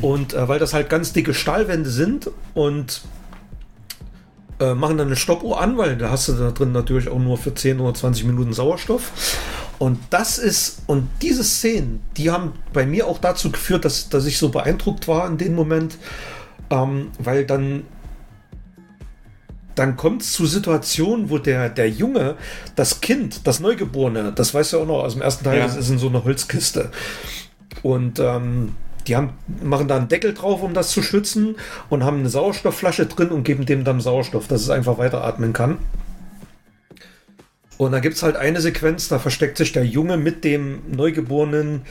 Und äh, weil das halt ganz dicke Stahlwände sind und äh, machen dann eine Stoppuhr an, weil da hast du da drin natürlich auch nur für 10 oder 20 Minuten Sauerstoff. Und das ist, und diese Szenen, die haben bei mir auch dazu geführt, dass, dass ich so beeindruckt war in dem Moment, ähm, weil dann dann kommt es zu Situationen, wo der, der Junge, das Kind, das Neugeborene, das weißt du auch noch aus dem ersten Teil,
Ja.
das ist in so einer Holzkiste. Und ähm, die haben, machen da einen Deckel drauf, um das zu schützen und haben eine Sauerstoffflasche drin und geben dem dann Sauerstoff, dass es einfach weiteratmen kann. Und da gibt es halt eine Sequenz, da versteckt sich der Junge mit dem Neugeborenen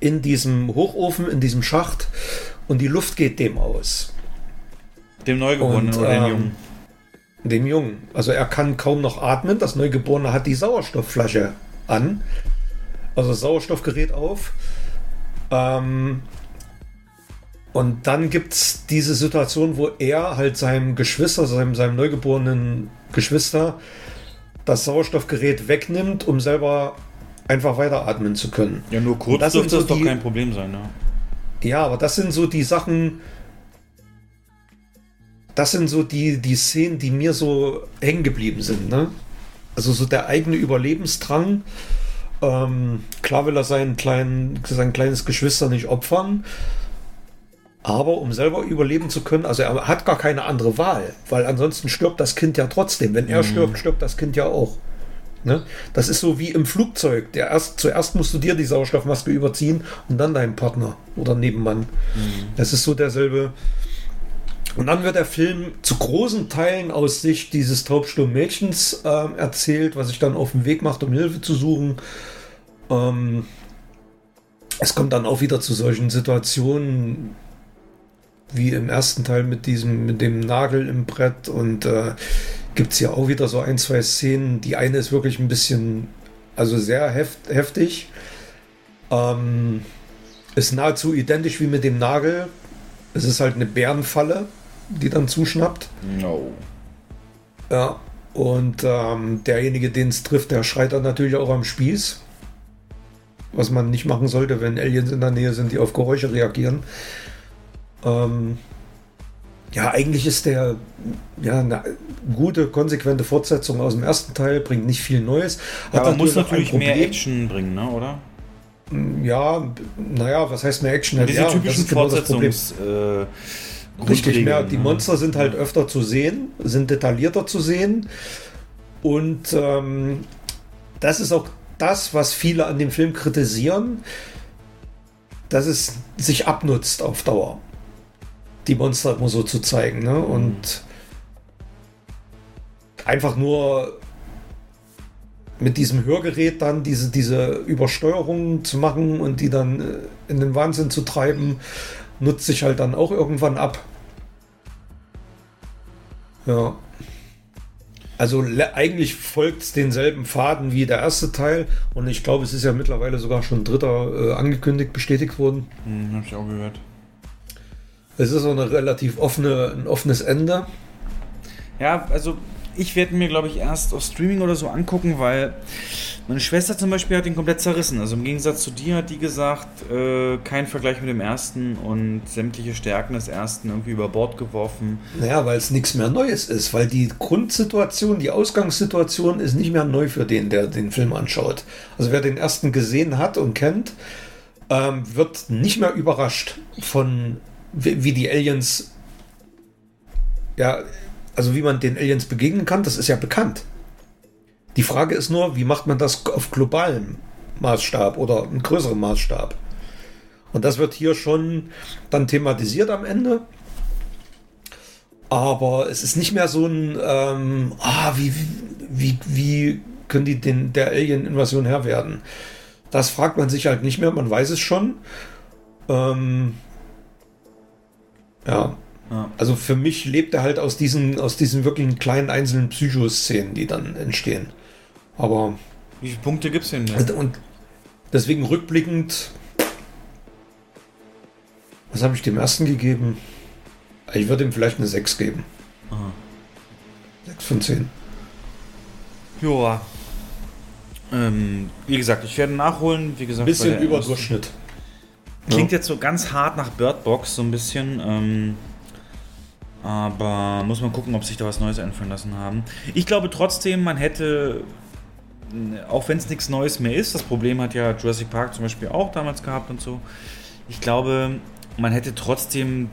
in diesem Hochofen, in diesem Schacht und die Luft geht dem aus.
dem Neugeborenen
Und,
oder dem
ähm,
Jungen.
Dem Jungen. Also er kann kaum noch atmen. Das Neugeborene hat die Sauerstoffflasche an. Also das Sauerstoffgerät auf. Ähm, und dann gibt es diese Situation, wo er halt seinem Geschwister, seinem, seinem neugeborenen Geschwister, das Sauerstoffgerät wegnimmt, um selber einfach weiteratmen zu können.
Ja, nur kurz
das
dürfte
so
das doch
die-
kein Problem sein. Ne?
Ja, aber das sind so die Sachen. Das sind so die, die Szenen, die mir so hängen geblieben sind. Ne? Also so der eigene Überlebensdrang. Ähm, klar will er seinen kleinen, sein kleines Geschwister nicht opfern. Aber um selber überleben zu können, also er hat gar keine andere Wahl, weil ansonsten stirbt das Kind ja trotzdem. Wenn er stirbt, stirbt das Kind ja auch. Ne? Das ist so wie im Flugzeug. Der erst, zuerst musst du dir die Sauerstoffmaske überziehen und dann deinen Partner oder Nebenmann. Mhm. Das ist so derselbe. Und dann wird der Film zu großen Teilen aus Sicht dieses taubstummen Mädchens äh, erzählt, was sich dann auf den Weg macht, um Hilfe zu suchen. Ähm, es kommt dann auch wieder zu solchen Situationen wie im ersten Teil mit diesem, mit dem Nagel im Brett und äh, gibt es hier auch wieder so ein, zwei Szenen. Die eine ist wirklich ein bisschen, also sehr heft, heftig. Ähm, ist nahezu identisch wie mit dem Nagel. Es ist halt eine Bärenfalle, die dann zuschnappt.
No.
Ja, und ähm, derjenige, den es trifft, der schreit dann natürlich auch am Spieß. Was man nicht machen sollte, wenn Aliens in der Nähe sind, die auf Geräusche reagieren. Ähm, ja, eigentlich ist der ja eine gute, konsequente Fortsetzung aus dem ersten Teil, bringt nicht viel Neues.
Hat aber muss natürlich mehr Action bringen, ne, oder?
Mm, ja, naja, was heißt mehr Action?
Ja, diese
ja,
typischen genau Fortsetzungs... Äh,
Richtig, mehr, die ne? Monster sind halt öfter zu sehen, sind detaillierter zu sehen. Und ähm, das ist auch das, was viele an dem Film kritisieren, dass es sich abnutzt auf Dauer die Monster immer so zu zeigen. Ne? Und einfach nur mit diesem Hörgerät dann diese, diese Übersteuerung zu machen und die dann äh, in den Wahnsinn zu treiben, nutzt sich halt dann auch irgendwann ab. Ja. Also eigentlich folgt es denselben Faden wie der erste Teil und ich glaube, es ist ja mittlerweile sogar schon dritter äh, angekündigt, bestätigt worden.
Hm, hab ich auch gehört.
Es ist auch eine relativ offene, ein offenes Ende.
Ja, also ich werde mir, glaube ich, erst auf Streaming oder so angucken, weil meine Schwester zum Beispiel hat ihn komplett zerrissen. Also im Gegensatz zu dir hat die gesagt, äh, kein Vergleich mit dem ersten und sämtliche Stärken des ersten irgendwie über Bord geworfen.
Naja, weil es nichts mehr Neues ist, weil die Grundsituation, die Ausgangssituation ist nicht mehr neu für den, der den Film anschaut. Also wer den ersten gesehen hat und kennt, ähm, wird nicht mehr überrascht von wie, wie die Aliens, ja, also wie man den Aliens begegnen kann, das ist ja bekannt. Die Frage ist nur, wie macht man das auf globalem Maßstab oder einem größeren Maßstab? Und das wird hier schon dann thematisiert am Ende. Aber es ist nicht mehr so ein, ähm, ah, wie, wie, wie können die den, der Alien-Invasion Herr werden? Das fragt man sich halt nicht mehr, man weiß es schon. Ähm, ja. ja. Also für mich lebt er halt aus diesen, aus diesen wirklichen kleinen einzelnen Psychoszenen, die dann entstehen. Aber.
Wie viele Punkte gibt es denn?
Denn? Und deswegen rückblickend. Was habe ich dem ersten gegeben? Ich würde ihm vielleicht eine 6 geben. Aha. 6 von 10.
Joa. Ähm, wie gesagt, ich werde nachholen. Wie gesagt,
bisschen über Durchschnitt.
Klingt jetzt so ganz hart nach Bird Box, so ein bisschen. Ähm, aber muss man gucken, ob sich da was Neues einfallen lassen haben. Ich glaube trotzdem, man hätte, auch wenn es nichts Neues mehr ist, das Problem hat ja Jurassic Park zum Beispiel auch damals gehabt und so. Ich glaube, man hätte trotzdem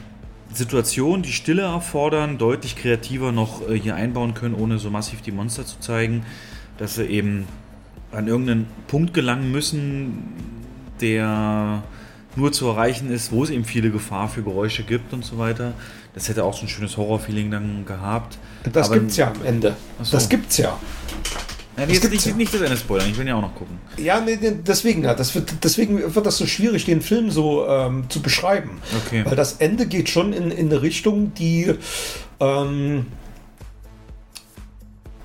Situationen, die Stille erfordern, deutlich kreativer noch äh, hier einbauen können, ohne so massiv die Monster zu zeigen, dass sie eben an irgendeinen Punkt gelangen müssen, der nur zu erreichen ist, wo es eben viele Gefahr für Geräusche gibt und so weiter. Das hätte auch so ein schönes Horrorfeeling dann gehabt.
Das Aber, gibt's ja am Ende. So. Das gibt's ja.
Ja, das jetzt nicht, ja. nicht das Ende spoilern, ich will ja auch noch gucken.
Ja, nee, deswegen, ja, das wird, deswegen wird das so schwierig, den Film so ähm, zu beschreiben.
Okay.
Weil das Ende geht schon in, in eine Richtung, die ähm,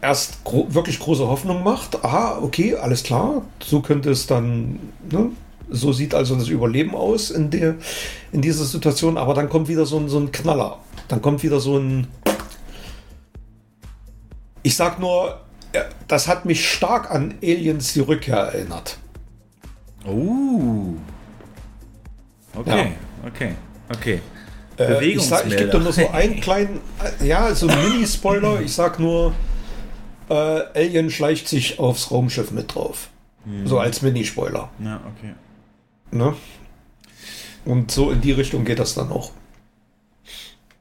erst gro wirklich große Hoffnung macht. Aha, okay, alles klar, so könnte es dann ne, so sieht also das Überleben aus in, der, in dieser Situation, aber dann kommt wieder so ein, so ein Knaller. Dann kommt wieder so ein. Ich sag nur, das hat mich stark an Aliens die Rückkehr erinnert.
Oh. Okay, ja. okay, okay.
Äh, ich, sag, ich gebe da nur so einen kleinen, ja, so ein Mini-Spoiler. Ich sag nur, äh, Alien schleicht sich aufs Raumschiff mit drauf. Hm. So als Mini-Spoiler.
Ja, okay.
Ne? Und so in die Richtung geht das dann auch.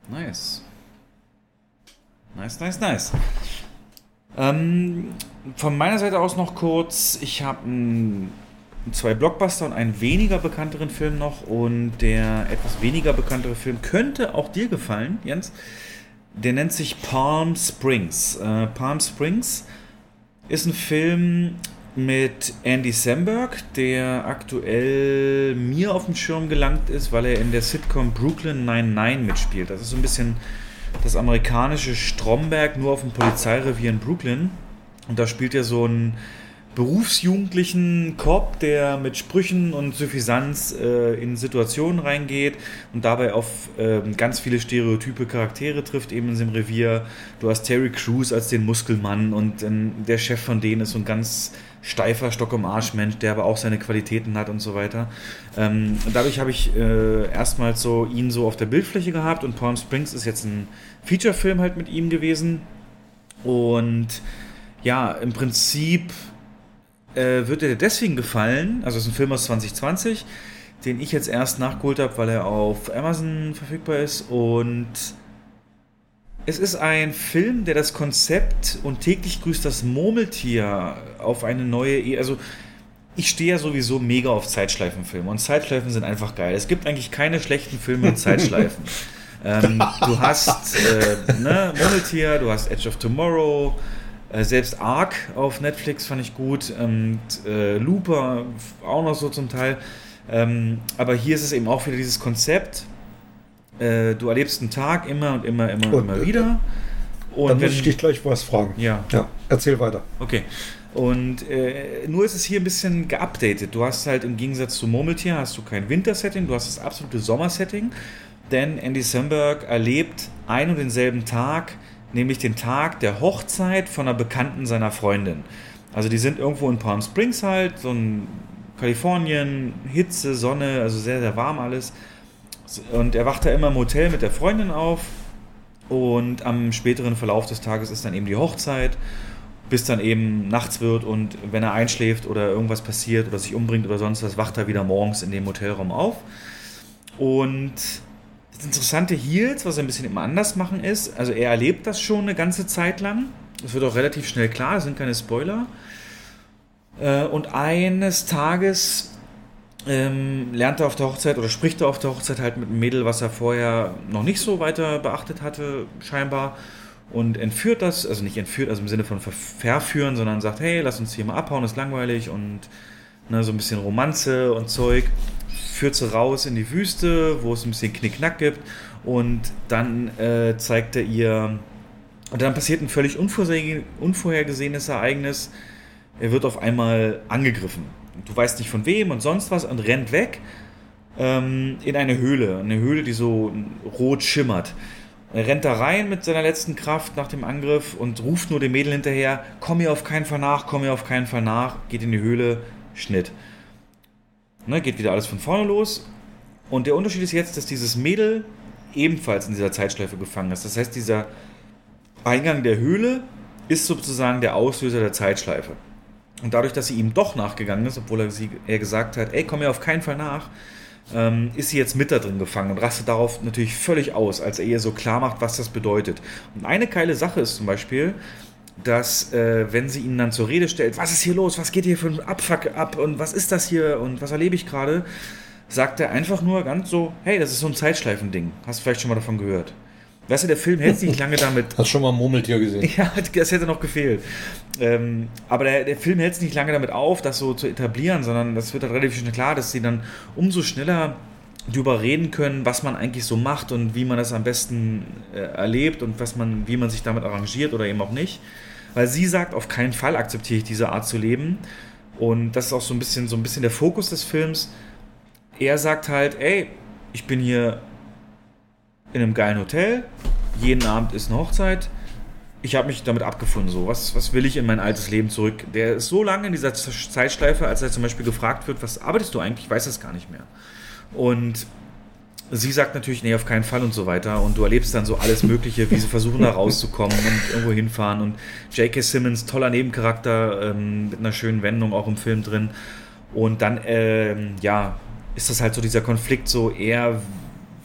Nice. Nice, nice, nice. Ähm, von meiner Seite aus noch kurz, ich habe zwei Blockbuster und einen weniger bekannteren Film noch und der etwas weniger bekanntere Film könnte auch dir gefallen, Jens. Der nennt sich Palm Springs. Äh, Palm Springs ist ein Film mit Andy Samberg, der aktuell mir auf den Schirm gelangt ist, weil er in der Sitcom Brooklyn 99 mitspielt. Das ist so ein bisschen das amerikanische Stromberg, nur auf dem Polizeirevier in Brooklyn. Und da spielt er so einen berufsjugendlichen Cop, der mit Sprüchen und Suffisanz äh, in Situationen reingeht und dabei auf äh, ganz viele stereotype Charaktere trifft, eben in diesem Revier. Du hast Terry Crews als den Muskelmann und äh, der Chef von denen ist so ein ganz steifer Stock im Arsch Mensch, der aber auch seine Qualitäten hat und so weiter. Ähm, dadurch habe ich äh, erstmals so ihn so auf der Bildfläche gehabt und Palm Springs ist jetzt ein Feature-Film halt mit ihm gewesen und ja, im Prinzip äh, wird dir deswegen gefallen, also es ist ein Film aus 2020, den ich jetzt erst nachgeholt habe, weil er auf Amazon verfügbar ist und es ist ein Film, der das Konzept und täglich grüßt das Murmeltier auf eine neue, e also ich stehe ja sowieso mega auf Zeitschleifenfilme und Zeitschleifen sind einfach geil. Es gibt eigentlich keine schlechten Filme mit Zeitschleifen. ähm, du hast äh, ne, Murmeltier, du hast Edge of Tomorrow, äh, selbst Ark auf Netflix fand ich gut und äh, Looper auch noch so zum Teil. Ähm, aber hier ist es eben auch wieder dieses Konzept, äh, du erlebst einen Tag immer und immer, immer und immer wieder.
Und dann muss ich dich gleich was fragen.
Ja.
Ja, erzähl weiter.
Okay. Und äh, nur ist es hier ein bisschen geupdatet. Du hast halt im Gegensatz zu Murmeltier hast du kein Wintersetting, du hast das absolute Sommersetting. Denn Andy Samberg erlebt ein und denselben Tag, nämlich den Tag der Hochzeit von einer Bekannten seiner Freundin. Also die sind irgendwo in Palm Springs halt, so ein Kalifornien, Hitze, Sonne, also sehr, sehr warm alles. Und er wacht da immer im Hotel mit der Freundin auf. Und am späteren Verlauf des Tages ist dann eben die Hochzeit, bis dann eben nachts wird und wenn er einschläft oder irgendwas passiert oder sich umbringt oder sonst was, wacht er wieder morgens in dem Hotelraum auf. Und das Interessante hier, was er ein bisschen immer anders machen ist, also er erlebt das schon eine ganze Zeit lang. Das wird auch relativ schnell klar, das sind keine Spoiler. Äh, und eines Tages ähm, lernt er auf der Hochzeit oder spricht er auf der Hochzeit halt mit einem Mädel, was er vorher noch nicht so weiter beachtet hatte, scheinbar. Und entführt das, also nicht entführt, also im Sinne von verführen, sondern sagt, hey, lass uns hier mal abhauen, ist langweilig und ne, so ein bisschen Romanze und Zeug. Führt sie raus in die Wüste, wo es ein bisschen Knickknack gibt. Und dann äh, zeigt er ihr, und dann passiert ein völlig unvorhergesehenes Ereignis. Er wird auf einmal angegriffen du weißt nicht von wem und sonst was und rennt weg ähm, in eine Höhle. Eine Höhle, die so rot schimmert. Er rennt da rein mit seiner letzten Kraft nach dem Angriff und ruft nur dem Mädel hinterher: Komm mir auf keinen Fall nach, komm mir auf keinen Fall nach. Geht in die Höhle, Schnitt. Ne, geht wieder alles von vorne los. Und der Unterschied ist jetzt, dass dieses Mädel ebenfalls in dieser Zeitschleife gefangen ist. Das heißt, dieser Eingang der Höhle ist sozusagen der Auslöser der Zeitschleife. Und dadurch, dass sie ihm doch nachgegangen ist, obwohl er, sie, er gesagt hat, ey, komm mir auf keinen Fall nach, ähm, ist sie jetzt mit da drin gefangen und rastet darauf natürlich völlig aus, als er ihr so klar macht, was das bedeutet. Und eine geile Sache ist zum Beispiel, dass äh, wenn sie ihn dann zur Rede stellt, was ist hier los, was geht hier für ein Abfuck ab und was ist das hier und was erlebe ich gerade, sagt er einfach nur ganz so, hey, das ist so ein Zeitschleifending. Hast du vielleicht schon mal davon gehört? Weißt du, der Film hält sich nicht lange damit.
Hast du schon mal ein Murmeltier gesehen?
Ja, das hätte noch gefehlt. Ähm, aber der, der Film hält sich nicht lange damit auf, das so zu etablieren, sondern das wird dann relativ schnell klar, dass sie dann umso schneller darüber reden können, was man eigentlich so macht und wie man das am besten äh, erlebt und was man, wie man sich damit arrangiert oder eben auch nicht. Weil sie sagt, auf keinen Fall akzeptiere ich diese Art zu leben. Und das ist auch so ein bisschen, so ein bisschen der Fokus des Films. Er sagt halt, ey, ich bin hier in einem geilen Hotel. Jeden Abend ist eine Hochzeit. Ich habe mich damit abgefunden. So, was, was will ich in mein altes Leben zurück? Der ist so lange in dieser Zeitschleife, als er zum Beispiel gefragt wird, was arbeitest du eigentlich? Ich weiß das gar nicht mehr. Und sie sagt natürlich, nee, auf keinen Fall und so weiter. Und du erlebst dann so alles Mögliche, wie sie versuchen da rauszukommen und irgendwo hinfahren. Und J.K. Simmons, toller Nebencharakter, ähm, mit einer schönen Wendung auch im Film drin. Und dann, ähm, ja, ist das halt so dieser Konflikt, so er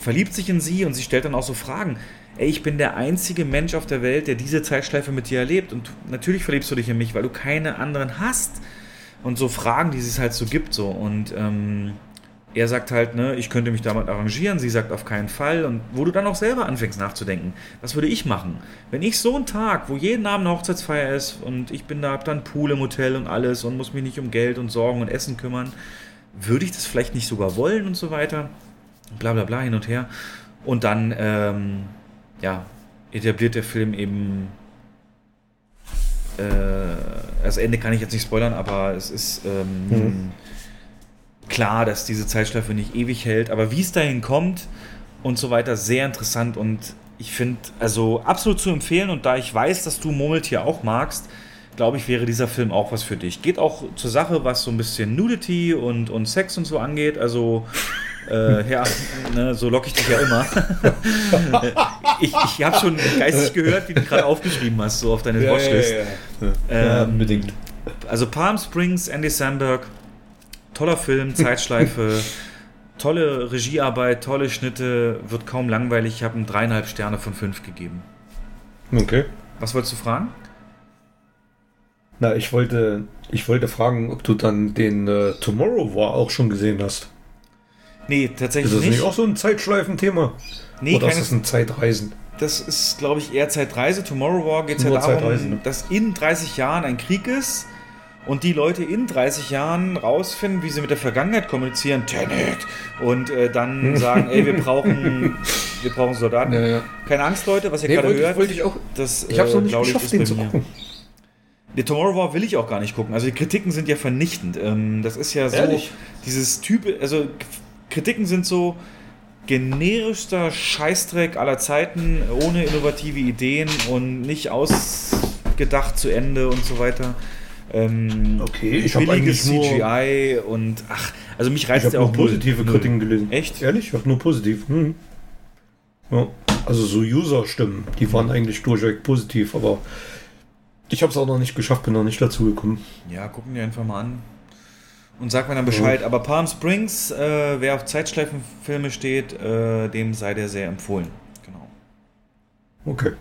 verliebt sich in sie und sie stellt dann auch so Fragen. ey, ich bin der einzige Mensch auf der Welt, der diese Zeitschleife mit dir erlebt. Und natürlich verliebst du dich in mich, weil du keine anderen hast. Und so Fragen, die es halt so gibt, so. Und ähm, er sagt halt, ne, ich könnte mich damit arrangieren, sie sagt auf keinen Fall. Und wo du dann auch selber anfängst nachzudenken, was würde ich machen? Wenn ich so einen Tag, wo jeden Abend eine Hochzeitsfeier ist und ich bin da, hab dann Pool im Hotel und alles und muss mich nicht um Geld und Sorgen und Essen kümmern, würde ich das vielleicht nicht sogar wollen und so weiter? Bla bla bla hin und her. Und dann, ähm, ja, etabliert der Film eben. Äh, das Ende kann ich jetzt nicht spoilern, aber es ist. Ähm, mhm klar, dass diese Zeitschleife nicht ewig hält, aber wie es dahin kommt und so weiter, sehr interessant und ich finde, also absolut zu empfehlen und da ich weiß, dass du Murmeltier auch magst, glaube ich, wäre dieser Film auch was für dich. Geht auch zur Sache, was so ein bisschen Nudity und, und Sex und so angeht, also äh, ja, ne, so locke ich dich ja immer. ich ich habe schon geistig gehört, wie du gerade aufgeschrieben hast, so auf deine ja, Watchlist. Ja, ja. Ähm, unbedingt. Also Palm Springs, Andy Samberg, toller Film, Zeitschleife, tolle Regiearbeit, tolle Schnitte, wird kaum langweilig. Ich habe ihm dreieinhalb Sterne von fünf gegeben.
Okay.
Was wolltest du fragen?
Na, ich wollte, ich wollte fragen, ob du dann den äh, Tomorrow War auch schon gesehen hast.
Nee, tatsächlich.
Ist das nicht, auch so ein Zeitschleifenthema? Nee, Oder ist das ein Zeitreisen?
Das ist, glaube ich, eher Zeitreise. Tomorrow War geht es ja darum, ne? dass in 30 Jahren ein Krieg ist und die Leute in 30 Jahren rausfinden, wie sie mit der Vergangenheit kommunizieren, Tenet, und äh, dann sagen, ey, wir brauchen, wir brauchen Soldaten. Ja, ja. Keine Angst, Leute, was ihr nee, gerade hört.
Wollte ich auch,
das,
ich habe es noch nicht geschafft, den zu gucken.
Die Tomorrow War will ich auch gar nicht gucken. Also die Kritiken sind ja vernichtend. Ähm, das ist ja so Ehrlich? dieses Typ, also Kritiken sind so generischster Scheißdreck aller Zeiten, ohne innovative Ideen und nicht ausgedacht zu Ende und so weiter. Ähm,
okay, ich habe eigentlich
CGI nur, und ach, also mich reizt ja auch
positive Kritiken gelesen.
Echt?
Ehrlich? Ich habe nur positiv. Hm. Ja. Also so User-Stimmen, die waren eigentlich durchweg positiv, aber ich habe es auch noch nicht geschafft, bin noch nicht dazu gekommen.
Ja, gucken wir einfach mal an und sag mir dann Bescheid. Ja. Aber Palm Springs, äh, wer auf Zeitschleifenfilme steht, äh, dem sei der sehr empfohlen. Genau.
Okay.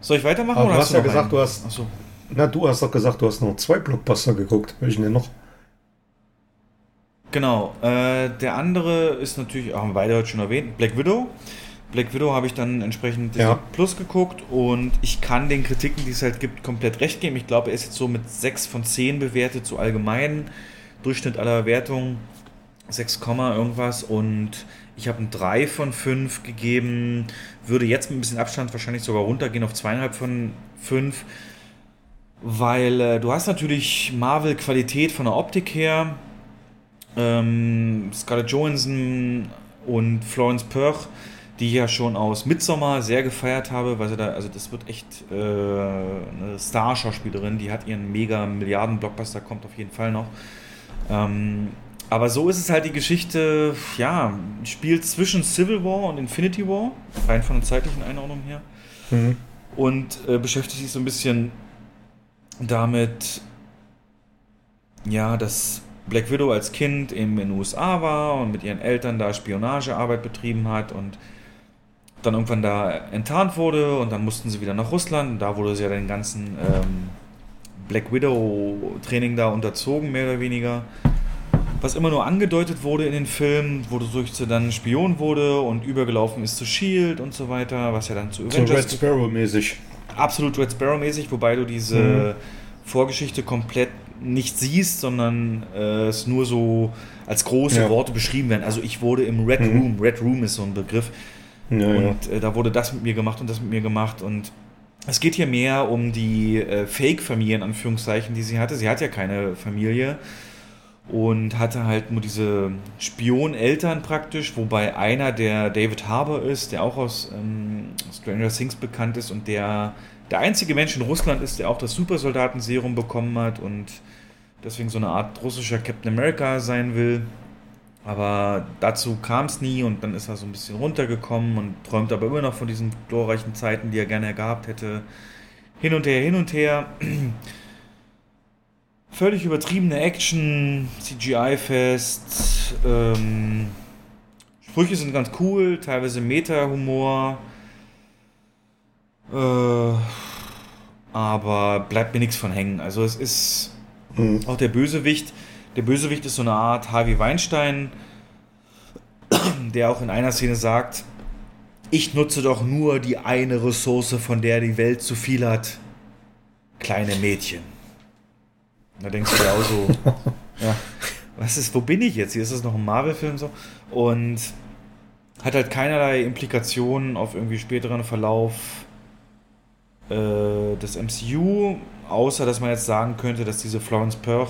Soll ich weitermachen?
Aber oder du hast, hast du ja gesagt, einen? du hast. Achso. Na, du hast doch gesagt, du hast noch zwei Blockbuster geguckt. Welchen denn noch?
Genau. Äh, der andere ist natürlich, haben wir beide heute schon erwähnt, Black Widow. Black Widow habe ich dann entsprechend
ja.
Plus geguckt und ich kann den Kritiken, die es halt gibt, komplett recht geben. Ich glaube, er ist jetzt so mit 6 von 10 bewertet, so allgemein. Durchschnitt aller Wertungen 6, irgendwas und ich habe ein 3 von 5 gegeben, würde jetzt mit ein bisschen Abstand wahrscheinlich sogar runtergehen auf 2,5 von 5 weil äh, du hast natürlich Marvel-Qualität von der Optik her. Ähm, Scarlett Johansson und Florence Pugh, die ich ja schon aus Midsommar sehr gefeiert habe, weil sie da, also das wird echt äh, eine Star-Schauspielerin, die hat ihren mega Milliarden-Blockbuster, kommt auf jeden Fall noch. Ähm, aber so ist es halt die Geschichte, ja, spielt zwischen Civil War und Infinity War, rein von der zeitlichen Einordnung her. Mhm. Und äh, beschäftigt sich so ein bisschen damit, ja, dass Black Widow als Kind eben in den USA war und mit ihren Eltern da Spionagearbeit betrieben hat und dann irgendwann da enttarnt wurde und dann mussten sie wieder nach Russland da wurde sie ja den ganzen ähm, Black Widow Training da unterzogen, mehr oder weniger. Was immer nur angedeutet wurde in den Filmen, wodurch sie dann Spion wurde und übergelaufen ist zu Shield und so weiter, was ja dann zu
Avengers. So Red Sparrow mäßig
absolut Red Sparrow-mäßig, wobei du diese mhm. Vorgeschichte komplett nicht siehst, sondern äh, es nur so als große ja. Worte beschrieben werden. Also ich wurde im Red mhm. Room, Red Room ist so ein Begriff. Ja, und äh, da wurde das mit mir gemacht und das mit mir gemacht und es geht hier mehr um die äh, Fake-Familie in Anführungszeichen, die sie hatte. Sie hat ja keine Familie und hatte halt nur diese Spioneltern praktisch, wobei einer der David Harbour ist, der auch aus ähm, Stranger Things bekannt ist und der der einzige Mensch in Russland ist, der auch das Supersoldatenserum bekommen hat und deswegen so eine Art russischer Captain America sein will. Aber dazu kam es nie und dann ist er so ein bisschen runtergekommen und träumt aber immer noch von diesen glorreichen Zeiten, die er gerne gehabt hätte. Hin und her, hin und her. Völlig übertriebene Action, CGI-fest. Ähm, Sprüche sind ganz cool, teilweise Meta-Humor. Äh, aber bleibt mir nichts von hängen. Also es ist mhm. auch der Bösewicht. Der Bösewicht ist so eine Art Harvey Weinstein, der auch in einer Szene sagt, ich nutze doch nur die eine Ressource, von der die Welt zu viel hat. Kleine Mädchen. Da denkst du dir auch so, ja, was ist, wo bin ich jetzt? Hier ist das noch ein Marvel-Film so. Und hat halt keinerlei Implikationen auf irgendwie späteren Verlauf äh, des MCU, außer dass man jetzt sagen könnte, dass diese Florence Pugh,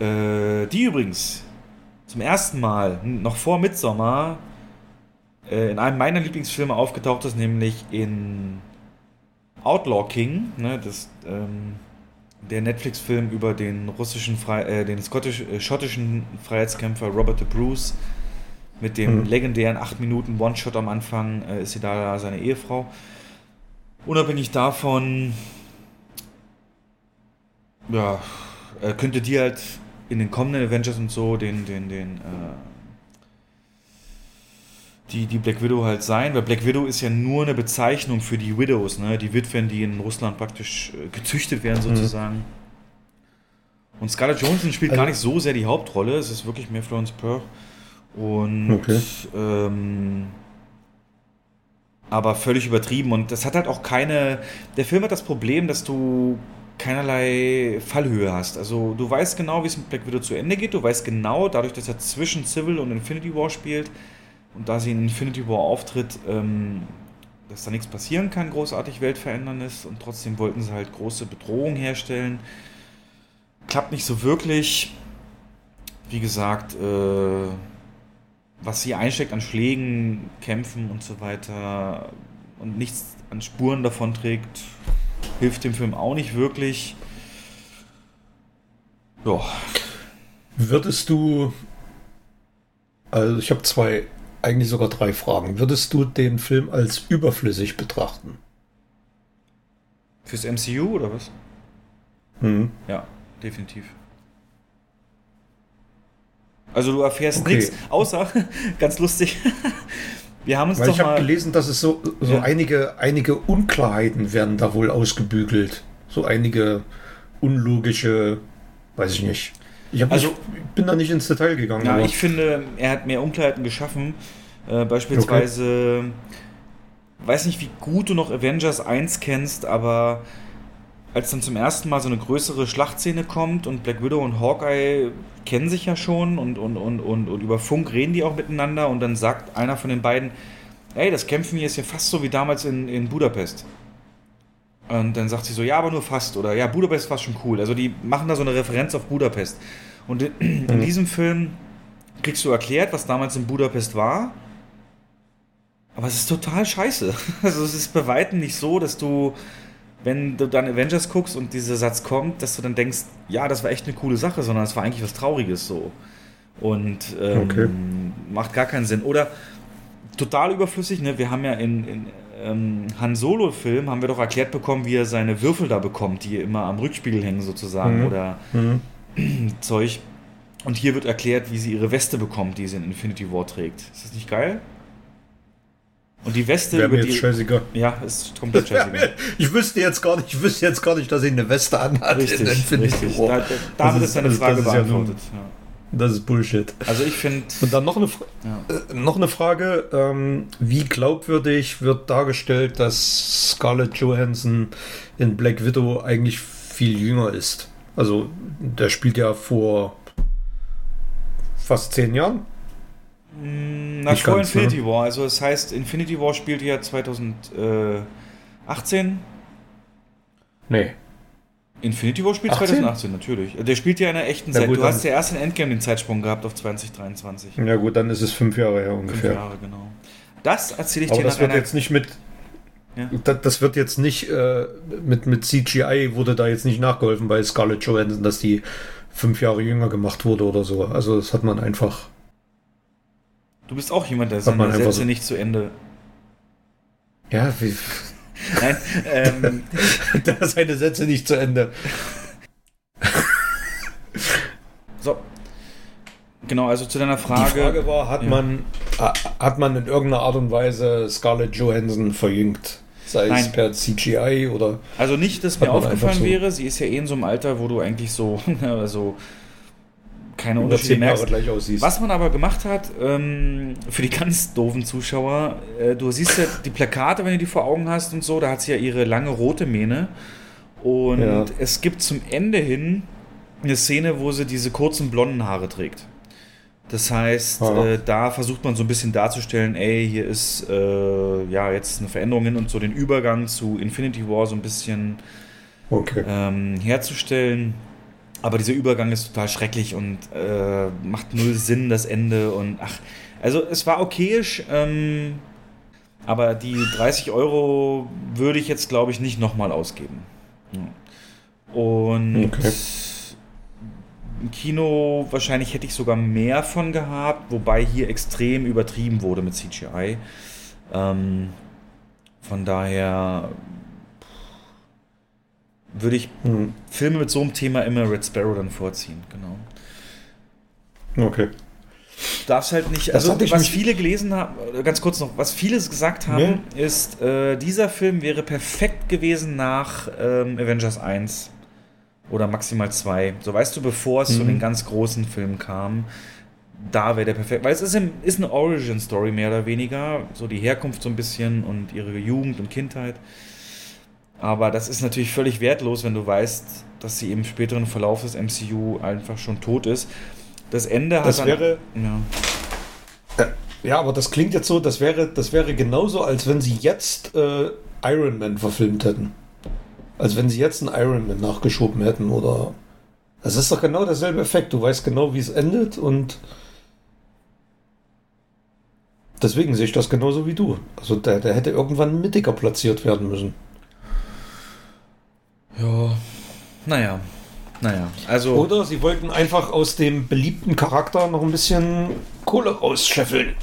äh, die übrigens zum ersten Mal, noch vor Midsommar, äh, in einem meiner Lieblingsfilme aufgetaucht ist, nämlich in Outlaw King, ne, das, ähm, der Netflix-Film über den russischen, Fre äh, den skottisch, äh, schottischen Freiheitskämpfer Robert the Bruce mit dem mhm. legendären 8 Minuten One-Shot am Anfang äh, ist sie da seine Ehefrau. Unabhängig davon, ja, äh, könnte die halt in den kommenden Avengers und so den, den, den, äh, die, die Black Widow halt sein, weil Black Widow ist ja nur eine Bezeichnung für die Widows, ne? die Witwen, die in Russland praktisch äh, gezüchtet werden mhm. sozusagen. Mhm. Und Scarlett Johansson spielt also, gar nicht so sehr die Hauptrolle, es ist wirklich mehr Florence Pugh. Und okay. ähm, aber völlig übertrieben und das hat halt auch keine. Der Film hat das Problem, dass du keinerlei Fallhöhe hast. Also du weißt genau, wie es mit Black Widow zu Ende geht. Du weißt genau, dadurch, dass er zwischen Civil und Infinity War spielt und da sie in Infinity War auftritt, ähm, dass da nichts passieren kann, großartig weltveränderndes und trotzdem wollten sie halt große Bedrohungen herstellen. Klappt nicht so wirklich. Wie gesagt, äh, was sie einsteckt an Schlägen, Kämpfen und so weiter und nichts an Spuren davon trägt, hilft dem Film auch nicht wirklich.
Ja. Würdest du, also ich habe zwei, eigentlich sogar drei Fragen. Würdest du den Film als überflüssig betrachten?
Fürs MCU oder was?
Mhm.
Ja, definitiv. Also du erfährst okay. nichts, außer, ganz lustig, wir haben uns
Weil doch ich habe gelesen, dass es so, so ja. einige, einige Unklarheiten werden da wohl ausgebügelt. So einige unlogische, weiß ich nicht. Ich, also, nicht, bin da nicht ins Detail gegangen.
Ja, ich finde, er hat mehr Unklarheiten geschaffen. Äh, beispielsweise, okay. weiß nicht, wie gut du noch Avengers 1 kennst, aber als dann zum ersten Mal so eine größere Schlachtszene kommt und Black Widow und Hawkeye kennen sich ja schon und, und, und, und, und über Funk reden die auch miteinander und dann sagt einer von den beiden, ey, das Kämpfen hier ist ja fast so wie damals in, in Budapest. Und dann sagt sie so, ja, aber nur fast. Oder ja, Budapest war schon cool. Also die machen da so eine Referenz auf Budapest. Und in, in mhm. diesem Film kriegst du erklärt, was damals in Budapest war. Aber es ist total scheiße. Also es ist bei Weitem nicht so, dass du wenn du dann Avengers guckst und dieser Satz kommt, dass du dann denkst, ja, das war echt eine coole Sache, sondern es war eigentlich was Trauriges so. Und ähm, okay. macht gar keinen Sinn. Oder total überflüssig, ne? Wir haben ja in, in ähm, Han Solo-Film haben wir doch erklärt bekommen, wie er seine Würfel da bekommt, die immer am Rückspiegel hängen sozusagen mhm. oder mhm. Zeug. Und hier wird erklärt, wie sie ihre Weste bekommt, die sie in Infinity War trägt. Ist das nicht geil? Und die Weste
Wäre über mir die. Scheißegal.
Ja, ist komplett scheißegal.
ich wüsste jetzt gar nicht, ich wüsste jetzt gar nicht, dass ich eine Weste anhat.
Richtig, richtig. Da, da, damit ist deine Frage ist beantwortet. Ja ja.
Das ist Bullshit.
Also ich finde.
Und dann noch eine, Fra ja. äh, noch eine Frage: ähm, Wie glaubwürdig wird dargestellt, dass Scarlett Johansson in Black Widow eigentlich viel jünger ist? Also, der spielt ja vor fast zehn Jahren.
Hm, nach vor Infinity ne? War. Also das heißt, Infinity War spielt ja 2018.
Nee.
Infinity War spielt 18? 2018, natürlich. Der spielt ja in einer echten ja, Zeit. Gut, du hast ja erst in Endgame den Zeitsprung gehabt auf 2023.
Ja gut, dann ist es fünf Jahre her ungefähr. Fünf Jahre,
genau. Das erzähle ich
Aber
dir
das wird jetzt nicht mit... Ja. Das, das, wird jetzt nicht äh, mit, mit CGI wurde da jetzt nicht nachgeholfen bei Scarlett Johansson, dass die fünf Jahre jünger gemacht wurde oder so. Also das hat man einfach
Du bist auch jemand, der seine Sätze so nicht zu Ende.
Ja, wie. Nein, ähm. der seine Sätze nicht zu Ende.
so. Genau, also zu deiner Frage.
Die Frage war, hat, ja. man, hat man in irgendeiner Art und Weise Scarlett Johansson verjüngt? sei
Nein.
es per CGI oder.
Also nicht, dass mir aufgefallen
so-
wäre, sie ist ja eh in so einem Alter, wo du eigentlich so, also keine Unterschiede merkst.
gleich aussiehst.
Was man aber gemacht hat, ähm, für die ganz doofen Zuschauer, äh, du siehst ja die Plakate, wenn du die vor Augen hast und so, da hat sie ja ihre lange rote Mähne. Und
Ja.
es gibt zum Ende hin eine Szene, wo sie diese kurzen blonden Haare trägt. Das heißt,
Ja.
äh, da versucht man so ein bisschen darzustellen, ey, hier ist äh, ja jetzt eine Veränderung hin und so den Übergang zu Infinity War so ein bisschen
Okay.
ähm, herzustellen. Aber dieser Übergang ist total schrecklich und äh, macht null Sinn, das Ende. Und ach, also es war okayisch, ähm, aber die 30 Euro würde ich jetzt, glaube ich, nicht nochmal ausgeben. Und
Okay.
im Kino wahrscheinlich hätte ich sogar mehr von gehabt, wobei hier extrem übertrieben wurde mit CGI. Ähm, von daher würde ich
Hm.
Filme mit so einem Thema immer Red Sparrow dann vorziehen, genau.
Okay.
Du darfst halt nicht,
Das
also was viele gelesen haben, ganz kurz noch, was viele gesagt haben, ist, äh, dieser Film wäre perfekt gewesen nach ähm, Avengers 1 oder maximal 2. So weißt du, bevor es zu
Mhm.
den ganz großen Filmen kam, da wäre der perfekt, weil es ist, im, ist eine Origin-Story mehr oder weniger, so die Herkunft so ein bisschen und ihre Jugend und Kindheit. Aber das ist natürlich völlig wertlos, wenn du weißt, dass sie im späteren Verlauf des MCU einfach schon tot ist. Das Ende
Das
hat
wäre,
ja.
ja, aber das klingt jetzt so, das wäre, das wäre genauso, als wenn sie jetzt äh, Iron Man verfilmt hätten. Als wenn sie jetzt einen Iron Man nachgeschoben hätten oder. Das ist doch genau derselbe Effekt. Du weißt genau, wie es endet und deswegen sehe ich das genauso wie du. Also der, der hätte irgendwann mittiger platziert werden müssen.
Ja, naja, naja. Also,
Oder sie wollten einfach aus dem beliebten Charakter noch ein bisschen Kohle rausscheffeln.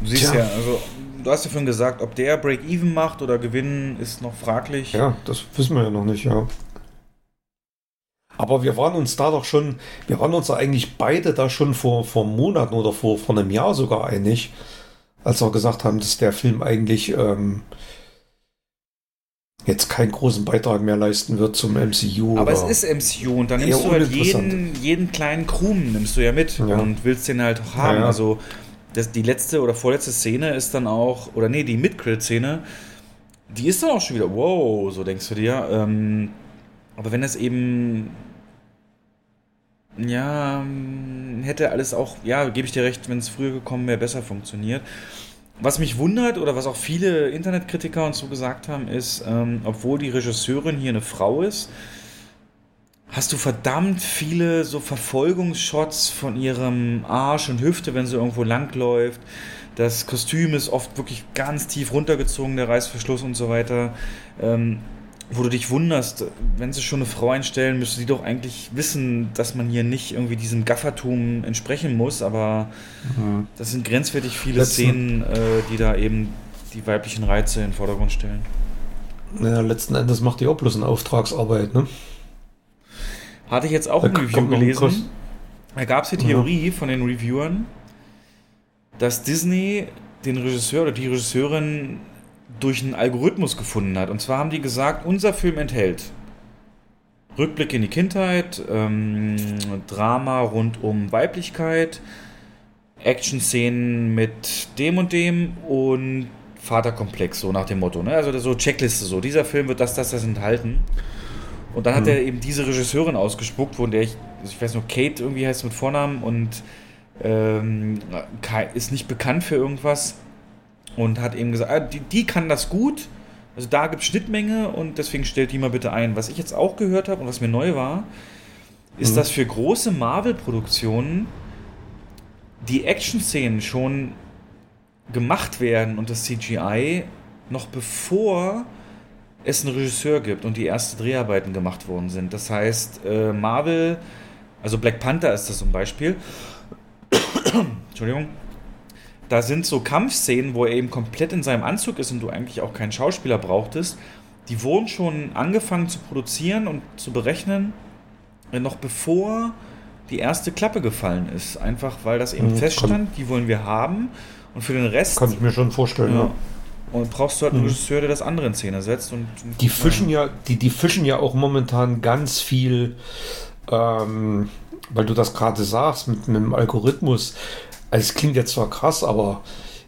du siehst
Tja.
ja, also, du hast ja vorhin gesagt, ob der Break-Even macht oder gewinnen, ist noch fraglich.
Ja, das wissen wir ja noch nicht, ja. Aber wir waren uns da doch schon, wir waren uns da eigentlich beide da schon vor, vor Monaten oder vor, vor einem Jahr sogar einig, als wir gesagt haben, dass der Film eigentlich ähm, jetzt keinen großen Beitrag mehr leisten wird zum MCU.
Aber es ist MCU und dann nimmst du halt jeden, jeden kleinen Krumen nimmst du ja mit
Ja.
und willst den halt auch haben.
Ja, ja.
Also das, die letzte oder vorletzte Szene ist dann auch, oder nee, die Mid-Credit-Szene, die ist dann auch schon wieder, wow, so denkst du dir. Ähm, aber wenn es eben, ja, hätte alles auch, ja, gebe ich dir recht, wenn es früher gekommen wäre, besser funktioniert. Was mich wundert oder was auch viele Internetkritiker und so gesagt haben, ist, ähm, obwohl die Regisseurin hier eine Frau ist, hast du verdammt viele so Verfolgungsshots von ihrem Arsch und Hüfte, wenn sie irgendwo langläuft. Das Kostüm ist oft wirklich ganz tief runtergezogen, der Reißverschluss und so weiter. Ähm, wo du dich wunderst, wenn sie schon eine Frau einstellen, müsste die doch eigentlich wissen, dass man hier nicht irgendwie diesem Gaffertum entsprechen muss, aber das sind grenzwertig viele
Letzten-
Szenen, äh, die da eben die weiblichen Reize in den Vordergrund stellen.
Naja, letzten Endes macht die auch bloß eine Auftragsarbeit, ne?
Hatte ich jetzt auch
Da
im Review gelesen. Da gab es die Theorie von den Reviewern, dass Disney den Regisseur oder die Regisseurin durch einen Algorithmus gefunden hat. Und zwar haben die gesagt, unser Film enthält Rückblick in die Kindheit, ähm, Drama rund um Weiblichkeit, Action-Szenen mit dem und dem und Vaterkomplex, so nach dem Motto. Ne? Also so Checkliste, so dieser Film wird das, das, das enthalten. Und dann hat
Mhm.
er eben diese Regisseurin ausgespuckt, von der ich, ich weiß nur, Kate irgendwie heißt mit Vornamen und ähm, ist nicht bekannt für irgendwas und hat eben gesagt, ah, die, die kann das gut, also da gibt es Schnittmenge und deswegen stellt die mal bitte ein. Was ich jetzt auch gehört habe und was mir neu war, ist,
Mhm.
dass für große Marvel-Produktionen die Action-Szenen schon gemacht werden und das CGI noch bevor es einen Regisseur gibt und die ersten Dreharbeiten gemacht worden sind. Das heißt, äh, Marvel, also Black Panther ist das zum Beispiel, Entschuldigung, da sind so Kampfszenen, wo er eben komplett in seinem Anzug ist und du eigentlich auch keinen Schauspieler brauchtest, die wurden schon angefangen zu produzieren und zu berechnen, äh, noch bevor die erste Klappe gefallen ist. Einfach weil das eben
Mhm,
feststand, die wollen wir haben. Und für den Rest
Kann ich mir schon vorstellen,
ja.
ja.
Und brauchst du halt einen
Mhm.
Regisseur, der das andere in Szene setzt. Und, und
Die fischen ja, die, die fischen ja auch momentan ganz viel, ähm, weil du das gerade sagst, mit, mit dem Algorithmus. Also es klingt jetzt zwar krass, aber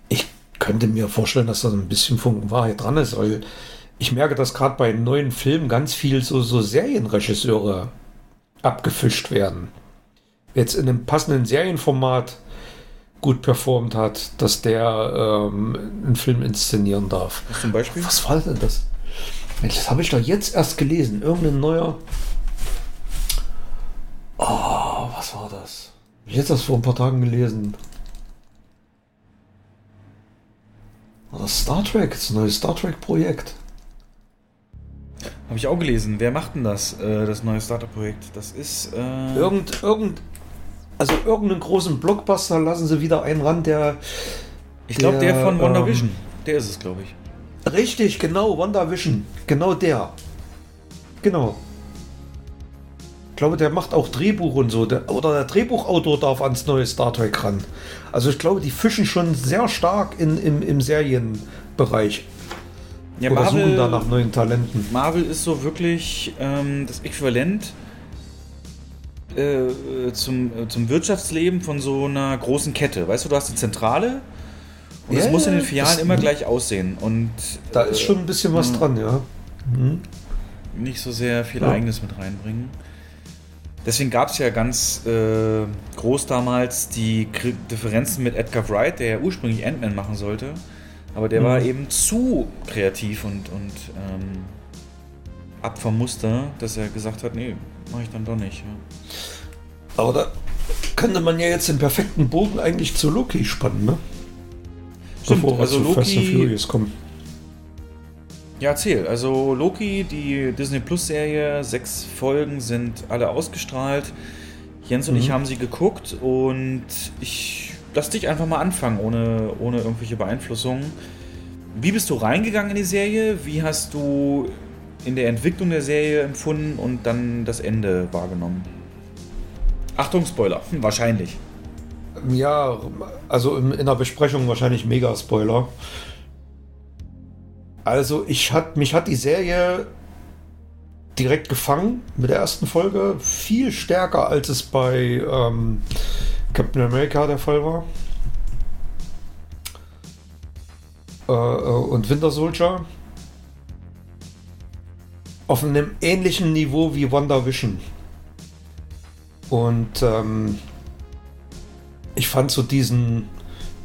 ich könnte mir vorstellen, dass da so ein bisschen von Wahrheit dran ist, weil ich merke, dass gerade bei neuen Filmen ganz viel so, so Serienregisseure abgefischt werden. Jetzt in einem passenden Serienformat gut performt hat, dass der ähm, einen Film inszenieren darf.
Was zum Beispiel?
Was war denn das? Mensch, das habe ich doch jetzt erst gelesen. Irgendein neuer. Oh, was war das? Ich jetzt erst vor ein paar Tagen gelesen. Das Star Trek? Das neue Star Trek-Projekt.
Habe ich auch gelesen. Wer macht denn das, äh, das neue Starter-Projekt? Das ist. Äh,
Irgend, irgend, also irgendeinen großen Blockbuster lassen sie wieder einen ran, der.
ich glaube, der,
der,
von
ähm,
WandaVision. der ist es, glaube ich.
Richtig, genau, WandaVision. Genau der. Genau. Ich glaube, der macht auch Drehbuch und so. Der, oder der Drehbuchautor darf ans neue Star Trek ran. Also ich glaube, die fischen schon sehr stark in, im, im Serienbereich.
Ja,
oder suchen da
Marvel,
nach neuen Talenten.
Marvel ist so wirklich ähm, das Äquivalent äh, zum, äh, zum Wirtschaftsleben von so einer großen Kette. Weißt du, du hast die Zentrale und es
Ja,
muss in den Filialen immer gleich aussehen und
Da
äh,
ist schon ein bisschen was
mh.
dran, ja. Mhm.
nicht so sehr viel
Ja.
Eigenes mit reinbringen. Deswegen gab es ja ganz äh, groß damals die Kri- Differenzen mit Edgar Wright, der ja ursprünglich Ant-Man machen sollte. Aber der
Mhm.
war eben zu kreativ und, und ähm, ab vom Muster, dass er gesagt hat, nee, mache ich dann doch nicht. Ja.
Aber da könnte man ja jetzt den perfekten Bogen eigentlich zu Loki spannen, ne?
Stimmt,
Bevor
also
zu Fast and
Loki,
Furious kommen.
Ja, erzähl. Also Loki, die Disney Plus Serie, sechs Folgen sind alle ausgestrahlt. Jens und
Mhm.
ich haben sie geguckt und ich lass dich einfach mal anfangen, ohne, ohne irgendwelche Beeinflussung. Wie bist du reingegangen in die Serie? Wie hast du in der Entwicklung der Serie empfunden und dann das Ende wahrgenommen? Achtung, Spoiler. Hm, wahrscheinlich.
Ja, also in, in der Besprechung wahrscheinlich Mega-Spoiler. Also ich hat, mich hat die Serie direkt gefangen mit der ersten Folge. Viel stärker, als es bei ähm, Captain America der Fall war. Äh, äh, und Winter Soldier. Auf einem ähnlichen Niveau wie WandaVision. Und ähm, ich fand so diesen,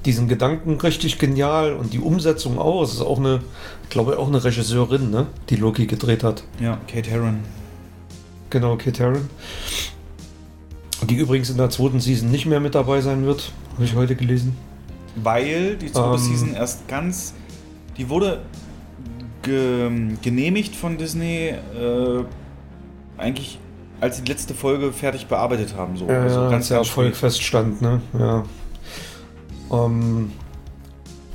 diesen Gedanken richtig genial und die Umsetzung auch. Es ist auch eine, glaube auch eine Regisseurin, ne, die Loki gedreht hat.
Ja, Kate Herron.
Genau, Kate Herron. Die übrigens in der zweiten Season nicht mehr mit dabei sein wird, habe ich heute gelesen.
Weil die zweite
Ähm.
Season erst ganz. Die wurde ge genehmigt von Disney äh, eigentlich als sie die letzte Folge fertig bearbeitet haben. So.
Ja,
also
ja, als der Erfolg
spät.
feststand, ne? Ja. Ähm,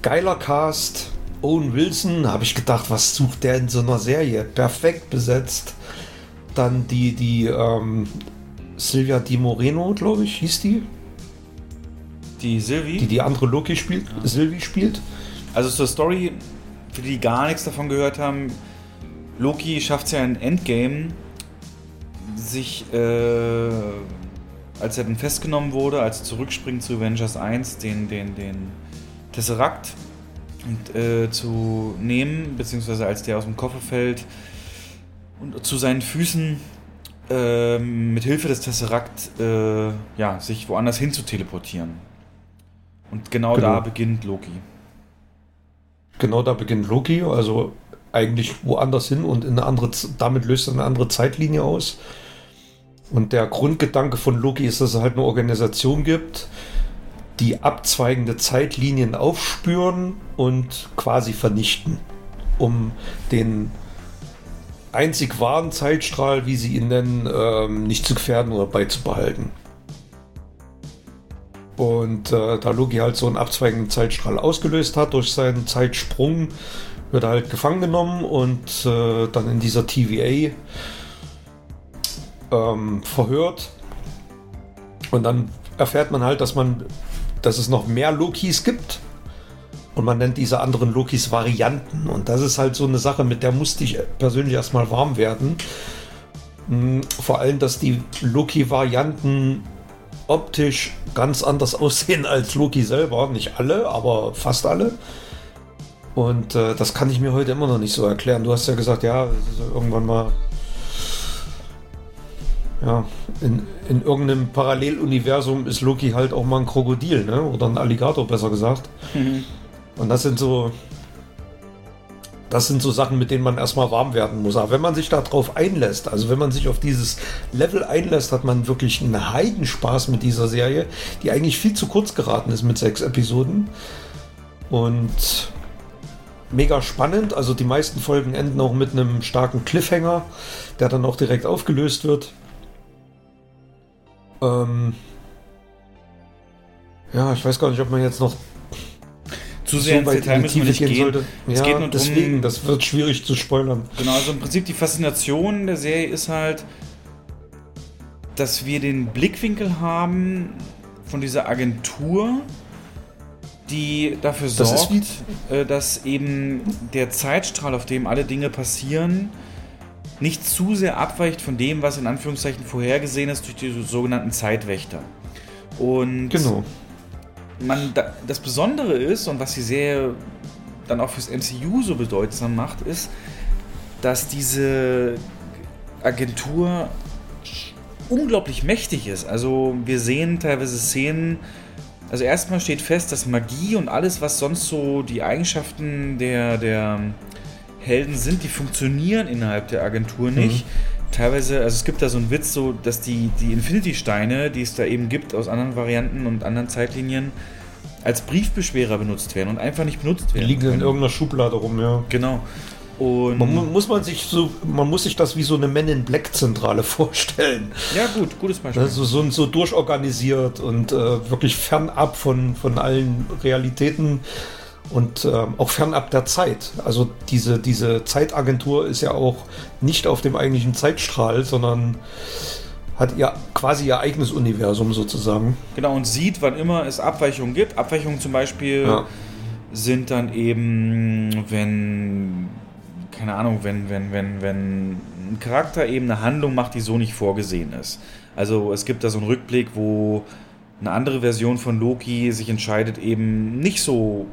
geiler Cast. Owen Wilson, habe ich gedacht, was sucht der in so einer Serie? Perfekt besetzt. Dann die, die ähm, Silvia Di Moreno, glaube ich, hieß die,
Die Sylvie.
die die andere Loki spielt, Sylvie spielt.
Also zur Story, für die, die gar nichts davon gehört haben, Loki schafft es ja in Endgame, sich, äh, als er dann festgenommen wurde, als er zurückspringt zu Avengers 1, den, den, den Tesseract und, äh, zu nehmen, beziehungsweise als der aus dem Koffer fällt und zu seinen Füßen äh, mit Hilfe des Tesseract äh, ja, sich woanders hin zu teleportieren. Und genau,
Genau.
da beginnt Loki.
Genau da beginnt Loki, also eigentlich woanders hin und in eine andere, damit löst er eine andere Zeitlinie aus. Und der Grundgedanke von Loki ist, dass es halt eine Organisation gibt, die abzweigende Zeitlinien aufspüren und quasi vernichten, um den einzig wahren Zeitstrahl, wie sie ihn nennen, ähm, nicht zu gefährden oder beizubehalten. Und äh, da Loki halt so einen abzweigenden Zeitstrahl ausgelöst hat durch seinen Zeitsprung, wird er halt gefangen genommen und äh, dann in dieser TVA ähm, verhört. Und dann erfährt man halt, dass man, dass es noch mehr Lokis gibt. Und man nennt diese anderen Lokis Varianten. Und das ist halt so eine Sache, mit der musste ich persönlich erstmal warm werden. Hm, vor allem, dass die Loki-Varianten optisch ganz anders aussehen als Loki selber. Nicht alle, aber fast alle. Und äh, das kann ich mir heute immer noch nicht so erklären. Du hast ja gesagt, ja, irgendwann mal ja, in, in irgendeinem Paralleluniversum ist Loki halt auch mal ein Krokodil, ne? Oder ein Alligator, besser gesagt. Mhm. Und das sind so. Das sind so Sachen, mit denen man erstmal warm werden muss. Aber wenn man sich darauf einlässt, also wenn man sich auf dieses Level einlässt, hat man wirklich einen Heidenspaß mit dieser Serie, die eigentlich viel zu kurz geraten ist mit sechs Episoden. Und mega spannend. Also die meisten Folgen enden auch mit einem starken Cliffhanger, der dann auch direkt aufgelöst wird. Ähm ja, ich weiß gar nicht, ob man jetzt noch
zu sehr
so ins Detail müssen wir nicht gehen. Sollte.
Es
ja,
geht nur
deswegen,
drum,
das wird schwierig zu spoilern.
Genau, also im Prinzip die Faszination der Serie ist halt, dass wir den Blickwinkel haben von dieser Agentur, die dafür
das
sorgt, äh, dass eben der Zeitstrahl, auf dem alle Dinge passieren, nicht zu sehr abweicht von dem, was in Anführungszeichen vorhergesehen ist durch die sogenannten Zeitwächter. Und
genau.
man, das Besondere ist und was die Serie dann auch fürs MCU so bedeutsam macht, ist, dass diese Agentur unglaublich mächtig ist. Also wir sehen teilweise Szenen, also erstmal steht fest, dass Magie und alles, was sonst so die Eigenschaften der, der Helden sind, die funktionieren innerhalb der Agentur nicht. Mhm. Teilweise, also es gibt da so einen Witz, so dass die, die Infinity-Steine, die es da eben gibt aus anderen Varianten und anderen Zeitlinien, als Briefbeschwerer benutzt werden und einfach nicht benutzt werden.
Die liegen können. in irgendeiner Schublade rum, ja.
Genau. Und
man, muss man sich so, man muss sich das wie so eine Men in Black Zentrale vorstellen.
Ja, gut, gutes Beispiel.
Also so, so durchorganisiert und äh, wirklich fernab von, von allen Realitäten und äh, auch fernab der Zeit. Also diese, diese Zeitagentur ist ja auch nicht auf dem eigentlichen Zeitstrahl, sondern hat ja quasi ihr eigenes Universum sozusagen.
Genau, und sieht, wann immer es Abweichungen gibt. Abweichungen zum Beispiel ja. sind dann eben, wenn, keine Ahnung, wenn, wenn, wenn, wenn ein Charakter eben eine Handlung macht, die so nicht vorgesehen ist. Also es gibt da so einen Rückblick, wo eine andere Version von Loki sich entscheidet, eben nicht so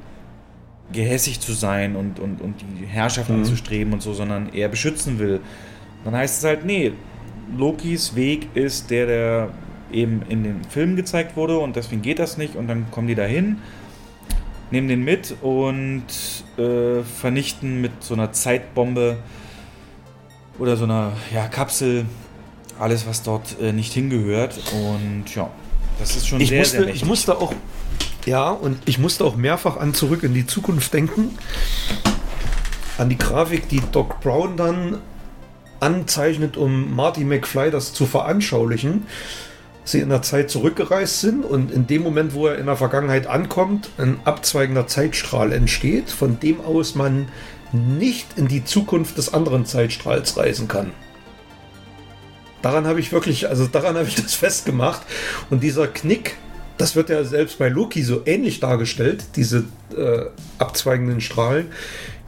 gehässig zu sein und, und, und die Herrschaft mhm. anzustreben und so, sondern eher beschützen will. Dann heißt es halt, nee, Lokis Weg ist der, der eben in den Filmen gezeigt wurde und deswegen geht das nicht und dann kommen die dahin, nehmen den mit und äh, vernichten mit so einer Zeitbombe oder so einer ja, Kapsel alles, was dort äh, nicht hingehört und ja, das ist schon
ich
sehr,
musste,
sehr mächtig.
Ich musste auch ja, und ich musste auch mehrfach an Zurück in die Zukunft denken. An die Grafik, die Doc Brown dann anzeichnet, um Marty McFly das zu veranschaulichen. Sie in der Zeit zurückgereist sind und in dem Moment, wo er in der Vergangenheit ankommt, ein abzweigender Zeitstrahl entsteht, von dem aus man nicht in die Zukunft des anderen Zeitstrahls reisen kann. Daran habe ich wirklich, also daran habe ich das festgemacht. Und dieser Knick das wird ja selbst bei Loki so ähnlich dargestellt, diese äh, abzweigenden Strahlen.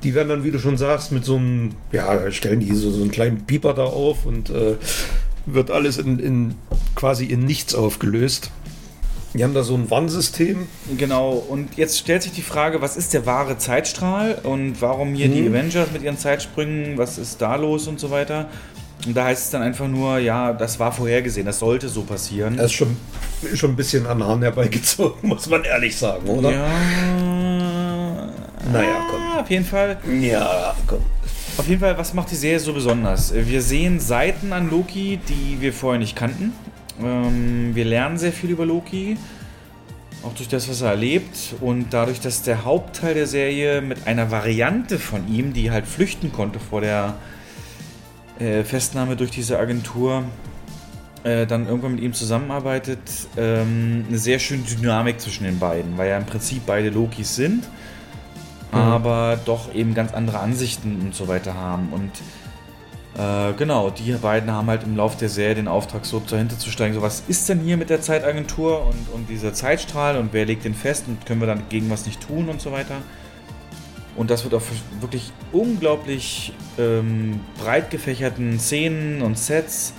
Die werden dann, wie du schon sagst, mit so einem, ja, stellen die so, so einen kleinen Pieper da auf und äh, wird alles in, in quasi in nichts aufgelöst. Die haben da so ein Warnsystem.
Genau, und jetzt stellt sich die Frage, was ist der wahre Zeitstrahl und warum hier hm. die mhm. Avengers mit ihren Zeitsprüngen, was ist da los und so weiter. Und da heißt es dann einfach nur, ja, das war vorhergesehen, das sollte so passieren.
Das ist schon, schon ein bisschen an Hahn herbeigezogen, muss man ehrlich sagen, oder?
Ja.
Naja, komm.
Ah, auf jeden Fall.
Ja, komm.
Auf jeden Fall, was macht die Serie so besonders? Wir sehen Seiten an Loki, die wir vorher nicht kannten. Ähm, wir lernen sehr viel über Loki. Auch durch das, was er erlebt. Und dadurch, dass der Hauptteil der Serie mit einer Variante von ihm, die halt flüchten konnte vor der äh, Festnahme durch diese Agentur äh, dann irgendwann mit ihm zusammenarbeitet, ähm, eine sehr schöne Dynamik zwischen den beiden, weil ja im Prinzip beide Lokis sind, mhm. aber doch eben ganz andere Ansichten und so weiter haben. Und Äh, genau, die beiden haben halt im Laufe der Serie den Auftrag, so dahinter zu steigen, so was ist denn hier mit der Zeitagentur und, und dieser Zeitstrahl und wer legt den fest und können wir dann gegen was nicht tun und so weiter. Und das wird auf wirklich unglaublich ähm, breit gefächerten Szenen und Sets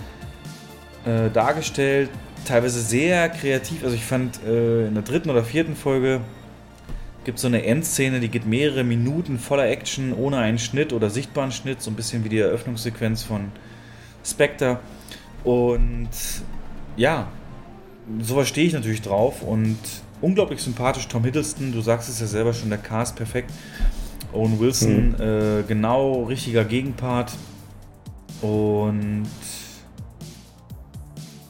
äh, dargestellt. Teilweise sehr kreativ. Also ich fand äh, in der dritten oder vierten Folge gibt es so eine Endszene, die geht mehrere Minuten voller Action, ohne einen Schnitt oder sichtbaren Schnitt. So ein bisschen wie die Eröffnungssequenz von Spectre. Und ja, sowas stehe ich natürlich drauf. Und unglaublich sympathisch Tom Hiddleston. Du sagst es ja selber schon, der Cast perfekt. Owen Wilson, mhm. äh, genau richtiger Gegenpart. Und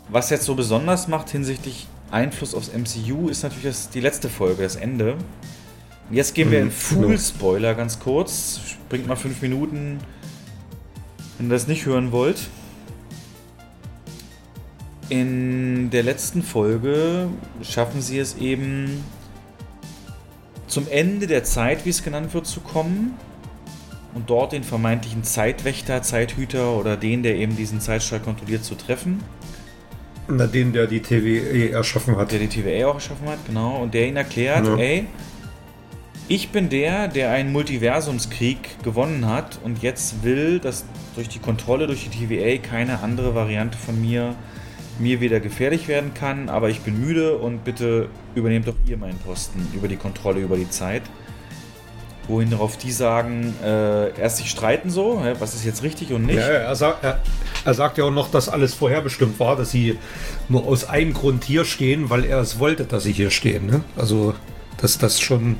was jetzt so besonders macht hinsichtlich Einfluss aufs MCU, ist natürlich das, die letzte Folge, das Ende. Jetzt gehen wir in mhm. Full Spoiler ganz kurz. Springt mal fünf Minuten, wenn ihr das nicht hören wollt. In der letzten Folge schaffen sie es eben zum Ende der Zeit, wie es genannt wird, zu kommen und dort den vermeintlichen Zeitwächter, Zeithüter oder den, der eben diesen Zeitstrahl kontrolliert, zu treffen.
Na, den, der die TWE erschaffen hat.
Der die TWE auch erschaffen hat, genau. Und der ihn erklärt, ja. ey, ich bin der, der einen Multiversumskrieg gewonnen hat und jetzt will, dass durch die Kontrolle durch die TVA keine andere Variante von mir mir wieder gefährlich werden kann, aber ich bin müde und bitte übernehmt doch ihr meinen Posten über die Kontrolle über die Zeit. Wohin darauf die sagen, äh, erst sich streiten so, was ist jetzt richtig und nicht. Ja,
er, sagt, er, er sagt ja auch noch, dass alles vorherbestimmt war, dass sie nur aus einem Grund hier stehen, weil er es wollte, dass sie hier stehen. Ne? Also, dass das schon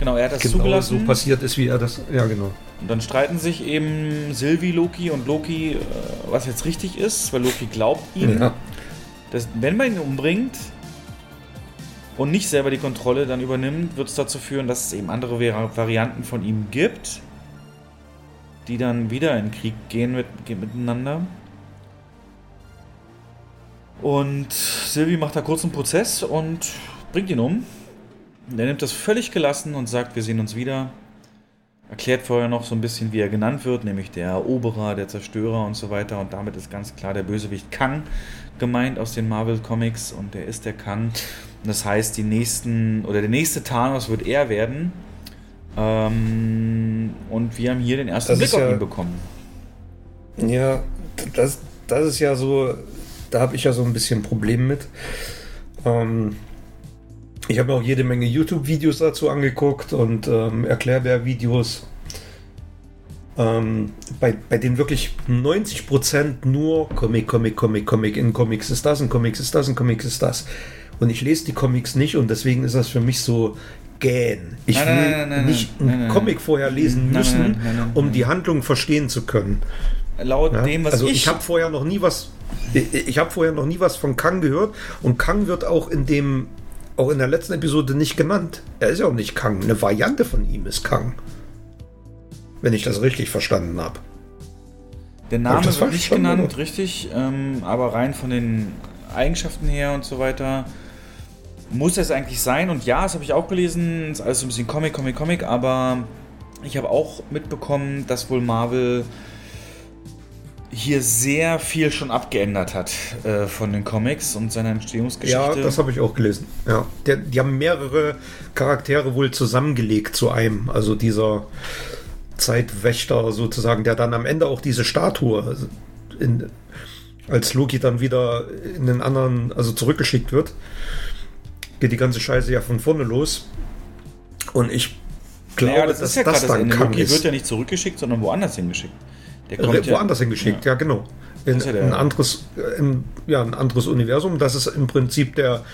genau, er hat das genau zugelassen.
so passiert ist, wie er das. Ja, genau.
Und dann streiten sich eben Sylvie, Loki und Loki, äh, was jetzt richtig ist, weil Loki glaubt ihm, ja. dass wenn man ihn umbringt und nicht selber die Kontrolle dann übernimmt, wird es dazu führen, dass es eben andere Varianten von ihm gibt, die dann wieder in Krieg gehen mit, miteinander. Und Sylvie macht da kurz einen Prozess und bringt ihn um. Er nimmt das völlig gelassen und sagt, wir sehen uns wieder erklärt vorher noch so ein bisschen, wie er genannt wird, nämlich der Eroberer, der Zerstörer und so weiter. Und damit ist ganz klar der Bösewicht Kang gemeint aus den Marvel Comics und der ist der Kang. Und das heißt, die nächsten oder der nächste Thanos wird er werden. Ähm, und wir haben hier den ersten das Blick auf ja, ihn bekommen.
Ja, das, das ist ja so, da habe ich ja so ein bisschen Problem mit. Ähm, ich habe mir auch jede Menge YouTube-Videos dazu angeguckt und ähm, Erklärbär-Videos, ähm, bei, bei denen wirklich 90% nur Comic, Comic, Comic, Comic, in Comics ist das, in Comics ist das, in Comics ist das. Und ich lese die Comics nicht und deswegen ist das für mich so gähn. Ich will nein, nein, nicht einen Comic vorher lesen müssen, um die Handlung verstehen zu können.
Laut ja? dem, was
also ich... ich habe vorher noch nie was... Ich, ich habe vorher noch nie was von Kang gehört und Kang wird auch in dem auch in der letzten Episode nicht genannt. Er ist ja auch nicht Kang. Eine Variante von ihm ist Kang. Wenn ich das richtig verstanden habe.
Der Name wird nicht genannt, oder? richtig, ähm, aber rein von den Eigenschaften her und so weiter muss es eigentlich sein. Und ja, das habe ich auch gelesen, ist alles so ein bisschen Comic, Comic, Comic, aber ich habe auch mitbekommen, dass wohl Marvel hier sehr viel schon abgeändert hat äh, von den Comics und seiner Entstehungsgeschichte.
Ja, das habe ich auch gelesen. Ja, Der, die haben mehrere Charaktere wohl zusammengelegt zu einem. Also dieser Zeitwächter sozusagen, der dann am Ende auch diese Statue in, als Loki dann wieder in den anderen, also zurückgeschickt wird, geht die ganze Scheiße ja von vorne los. Und ich glaube, naja, das dass ja das dann das
Loki ist. wird ja nicht zurückgeschickt, sondern woanders hingeschickt.
Der kommt woanders ja, hingeschickt, ja, ja genau. In, ja ein, anderes, in, ja, ein anderes Universum. Das ist im Prinzip der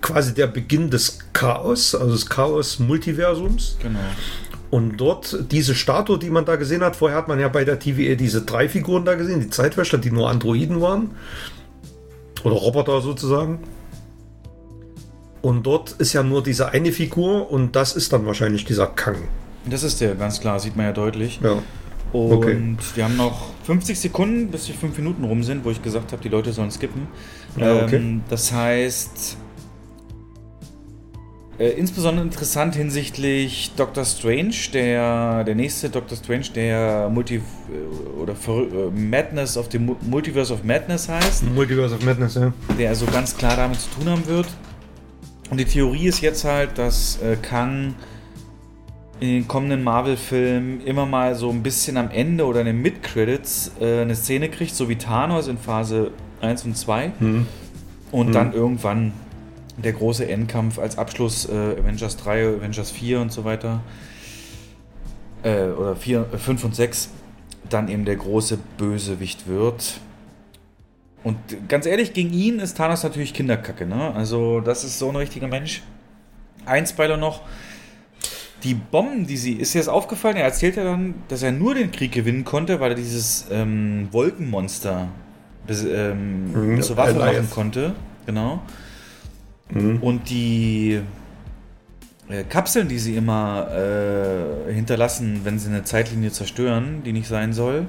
quasi der Beginn des Chaos, also des Chaos-Multiversums.
Genau.
Und dort diese Statue, die man da gesehen hat, vorher hat man ja bei der TVA diese drei Figuren da gesehen, die Zeitwächter, die nur Androiden waren. Oder Roboter sozusagen. Und dort ist ja nur diese eine Figur und das ist dann wahrscheinlich dieser Kang.
Das ist der, ganz klar, sieht man ja deutlich.
Ja.
Und okay. wir haben noch 50 Sekunden, bis die 5 Minuten rum sind, wo ich gesagt habe, die Leute sollen skippen. Ja, okay. ähm, das heißt, Äh, insbesondere interessant hinsichtlich Doctor Strange, der, der nächste Doctor Strange, der Multi äh, oder äh, Madness of the Multiverse of Madness heißt.
Multiverse of Madness, ja.
Der also ganz klar damit zu tun haben wird. Und die Theorie ist jetzt halt, dass äh, Kang in den kommenden Marvel-Filmen immer mal so ein bisschen am Ende oder in den Mid-Credits äh, eine Szene kriegt, so wie Thanos in Phase 1 und 2.
Hm.
Und
Hm.
dann irgendwann der große Endkampf als Abschluss äh, Avengers 3, Avengers 4 und so weiter. Äh, oder 4, 5 und 6 dann eben der große Bösewicht wird. Und ganz ehrlich, gegen ihn ist Thanos natürlich Kinderkacke, ne? Also, das ist so ein richtiger Mensch. Ein Spoiler noch. Die Bomben, die sie. Ist dir das aufgefallen? Er erzählt ja dann, dass er nur den Krieg gewinnen konnte, weil er dieses ähm, Wolkenmonster bis, ähm,
Mhm,
zur Waffe machen konnte. Genau.
Mhm.
Und die äh, Kapseln, die sie immer äh, hinterlassen, wenn sie eine Zeitlinie zerstören, die nicht sein soll,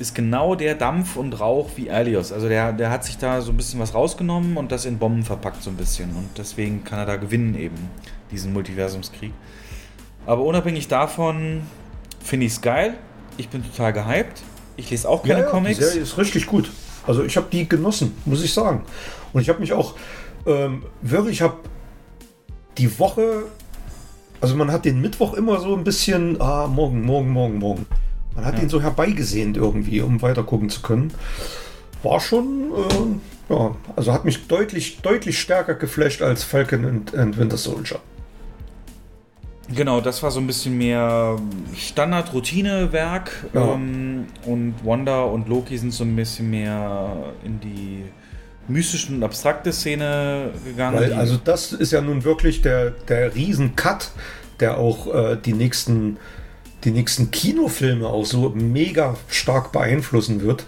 ist genau der Dampf und Rauch wie Alios. Also der, der hat sich da so ein bisschen was rausgenommen und das in Bomben verpackt so ein bisschen. Und deswegen kann er da gewinnen eben, diesen Multiversumskrieg. Aber unabhängig davon finde ich es geil. Ich bin total gehypt. Ich lese auch keine
ja, ja,
Comics.
Die Serie ist richtig gut. Also ich habe die genossen, muss ich sagen. Und ich habe mich auch ähm, wirklich, ich habe die Woche, also man hat den Mittwoch immer so ein bisschen, ah, morgen, morgen, morgen, morgen. Man hat
Ja.
den so herbeigesehnt irgendwie, um weiter gucken zu können. War schon, äh, ja, also hat mich deutlich, deutlich stärker geflasht als Falcon and, and Winter Soldier.
Genau, das war so ein bisschen mehr Standard-Routine-Werk.
Ja.
Ähm, und Wanda und Loki sind so ein bisschen mehr in die mystische und abstrakte Szene gegangen.
Weil, also das ist ja nun wirklich der, der Riesen-Cut, der auch äh, die nächsten die nächsten Kinofilme auch so mega stark beeinflussen wird.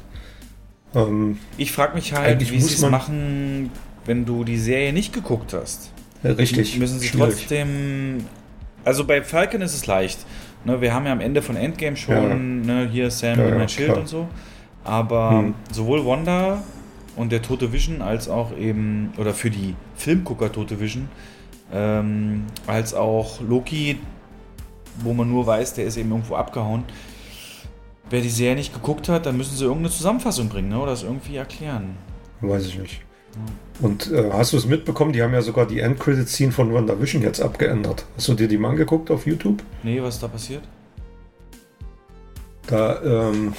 Ähm,
ich frage mich halt, wie sie es machen, wenn du die Serie nicht geguckt hast.
richtig.
Müssen sie
schwierig.
trotzdem. Also bei Falcon ist es leicht. Ne, wir haben ja am Ende von Endgame schon ne, hier Sam
Ja,
und
ja,
mein Schild
klar.
und so. Aber
Hm.
sowohl Wanda und der Tote Vision als auch eben, oder für die Filmgucker Tote Vision, ähm, als auch Loki, wo man nur weiß, der ist eben irgendwo abgehauen. Wer die Serie nicht geguckt hat, dann müssen sie irgendeine Zusammenfassung bringen ne, oder das irgendwie erklären.
Weiß ich nicht. Und äh, hast du es mitbekommen? Die haben ja sogar die End-Credit-Scene von WandaVision jetzt abgeändert. Hast du dir die mal angeguckt auf YouTube?
Nee, was ist da passiert?
Da, ähm,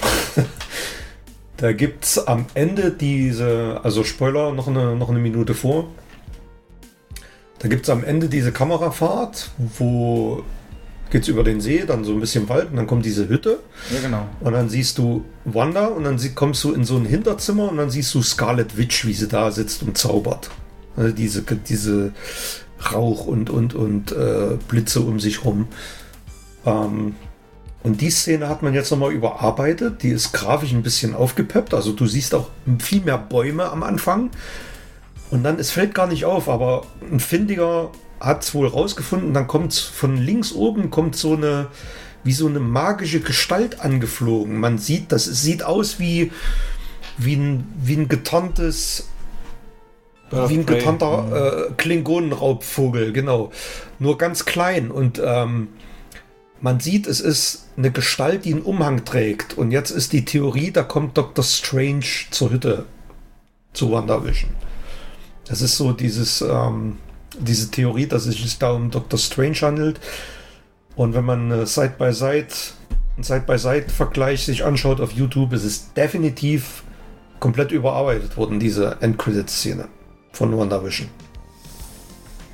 da gibt es am Ende diese, also Spoiler, noch eine, noch eine Minute vor. Da gibt es am Ende diese Kamerafahrt, wo geht's über den See, dann so ein bisschen Wald und dann kommt diese Hütte
Ja, genau.
und dann siehst du Wanda und dann sie, kommst du in so ein Hinterzimmer und dann siehst du Scarlet Witch, wie sie da sitzt und zaubert. Also diese, diese Rauch und, und, und äh, Blitze um sich rum. Ähm, und die Szene hat man jetzt nochmal überarbeitet. Die ist grafisch ein bisschen aufgepeppt. Also du siehst auch viel mehr Bäume am Anfang. Und dann, es fällt gar nicht auf, aber ein Findiger hat es wohl rausgefunden. Dann kommt von links oben kommt so eine, wie so eine magische Gestalt angeflogen. Man sieht, das sieht aus wie, wie ein, wie ein getarntes wie ein getarnter äh, Klingonenraubvogel, genau. Nur ganz klein und ähm, man sieht, es ist eine Gestalt, die einen Umhang trägt. Und jetzt ist die Theorie, da kommt Dr. Strange zur Hütte zu WandaVision. Das ist so dieses, ähm, diese Theorie, dass es sich da um Dr. Strange handelt. Und wenn man äh, Side by Side, einen Side by Side Vergleich sich anschaut auf YouTube, ist es definitiv komplett überarbeitet worden, diese Endcredit-Szene von WandaVision.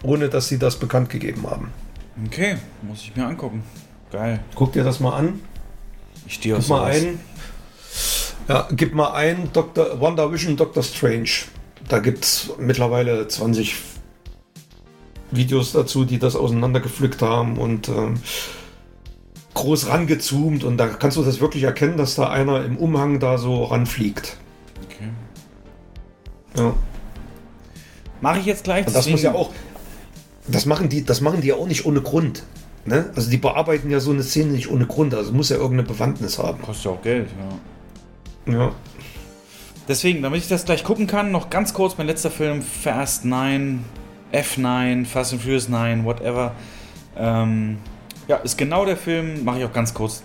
Ohne dass sie das bekannt gegeben haben.
Okay, muss ich mir angucken. Geil.
Guck dir das mal an.
Ich stehe auf
mal ein. Ja, gib mal ein Dr. WandaVision Doctor Strange. Da gibt es mittlerweile 20 Videos dazu, die das auseinandergepflückt haben und ähm, groß rangezoomt. Und da kannst du das wirklich erkennen, dass da einer im Umhang da so ranfliegt.
Okay.
Ja.
Mache ich jetzt gleich.
Und das muss ja auch. Das machen die, das machen die ja auch nicht ohne Grund. Ne? Also die bearbeiten ja so eine Szene nicht ohne Grund. Also muss ja irgendeine Bewandtnis haben.
Kostet ja auch Geld, ja.
Ja.
Deswegen, damit ich das gleich gucken kann, noch ganz kurz mein letzter Film, Fast 9. F9, Fast and Furious 9, whatever. Ähm, ja, ist genau der Film, mache ich auch ganz kurz,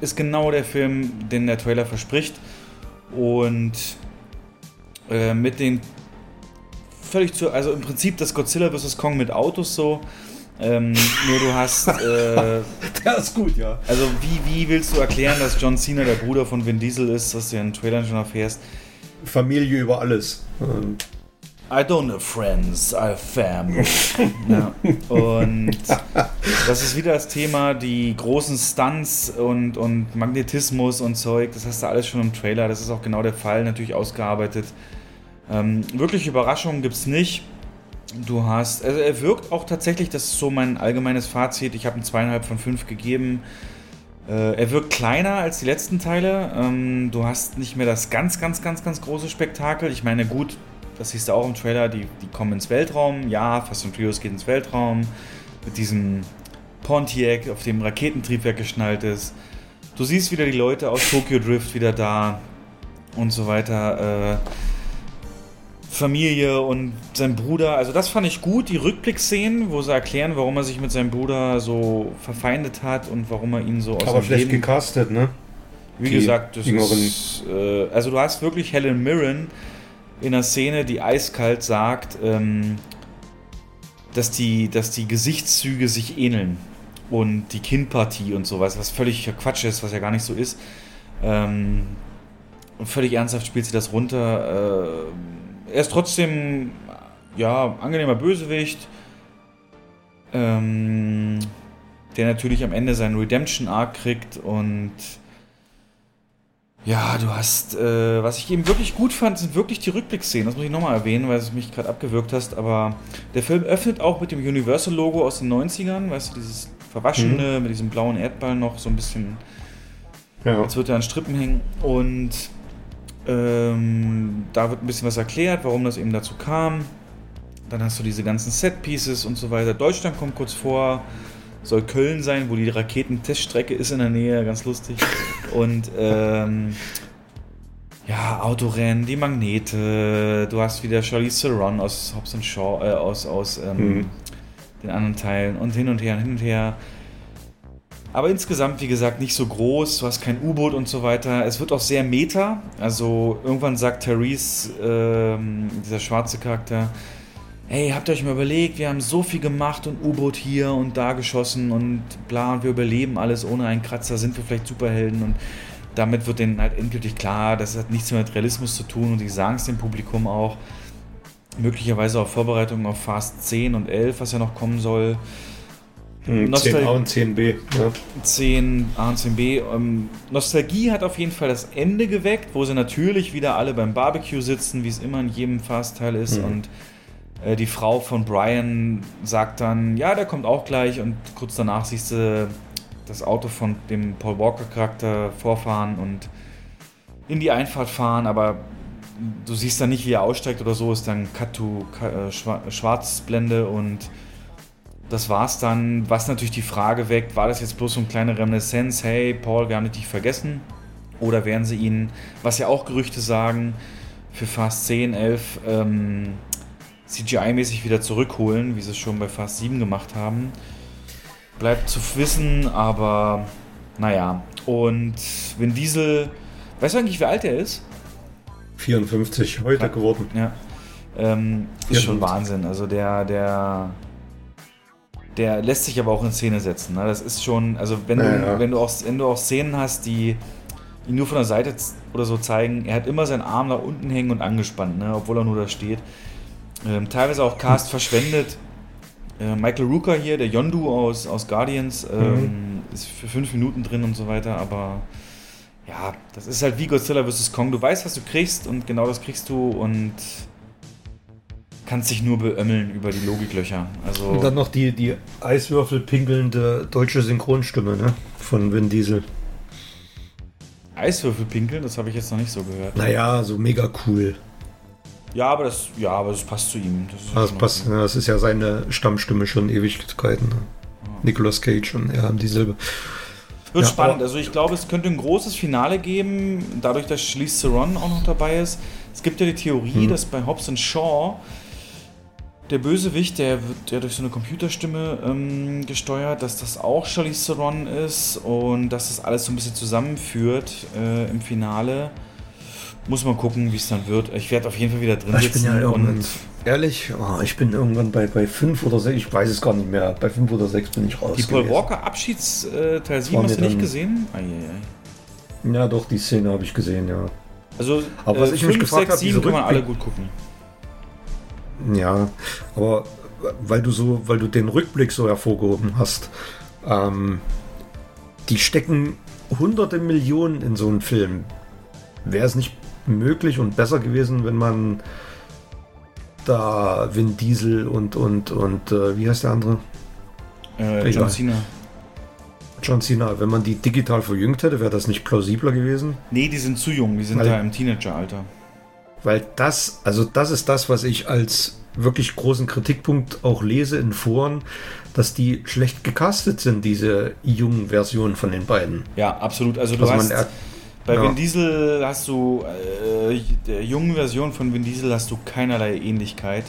ist genau der Film, den der Trailer verspricht. Und äh, mit den völlig zu, also im Prinzip das Godzilla vs. Kong mit Autos so. Ähm, nur du hast. Äh,
Der ist gut, ja.
also, wie, wie willst du erklären, dass John Cena der Bruder von Vin Diesel ist, was du in den Trailern schon erfährst?
Familie über alles. Ähm,
I don't have friends, I have family. ja. Und das ist wieder das Thema, die großen Stunts und, und Magnetismus und Zeug, das hast du alles schon im Trailer, das ist auch genau der Fall, natürlich ausgearbeitet. Ähm, wirklich Überraschungen gibt es nicht. Du hast, also er wirkt auch tatsächlich, das ist so mein allgemeines Fazit, ich habe ihm zweieinhalb von fünf gegeben. Äh, er wirkt kleiner als die letzten Teile. Ähm, du hast nicht mehr das ganz, ganz, ganz, ganz große Spektakel. Ich meine, gut, das siehst du auch im Trailer, die, die kommen ins Weltraum. Ja, Fast and Furious geht ins Weltraum. Mit diesem Pontiac, auf dem Raketentriebwerk geschnallt ist. Du siehst wieder die Leute aus Tokyo Drift wieder da und so weiter. Äh, Familie und sein Bruder. Also das fand ich gut, die Rückblickszenen, wo sie erklären, warum er sich mit seinem Bruder so verfeindet hat und warum er ihn so aus
aber schlecht
Leben
gecastet, ne?
wie
Die
gesagt, das
jüngeren-
ist. Äh, also, du hast wirklich Helen Mirren in einer Szene, die eiskalt sagt, ähm, dass, die, dass die Gesichtszüge sich ähneln. Und die Kinnpartie und sowas, was völlig Quatsch ist, was ja gar nicht so ist. Ähm, und völlig ernsthaft spielt sie das runter. Äh, er ist trotzdem, ja, angenehmer Bösewicht. Ähm, der natürlich am Ende seinen Redemption-Arc kriegt und ja, du hast, äh, was ich eben wirklich gut fand, sind wirklich die Rückblickszenen. Das muss ich nochmal erwähnen, weil es mich gerade abgewürgt hast. Aber der Film öffnet auch mit dem Universal-Logo aus den 90ern, weißt du, dieses verwaschene mit diesem blauen Erdball noch so ein bisschen,
Ja.
als würde er an Strippen hängen. Und ähm, da wird ein bisschen was erklärt, warum das eben dazu kam. Dann hast du diese ganzen Set-Pieces und so weiter. Deutschland kommt kurz vor. Soll Köln sein, wo die Raketenteststrecke ist in der Nähe, ganz lustig. Und ähm, ja, Autorennen, die Magnete, du hast wieder Charlize Theron aus Hobbs and Shaw, äh, aus, aus ähm,
Mhm.
den anderen Teilen und hin und her und hin und her. Aber insgesamt, wie gesagt, nicht so groß. Du hast kein U-Boot und so weiter. Es wird auch sehr meta. Also irgendwann sagt Therese, ähm, dieser schwarze Charakter, hey, habt ihr euch mal überlegt, wir haben so viel gemacht und U-Boot hier und da geschossen und bla und wir überleben alles ohne einen Kratzer, sind wir vielleicht Superhelden und damit wird denen halt endgültig klar, das hat nichts mehr mit Realismus zu tun und die sagen es dem Publikum auch. Möglicherweise auch Vorbereitungen auf Fast 10 und 11, was ja noch kommen soll.
Hm,
Nostal-
10a und 10b. Ja.
10, A und 10b. Ähm, Nostalgie hat auf jeden Fall das Ende geweckt, wo sie natürlich wieder alle beim Barbecue sitzen, wie es immer in jedem Fast-Teil ist.
Mhm.
Und äh, die Frau von Brian sagt dann, ja, der kommt auch gleich. Und kurz danach siehst du das Auto von dem Paul Walker-Charakter vorfahren und in die Einfahrt fahren, aber du siehst dann nicht, wie er aussteigt oder so, ist dann Cut to äh, Schwarzblende und das war's dann. Was natürlich die Frage weckt, war das jetzt bloß so eine kleine Reminiszenz, hey Paul, wir haben dich vergessen? Oder werden sie ihn, was ja auch Gerüchte sagen, für Fast 10, 11 ähm, CGI-mäßig wieder zurückholen, wie sie es schon bei Fast 7 gemacht haben? Bleibt zu wissen, aber naja. Und Vin Diesel, weißt du eigentlich, wie alt er ist?
54 heute
Ja.
geworden.
Ja. Ähm, ist schon
54.
Wahnsinn. Also der, der, der lässt sich aber auch in Szene setzen. Ne? Das ist schon, also wenn du,
Ja, ja.
wenn du auch, wenn du auch Szenen hast, die ihn nur von der Seite oder so zeigen, er hat immer seinen Arm nach unten hängen und angespannt, ne? obwohl er nur da steht. Ähm, teilweise auch Cast verschwendet. Äh, Michael Rooker hier, der Yondu aus, aus Guardians, ähm, ist für fünf Minuten drin und so weiter, aber ja, das ist halt wie Godzilla vs. Kong. Du weißt, was du kriegst und genau das kriegst du und kannst dich nur beömmeln über die Logiklöcher. Also
Und dann noch die, die Eiswürfel pinkelnde deutsche Synchronstimme ne? von Vin Diesel.
Eiswürfel pinkeln, das habe ich jetzt noch nicht so gehört.
Naja, so mega cool.
Ja, aber das, ja, aber das passt zu ihm. Das, ist
Das
schon
passt, ja, das ist ja seine Stammstimme schon Ewigkeiten. Ne? Nicolas Cage und er haben dieselbe.
Wird
Ja,
spannend. Also ich glaube, es könnte ein großes Finale geben, dadurch, dass Charlize Theron auch noch dabei ist. Es gibt ja die Theorie,
Hm.
dass bei Hobbs and Shaw Der Bösewicht, der wird ja durch so eine Computerstimme ähm, gesteuert, dass das auch Charlize Theron ist und dass das alles so ein bisschen zusammenführt äh, im Finale. Muss man gucken, wie es dann wird. Ich werde auf jeden Fall wieder drin
Ich bin
sitzen
ja irgendwann,
und
ehrlich, oh, ich bin irgendwann bei, bei 5 oder 6, ich weiß es gar nicht mehr. Bei 5 oder 6 bin ich raus.
die Paul
gewesen.
Walker Abschiedsteil 7
war
hast du nicht gesehen? Eieiei.
Ja, doch, die Szene habe ich gesehen, ja.
Also
Aber was ich mich
5,
gefragt
6,
hab,
7
diese
kann man alle gut gucken.
Ja, aber weil du so, weil du den Rückblick so hervorgehoben hast, ähm, die stecken hunderte Millionen in so einen Film. Wäre es nicht möglich und besser gewesen, wenn man da Vin Diesel und und und äh, wie heißt der andere?
Äh. John Cena.
John Cena, wenn man die digital verjüngt hätte, wäre das nicht plausibler gewesen?
Nee, die sind zu jung, die sind
Weil-
da im Teenageralter.
Weil das, also das ist das, was ich als wirklich großen Kritikpunkt auch lese in Foren, dass die schlecht gecastet sind, diese jungen Versionen von den beiden.
Ja, absolut. Also du
Also
hast bei
ja.
Vin Diesel hast du äh, der jungen Version von Vin Diesel hast du keinerlei Ähnlichkeit.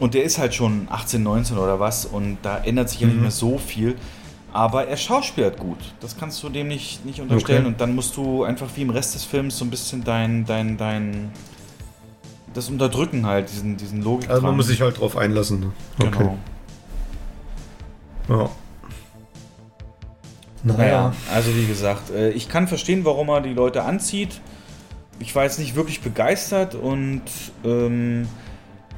Und der ist halt schon 18, 19 oder was und da ändert sich ja nicht
Mhm.
mehr so viel. Aber er schauspielert gut. Das kannst du dem nicht, nicht unterstellen.
Okay.
Und dann musst du einfach wie im Rest des Films so ein bisschen dein, dein, dein das unterdrücken halt, diesen, diesen Logik.
Also man muss sich halt drauf einlassen. ne?
genau.
Ja.
Naja, also wie gesagt, äh, ich kann verstehen, warum er die Leute anzieht. Ich war jetzt nicht wirklich begeistert und ähm,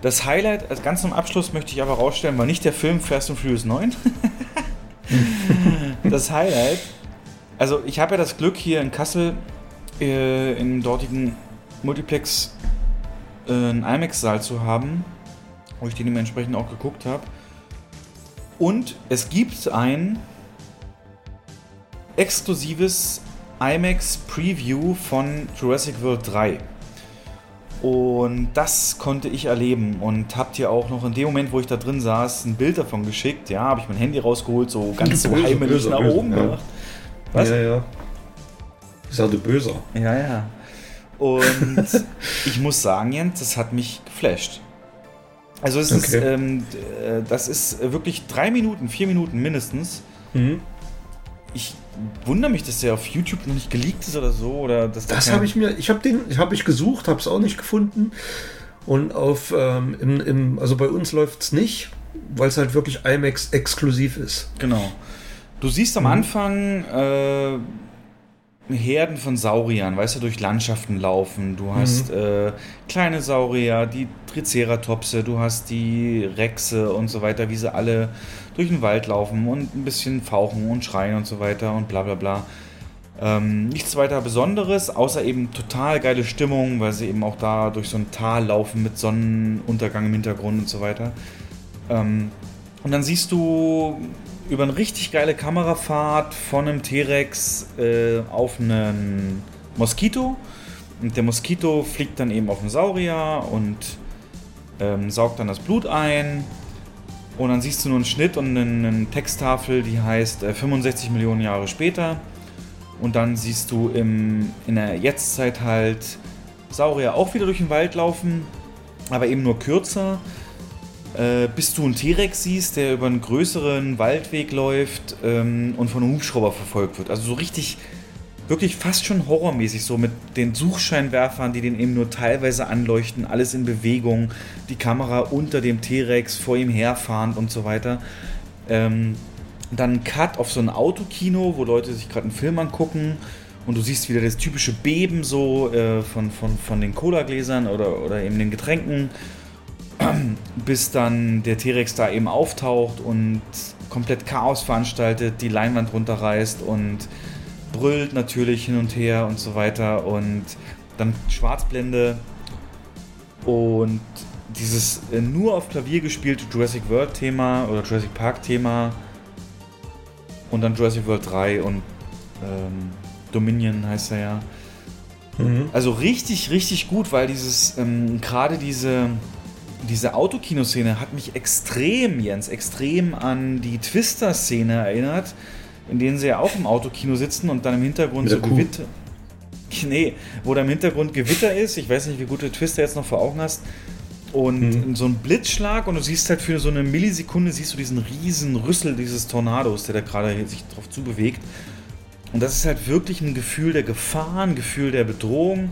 das Highlight, als ganz zum Abschluss möchte ich aber rausstellen, war nicht der Film Fast and Furious 9. das Highlight, also ich habe ja das Glück hier in Kassel äh, im dortigen Multiplex äh, einen IMAX-Saal zu haben, wo ich den dementsprechend auch geguckt habe. Und es gibt ein exklusives IMAX Preview von Jurassic World 3. Und das konnte ich erleben und habt ihr auch noch in dem Moment, wo ich da drin saß, ein Bild davon geschickt. Ja, habe ich mein Handy rausgeholt, so ganz so heimelig nach oben
ja.
gemacht. Was?
Ja, ja. Ich sagte böser.
Ja, ja. Und ich muss sagen, Jens, das hat mich geflasht. Also es ist,
Okay.
ähm, d- äh, das ist wirklich drei Minuten, vier Minuten mindestens.
Mhm.
Ich wundere mich, dass der auf YouTube noch nicht geleakt ist oder so. Oder dass
Das habe ich mir, ich habe den, habe ich gesucht, habe es auch nicht gefunden. Und auf, ähm, im, im, also bei uns läuft es nicht, weil es halt wirklich IMAX exklusiv ist.
Genau. Du siehst am
Mhm.
Anfang äh, Herden von Sauriern, weißt du, durch Landschaften laufen. Du hast äh, kleine Saurier, die Triceratopse, du hast die Rechse und so weiter, wie sie alle durch den Wald laufen und ein bisschen fauchen und schreien und so weiter und bla bla bla. Ähm, nichts weiter Besonderes, außer eben total geile Stimmung, weil sie eben auch da durch so ein Tal laufen mit Sonnenuntergang im Hintergrund und so weiter. Ähm, und dann siehst du über eine richtig geile Kamerafahrt von einem T-Rex äh, auf einen Moskito. Und der Moskito fliegt dann eben auf einen Saurier und ähm, saugt dann das Blut ein. Und dann siehst du nur einen Schnitt und eine, eine Texttafel, die heißt äh, 65 Millionen Jahre später. Und dann siehst du im, in der Jetztzeit halt Saurier auch wieder durch den Wald laufen, aber eben nur kürzer äh, bis du einen T-Rex siehst, der über einen größeren Waldweg läuft ähm, und von einem Hubschrauber verfolgt wird. Also so richtig, wirklich fast schon horrormäßig, so mit den Suchscheinwerfern, die den eben nur teilweise anleuchten, alles in Bewegung, die Kamera unter dem T-Rex, vor ihm herfahrend und so weiter. Ähm, dann ein Cut auf so ein Autokino, wo Leute sich gerade einen Film angucken und du siehst wieder das typische Beben so äh, von, von, von den Cola-Gläsern oder, oder eben den Getränken bis dann der T-Rex da eben auftaucht und komplett Chaos veranstaltet, die Leinwand runterreißt und brüllt natürlich hin und her und so weiter und dann Schwarzblende und dieses äh, nur auf Klavier gespielte Jurassic World Thema oder Jurassic Park Thema und dann Jurassic World 3 und ähm, Dominion heißt er ja.
Mhm.
Also richtig, richtig gut, weil dieses, ähm, gerade diese, diese Autokino-Szene hat mich extrem, Jens, extrem an die Twister-Szene erinnert, in denen sie ja auch im Autokino sitzen und dann im Hintergrund so. Gewitter. Nee, wo da im Hintergrund Gewitter ist. Ich weiß nicht, wie gut du Twister jetzt noch vor Augen hast. und mhm. so ein Blitzschlag und du siehst halt für so eine Millisekunde siehst du diesen riesen Rüssel dieses Tornados, der da gerade sich drauf zubewegt. Und das ist halt wirklich ein Gefühl der Gefahr, ein Gefühl der Bedrohung.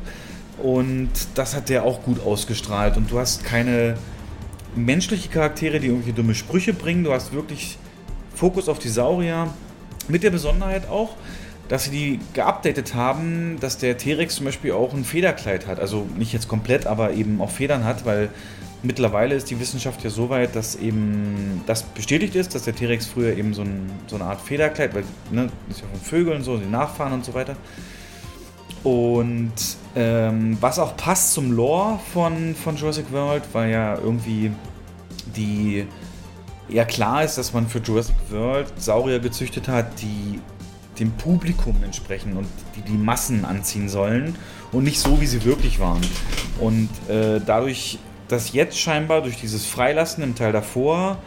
Und das hat der auch gut ausgestrahlt. Und du hast keine menschliche Charaktere, die irgendwelche dumme Sprüche bringen. Du hast wirklich Fokus auf die Saurier. Mit der Besonderheit auch, dass sie die geupdatet haben, dass der T-Rex zum Beispiel auch ein Federkleid hat. Also nicht jetzt komplett, aber eben auch Federn hat, weil mittlerweile ist die Wissenschaft ja so weit, dass eben das bestätigt ist, dass der T-Rex früher eben so, ein, so, eine Art Federkleid, weil ne, ist ja von Vögeln so, die Nachfahren und so weiter. Und ähm, was auch passt zum Lore von, von Jurassic World, weil ja irgendwie die ja klar ist, dass man für Jurassic World Saurier gezüchtet hat, die dem Publikum entsprechen und die die Massen anziehen sollen und nicht so, wie sie wirklich waren. Und äh, dadurch, dass jetzt scheinbar durch dieses Freilassen im Teil davor,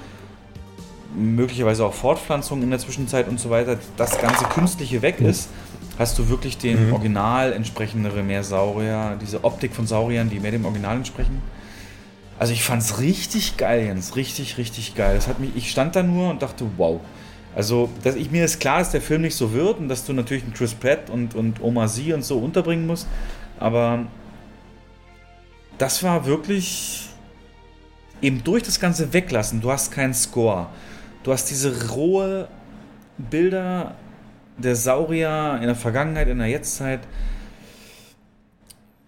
möglicherweise auch Fortpflanzung in der Zwischenzeit und so weiter, das ganze Künstliche weg ist, hast du wirklich den mhm. Original entsprechendere mehr Saurier, diese Optik von Sauriern, die mehr dem Original entsprechen. Also ich fand's richtig geil, Jens, richtig, richtig geil. Das hat mich, ich stand da nur und dachte, wow. Also, dass ich mir ist klar, dass der Film nicht so wird und dass du natürlich einen Chris Pratt und, und Oma Sie und so unterbringen musst. Aber das war wirklich eben durch das Ganze weglassen. Du hast keinen Score. Du hast diese rohe Bilder der Saurier in der Vergangenheit, in der Jetztzeit.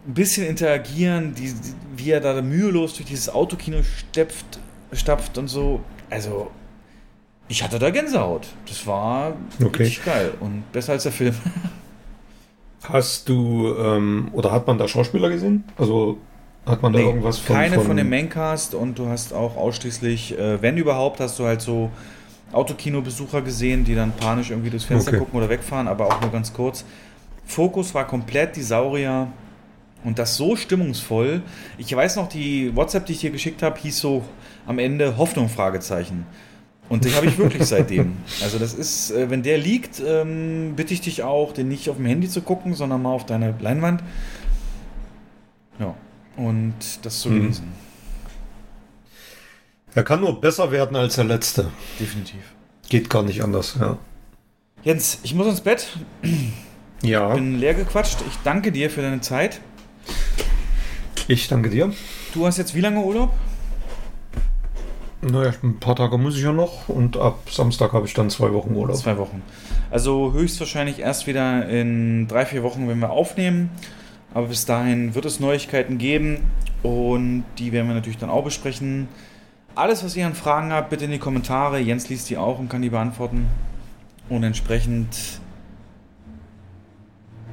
Ein bisschen interagieren, die, wie er da mühelos durch dieses Autokino stepft, stapft und so. Also, ich hatte da Gänsehaut. Das war okay. richtig geil und besser als der Film.
Hast du, ähm, oder hat man da Schauspieler gesehen? Also hat man da nee, irgendwas
von. Keine von, von dem Maincast und du hast auch ausschließlich, äh, wenn überhaupt, hast du halt so Autokino-Besucher gesehen, die dann panisch irgendwie durchs Fenster okay. gucken oder wegfahren, aber auch nur ganz kurz. Fokus war komplett die Saurier und das so stimmungsvoll. Ich weiß noch, die WhatsApp, die ich dir geschickt habe, hieß so am Ende Hoffnung Fragezeichen. Und den habe ich wirklich seitdem. Also das ist, äh, wenn der liegt, ähm, bitte ich dich auch, den nicht auf dem Handy zu gucken, sondern mal auf deiner Leinwand. Ja, und das zu mhm.
Er kann nur besser werden als der letzte.
Definitiv.
Geht gar nicht anders, ja.
Jens, ich muss ins Bett.
Ja.
Ich bin leer gequatscht. Ich danke dir für deine Zeit.
Ich danke dir.
Du hast jetzt wie lange Urlaub?
Naja, ein paar Tage muss ich ja noch und ab Samstag habe ich dann zwei Wochen Urlaub.
Zwei Wochen. Also höchstwahrscheinlich erst wieder in drei, vier Wochen, wenn wir aufnehmen. Aber bis dahin wird es Neuigkeiten geben und die werden wir natürlich dann auch besprechen. Alles, was ihr an Fragen habt, bitte in die Kommentare. Jens liest die auch und kann die beantworten. Und entsprechend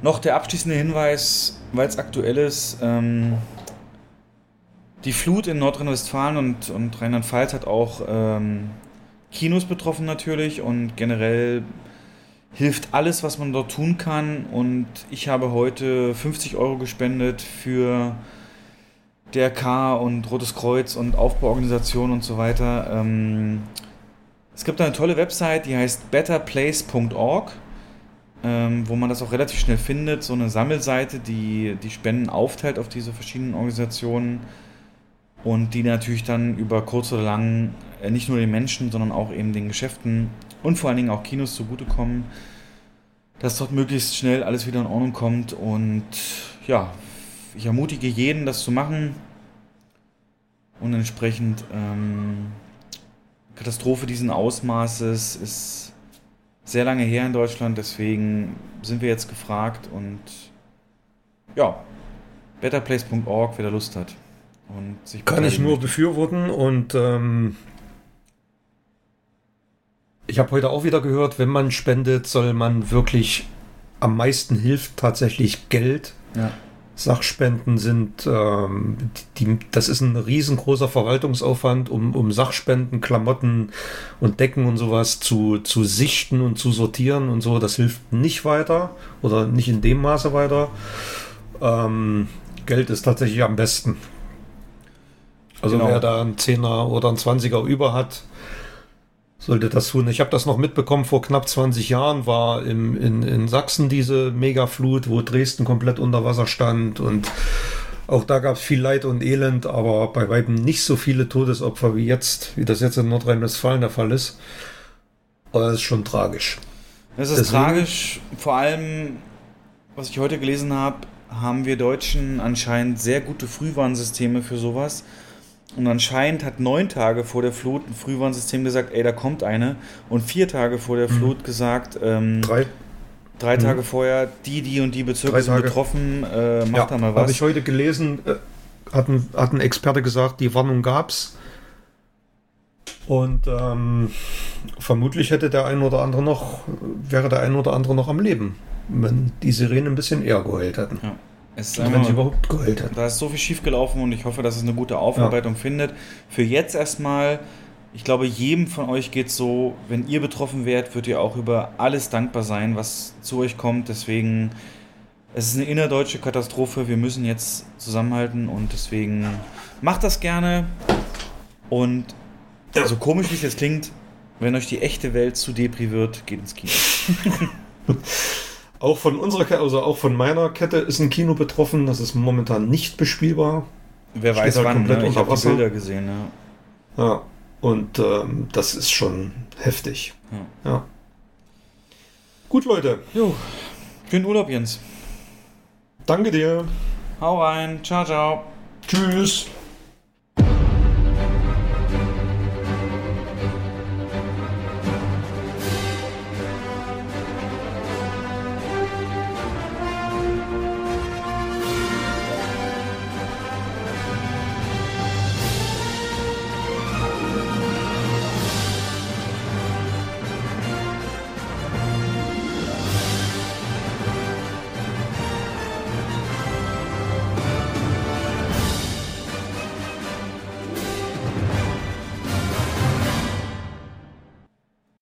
noch der abschließende Hinweis, weil es aktuell ist. Ähm, die Flut in Nordrhein-Westfalen und, und Rheinland-Pfalz hat auch ähm, Kinos betroffen natürlich und generell hilft alles, was man dort tun kann. Und ich habe heute 50 Euro gespendet für DRK und Rotes Kreuz und Aufbauorganisationen und so weiter. Ähm, es gibt eine tolle Website, die heißt betterplace.org, ähm, wo man das auch relativ schnell findet. So eine Sammelseite, die die Spenden aufteilt auf diese verschiedenen Organisationen und die natürlich dann über kurz oder lang äh, nicht nur den Menschen, sondern auch eben den Geschäften und vor allen Dingen auch Kinos zugutekommen, dass dort möglichst schnell alles wieder in Ordnung kommt und ja, ich ermutige jeden, das zu machen und entsprechend ähm, Katastrophe diesen Ausmaßes ist sehr lange her in Deutschland, deswegen sind wir jetzt gefragt und ja, betterplace.org, wer da Lust hat.
Und sich Kann ich nur befürworten und ähm, ich habe heute auch wieder gehört, wenn man spendet, soll man wirklich am meisten hilft tatsächlich Geld.
Ja.
Sachspenden sind, ähm, die, das ist ein riesengroßer Verwaltungsaufwand, um, um Sachspenden, Klamotten und Decken und sowas zu, zu sichten und zu sortieren und so. Das hilft nicht weiter oder nicht in dem Maße weiter. Ähm, Geld ist tatsächlich am besten. Also genau. wer da einen Zehner oder einen Zwanziger über hat, sollte das tun. Ich habe das noch mitbekommen, vor knapp 20 Jahren war im, in, in Sachsen diese Megaflut, wo Dresden komplett unter Wasser stand und Auch da gab es viel Leid und Elend, aber bei weitem nicht so viele Todesopfer wie jetzt, wie das jetzt in Nordrhein-Westfalen der Fall ist. Aber das ist schon tragisch.
Es ist
Deswegen-
tragisch, vor allem, was ich heute gelesen habe, haben wir Deutschen anscheinend sehr gute Frühwarnsysteme für sowas. Und anscheinend hat neun Tage vor der Flut ein Frühwarnsystem gesagt, ey, da kommt eine. Und vier Tage vor der Flut gesagt, ähm, drei,
Drei,
Tage vorher, die, die und die Bezirke sind betroffen, äh, macht
ja,
da mal
habe
was.
ich heute gelesen, äh, hat, ein, hat ein Experte gesagt, die Warnung gab's. Und ähm, vermutlich hätte der ein oder andere noch, wäre der ein oder andere noch am Leben, wenn die Sirenen ein bisschen eher geheult hätten.
ja. Es ist
Und wenn sie
einfach,
überhaupt geheult hätten.
da ist so viel schief gelaufen und ich hoffe, dass es eine gute Aufarbeitung findet. Für jetzt erstmal, ich glaube, jedem von euch geht so, wenn ihr betroffen werdet, wird ihr auch über alles dankbar sein, was zu euch kommt. Deswegen, es ist eine innerdeutsche Katastrophe. Wir müssen jetzt zusammenhalten und deswegen macht das gerne. Und so komisch wie es jetzt klingt, wenn euch die echte Welt zu Depri wird, geht ins Kino.
Auch von unserer Kette, also auch von meiner Kette ist ein Kino betroffen. Das ist momentan nicht bespielbar.
Wer
Steht
weiß
halt
wann,
komplett
ne? ich habe die. Bilder gesehen. Ja.
Ja. Und ähm, das ist schon heftig.
Ja.
Ja. Gut, Leute.
Jo, schönen Urlaub, Jens.
Danke dir.
Hau rein. Ciao, ciao.
Tschüss.